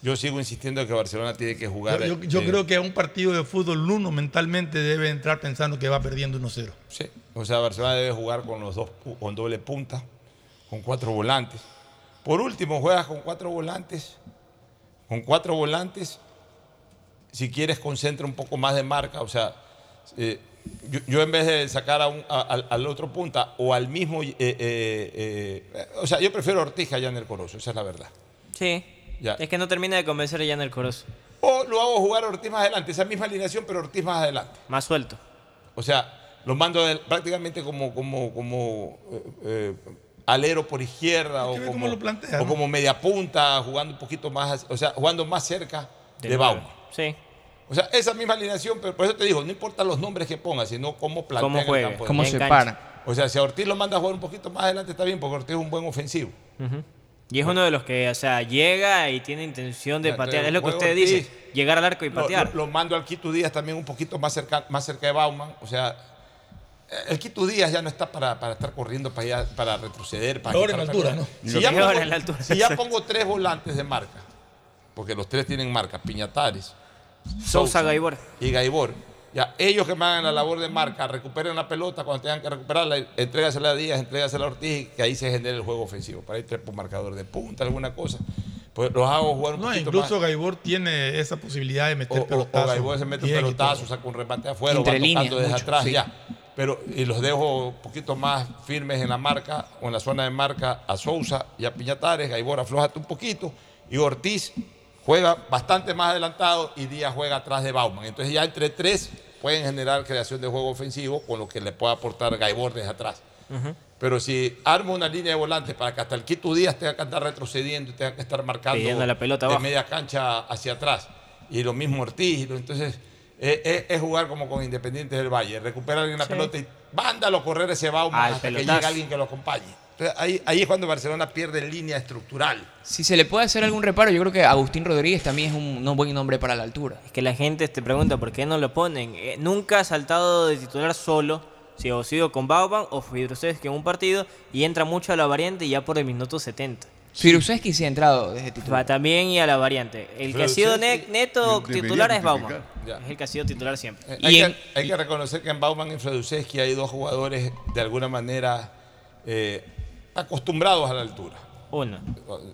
yo sigo insistiendo que Barcelona tiene que jugar. Yo, yo- yo eh, creo que a un partido de fútbol uno mentalmente debe entrar pensando que va perdiendo 1-0. Sí, o sea, Barcelona debe jugar con los dos, con doble punta, con cuatro volantes. Por último, juegas con cuatro volantes, con cuatro volantes. Si quieres, concentra un poco más de marca. O sea, eh, yo, yo en vez de sacar a un- a- al, al otro punta o al mismo, eh, eh, eh, o sea, yo prefiero Ortiz que a Jan el Corozo, esa es la verdad. Sí. Ya. Es que no termina de convencer ya en el Corozo. O lo hago jugar a Ortiz más adelante, esa misma alineación, pero Ortiz más adelante. Más suelto. O sea, lo mando prácticamente como, como, como eh, eh, alero por izquierda o como, cómo lo plantea, o ¿no? como media punta, jugando un poquito más, o sea, jugando más cerca de, De. Sí. O sea, esa misma alineación, pero por eso te digo, no importa los nombres que pongas, sino cómo plantea Cómo en el juega, campo de cómo se para. O sea, si a Ortiz lo manda a jugar un poquito más adelante está bien, porque Ortiz es un buen ofensivo. Ujú. Y es uno de los que, o sea, llega y tiene intención de Ya, patear. Es lo que usted dice, llegar al arco y Lo- patear. Lo, lo mando al Quito Díaz también un poquito más cerca, más cerca de Bauman. O sea, el Quito Díaz ya no está para, para estar corriendo para, allá, para retroceder. Para Peor en quitar altura, la- ¿no? Si, ya pongo, en la altura, si ya exacto. pongo tres volantes de marca, porque los tres tienen marca, Piñatares, Sousa Gaibor. y Gaibor. Ya, ellos que me hagan la labor de marca, recuperen la pelota cuando tengan que recuperarla, entrégasela a Díaz, entrégasela a Ortiz, que ahí se genere el juego ofensivo. Para ir tres por marcador de punta, alguna cosa. Pues los hago jugar un No, poquito incluso más. Gaibor tiene esa posibilidad de meter O, pelotazos. o Gaibor se mete un pelotazo, saca un remate afuera, Entre o va líneas, tocando desde mucho, atrás, sí. ya. Pero, y los dejo un poquito más firmes en la marca, o en la zona de marca, a Sousa y a Piñatares. Gaibor, aflójate un poquito. Y Ortiz juega bastante más adelantado y Díaz juega atrás de Bauman. Entonces ya entre tres pueden generar creación de juego ofensivo con lo que le pueda aportar desde atrás. Pero si armo una línea de volantes para que hasta el Quito Díaz tenga que andar retrocediendo y tenga que estar marcando la pelota de abajo. media cancha hacia atrás, y lo mismo Ortiz, entonces eh, eh, es jugar como con Independientes del Valle, recuperar alguien la Sí. pelota y mándalo correr ese Bauman Al hasta que llegue alguien que lo acompañe. Entonces, ahí, ahí es cuando Barcelona pierde línea estructural. Si se le puede hacer algún reparo, yo creo que Agustín Rodríguez también es un, un buen nombre para la altura. Es que la gente te pregunta por qué no lo ponen. Eh, nunca ha saltado de titular solo. Si ha sido con Bauman o Fidrusevski en un partido y entra mucho a la variante ya por el minuto 70. Firuseski sí ha entrado desde Va titular. también y a la variante. El que ha sido ne- neto titular es Bauman. Ya. Es el que ha sido titular siempre. Eh, Y hay, en- que, hay que reconocer que en Bauman y Fredusewski hay dos jugadores de alguna manera eh, acostumbrados a la altura. Uno.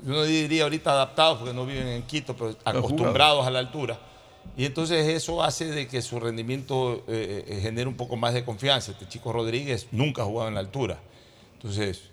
yo no diría ahorita adaptados porque no viven en Quito, pero acostumbrados a la altura. Y entonces eso hace de que su rendimiento eh, eh, genere un poco más de confianza. Este chico Rodríguez nunca ha jugado en la altura. Entonces,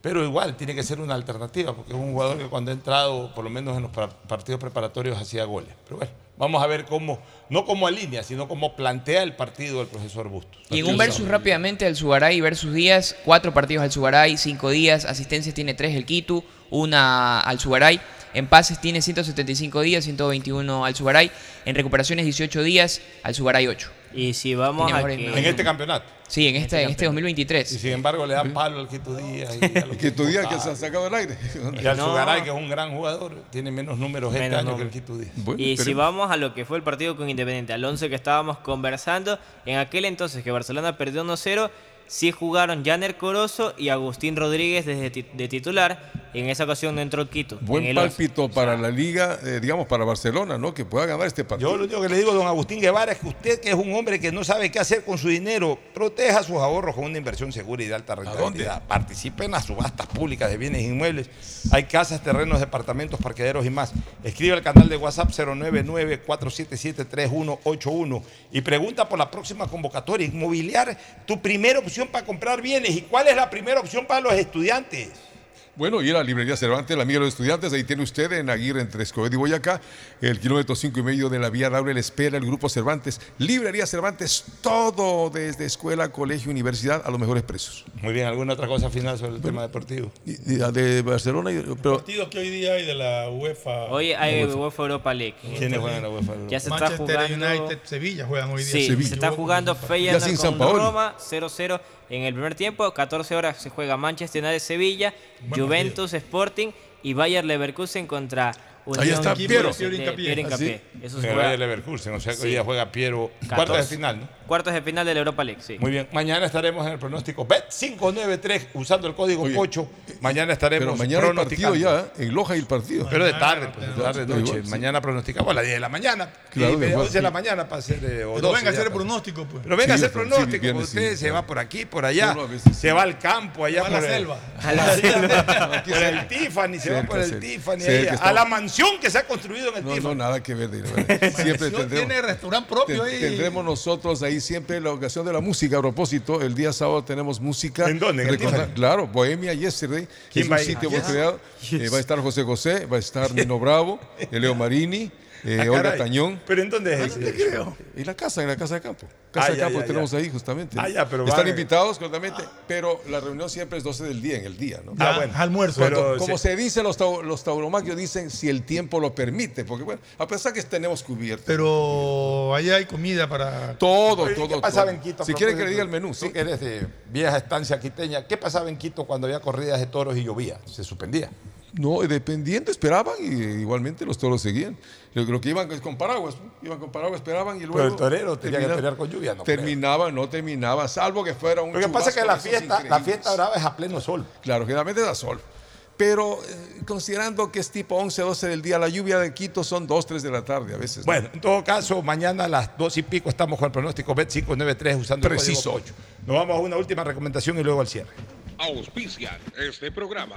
pero igual tiene que ser una alternativa porque es un jugador que cuando ha entrado, por lo menos en los par- partidos preparatorios, hacía goles. Pero bueno, vamos a ver cómo, no cómo alinea, sino cómo plantea el partido el profesor Bustos. Y en un versus rápidamente, el Sugaray versus Díaz, cuatro partidos al Sugaray, cinco días, asistencias tiene tres el Quito, una al Sugaray, en pases tiene 175 días, 121 al Sugaray, en recuperaciones 18 días, al Sugaray 8. Y si vamos a que... En este campeonato. Sí, en este, en este Y 2023. sin embargo le dan palo al Quito Díaz. Y, a los Quito Díaz que se ha sacado del aire. Y al No. Sugaray, que es un gran jugador, tiene menos números este año que el Quito Díaz. Bueno, Y si vamos a lo que fue el partido con Independiente, al 11 que estábamos conversando, en aquel entonces que Barcelona perdió 1-0, sí jugaron Janer Corozo y Agustín Rodríguez desde ti- de titular. En esa ocasión no entró Quito. en Buen pálpito para la liga, eh, digamos, para Barcelona, ¿no? Que pueda ganar este partido. Yo lo único que le digo a don Agustín Guevara es que usted, que es un hombre que no sabe qué hacer con su dinero, proteja sus ahorros con una inversión segura y de alta rentabilidad. Participe en las subastas públicas de bienes inmuebles. Hay casas, terrenos, departamentos, parqueaderos y más. Escribe al canal de WhatsApp 099-477-3181 y pregunta por la próxima convocatoria. Inmobiliar, tu primera opción para comprar bienes. ¿Y cuál es la primera opción para los estudiantes? Bueno, y la librería Cervantes, la amiga de los estudiantes, ahí tiene usted en Aguirre, entre Escobedo y Boyacá, el kilómetro cinco y medio de la vía Laurel espera el grupo Cervantes. Librería Cervantes, todo desde escuela, colegio, universidad, a los mejores precios. Muy bien, ¿alguna otra cosa final sobre el tema deportivo? Y- y de Barcelona, y- pero partidos que hoy día hay de la UEFA. Hoy hay UEFA. UEFA Europa League. ¿Quiénes juegan en la UEFA? Ya se está Manchester jugando. United, Sevilla juegan hoy día. Sí, me se está jugando Feyenoord con. Roma 0-0 en el primer tiempo. 14 horas se juega Manchester United Sevilla, Buen Juventus Sporting y Bayer Leverkusen contra Ahí está Equipo Piero. de- Piero Hincapié. Eso se juega- de Leverkusen, o sea que Sí. hoy día juega Piero. 14. Cuartos de final, ¿no? Cuartos de final de la Europa League, sí. Muy bien. Mañana estaremos en el pronóstico Bet593 usando el código POCHO. Mañana estaremos Pero mañana hay partido pronosticando. ya, ¿eh? en Loja hay el partido. Pero de tarde, pues, de tarde, noche. igual, sí. Mañana pronosticamos a las 10 de la mañana. Claro, y de de acuerdo. 11 de la mañana para hacer. eh, o Pero 12 venga a hacer el pronóstico, pues. Pero venga a hacer pronóstico. usted sí, se claro. va por aquí, por allá. No, veces se va al campo, allá Va a la por el- selva. A la selva. Por el. Tiffany, se va por el. Tiffany. A la mansión que se ha construido en el No, no, nada que ver. Siempre tendremos, tiene restaurante propio ten- tendremos nosotros ahí siempre la ocasión de la música. A propósito, el día sábado tenemos música. ¿En dónde? ¿En Recordar- Tiffany? Claro, Bohemia Yesterday. ¿Quién es va un sitio Ah, muy yes. creado. Eh, va a estar José José, va a estar Nino Bravo, Leo Marini, eh, Ah, Olga. Tañón. ¿Pero en dónde es ¿Dónde ese? creo? En la casa, en la casa de campo. Casa Ah, de ya, campo ya, que tenemos ya. ahí justamente. Ah, ya, pero Están invitados, claramente, pero la reunión siempre es 12 del día, en el día, ¿no? Ya, almuerzo. Pero como se- se dice, los, tau- los tauromaquios dicen si el tiempo lo permite, porque bueno, a pesar que tenemos cubierto. Pero ahí hay comida para. Todo, todo. ¿Qué pasaba todo. en Quito? Si quiere que le diga el menú, Tú sí. que eres de vieja estancia quiteña, ¿qué pasaba en Quito cuando había corridas de toros y llovía? Se suspendía. No, dependiendo, esperaban y igualmente los toros seguían. Lo, lo que iban es con paraguas, ¿no? iban con paraguas, esperaban y luego. Pero el torero tenía que pelear con lluvia, no creo. Terminaba, no terminaba, salvo que fuera un. Lo que pasa es que la fiesta, la fiesta brava es a pleno sol. Claro, generalmente da sol. Pero eh, considerando que es tipo 11, 12 del día, la lluvia de Quito son 2, 3 de la tarde a veces. ¿no? Bueno, en todo caso, mañana a las dos y pico estamos con el pronóstico Bet593 usando Preciso. el código 8. Nos vamos a una última recomendación y luego al cierre. Auspician este programa.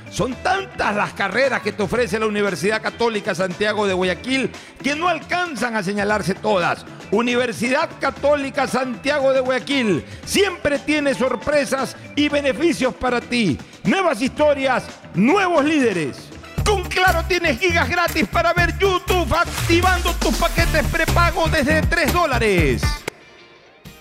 Son tantas las carreras que te ofrece la Universidad Católica Santiago de Guayaquil que no alcanzan a señalarse todas. Universidad Católica Santiago de Guayaquil siempre tiene sorpresas y beneficios para ti. Nuevas historias, nuevos líderes. Con Claro tienes gigas gratis para ver YouTube activando tus paquetes prepago desde 3 dólares.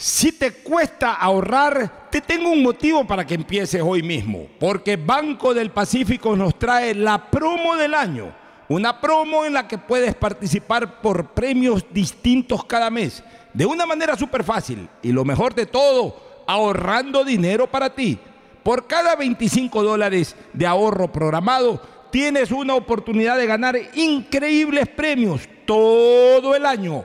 Si te cuesta ahorrar, te tengo un motivo para que empieces hoy mismo. Porque Banco del Pacífico nos trae la promo del año. Una promo en la que puedes participar por premios distintos cada mes. De una manera súper fácil. Y lo mejor de todo, ahorrando dinero para ti. Por cada 25 dólares de ahorro programado, tienes una oportunidad de ganar increíbles premios todo el año.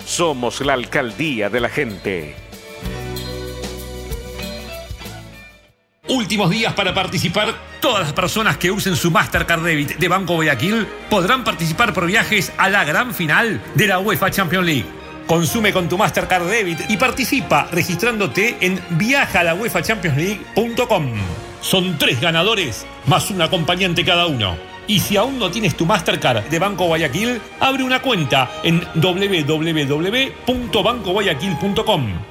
Somos la alcaldía de la gente. Últimos días para participar. Todas las personas que usen su Mastercard Debit de Banco Guayaquil podrán participar por viajes a la gran final de la UEFA Champions League. Consume con tu Mastercard Debit y participa registrándote en viajalauefachampionsleague.com. Son tres ganadores más un acompañante cada uno. Y si aún no tienes tu Mastercard de Banco Guayaquil, abre una cuenta en www.bancoguayaquil.com.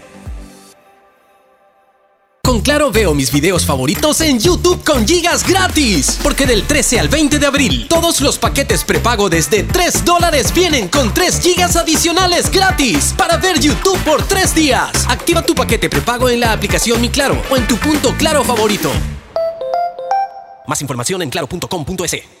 Con Claro veo mis videos favoritos en YouTube con gigas gratis. Porque del 13 al 20 de abril, todos los paquetes prepago desde 3 dólares vienen con 3 gigas adicionales gratis para ver YouTube por 3 días. Activa tu paquete prepago en la aplicación Mi Claro o en tu punto Claro favorito. Más información en claro.com.es.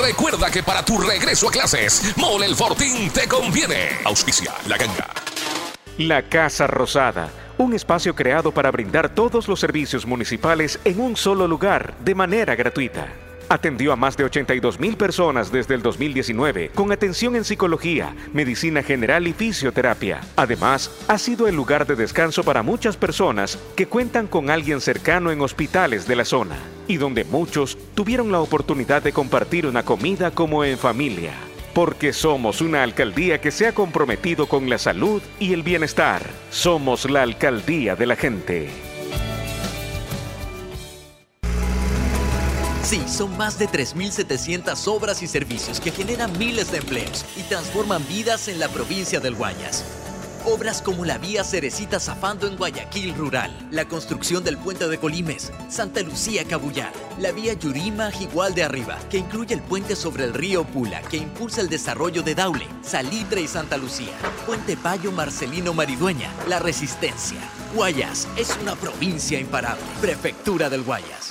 recuerda que para tu regreso a clases, Mole el Fortín te conviene. Auspicia la ganga. La Casa Rosada, un espacio creado para brindar todos los servicios municipales en un solo lugar de manera gratuita. Atendió a más de 82 mil personas desde el 2019 con atención en psicología, medicina general y fisioterapia. Además, ha sido el lugar de descanso para muchas personas que cuentan con alguien cercano en hospitales de la zona y donde muchos tuvieron la oportunidad de compartir una comida como en familia. Porque somos una alcaldía que se ha comprometido con la salud y el bienestar. Somos la alcaldía de la gente. Sí, son más de 3.700 obras y servicios que generan miles de empleos y transforman vidas en la provincia del Guayas. Obras como la vía Cerecita Zafando en Guayaquil Rural, la construcción del puente de Colimes, Santa Lucía Cabullar, la vía Yurima Jigual de Arriba, que incluye el puente sobre el río Pula, que impulsa el desarrollo de Daule, Salitre y Santa Lucía, Puente Payo Marcelino Maridueña, La Resistencia. Guayas es una provincia imparable. Prefectura del Guayas.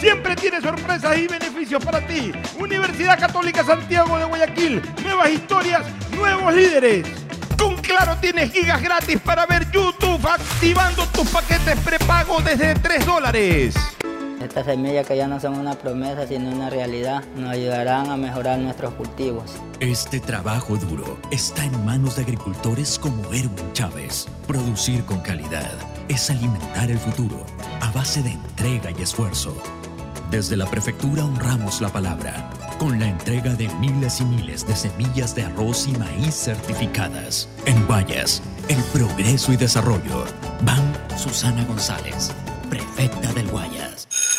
Siempre tiene sorpresas y beneficios para ti. Universidad Católica Santiago de Guayaquil. Nuevas historias, nuevos líderes. Con Claro tienes gigas gratis para ver YouTube activando tus paquetes prepago desde 3 dólares. Estas semillas que ya no son una promesa sino una realidad nos ayudarán a mejorar nuestros cultivos. Este trabajo duro está en manos de agricultores como Erwin Chávez. Producir con calidad es alimentar el futuro a base de entrega y esfuerzo. Desde la prefectura honramos la palabra con la entrega de miles y miles de semillas de arroz y maíz certificadas. En Guayas, el progreso y desarrollo. Van Susana González, prefecta del Guayas.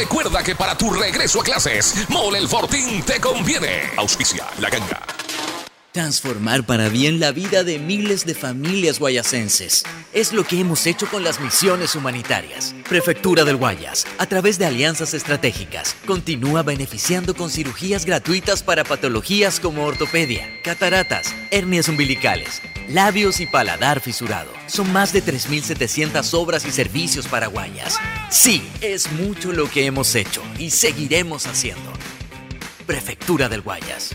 recuerda que para tu regreso a clases, Mole el Fortín te conviene. Auspicia la ganga. Transformar para bien la vida de miles de familias guayasenses. Es lo que hemos hecho con las misiones humanitarias. Prefectura del Guayas, a través de alianzas estratégicas, continúa beneficiando con cirugías gratuitas para patologías como ortopedia, cataratas, hernias umbilicales, labios y paladar fisurado. Son más de 3.700 obras y servicios para Guayas. Sí, es mucho lo que hemos hecho y seguiremos haciendo. Prefectura del Guayas.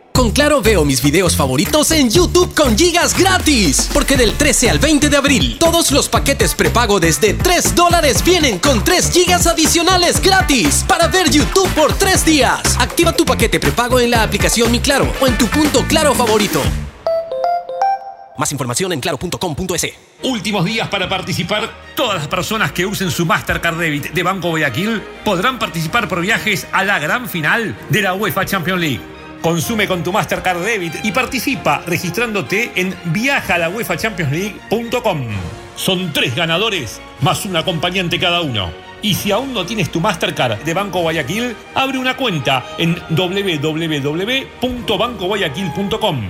Con Claro veo mis videos favoritos en YouTube con gigas gratis. Porque del 13 al 20 de abril, todos los paquetes prepago desde 3 dólares vienen con 3 gigas adicionales gratis para ver YouTube por 3 días. Activa tu paquete prepago en la aplicación Mi Claro o en tu punto Claro favorito. Más información en claro.com.es. Últimos días para participar. Todas las personas que usen su Mastercard Debit de Banco Guayaquil podrán participar por viajes a la gran final de la UEFA Champions League. Consume con tu Mastercard Debit y participa registrándote en viajalauefachampionsleague.com. Son tres ganadores más un acompañante cada uno. Y si aún no tienes tu Mastercard de Banco Guayaquil, abre una cuenta en www.bancoguayaquil.com.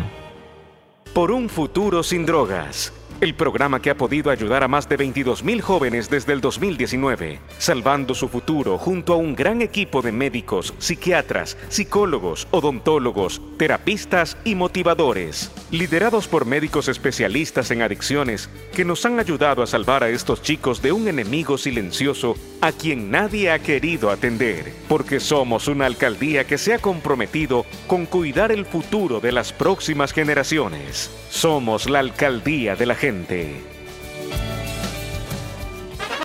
Por un futuro sin drogas. El programa que ha podido ayudar a más de 22.000 jóvenes desde el 2019, salvando su futuro junto a un gran equipo de médicos, psiquiatras, psicólogos, odontólogos, terapistas y motivadores, liderados por médicos especialistas en adicciones que nos han ayudado a salvar a estos chicos de un enemigo silencioso a quien nadie ha querido atender, porque somos una alcaldía que se ha comprometido con cuidar el futuro de las próximas generaciones. Somos la alcaldía de la gente presente.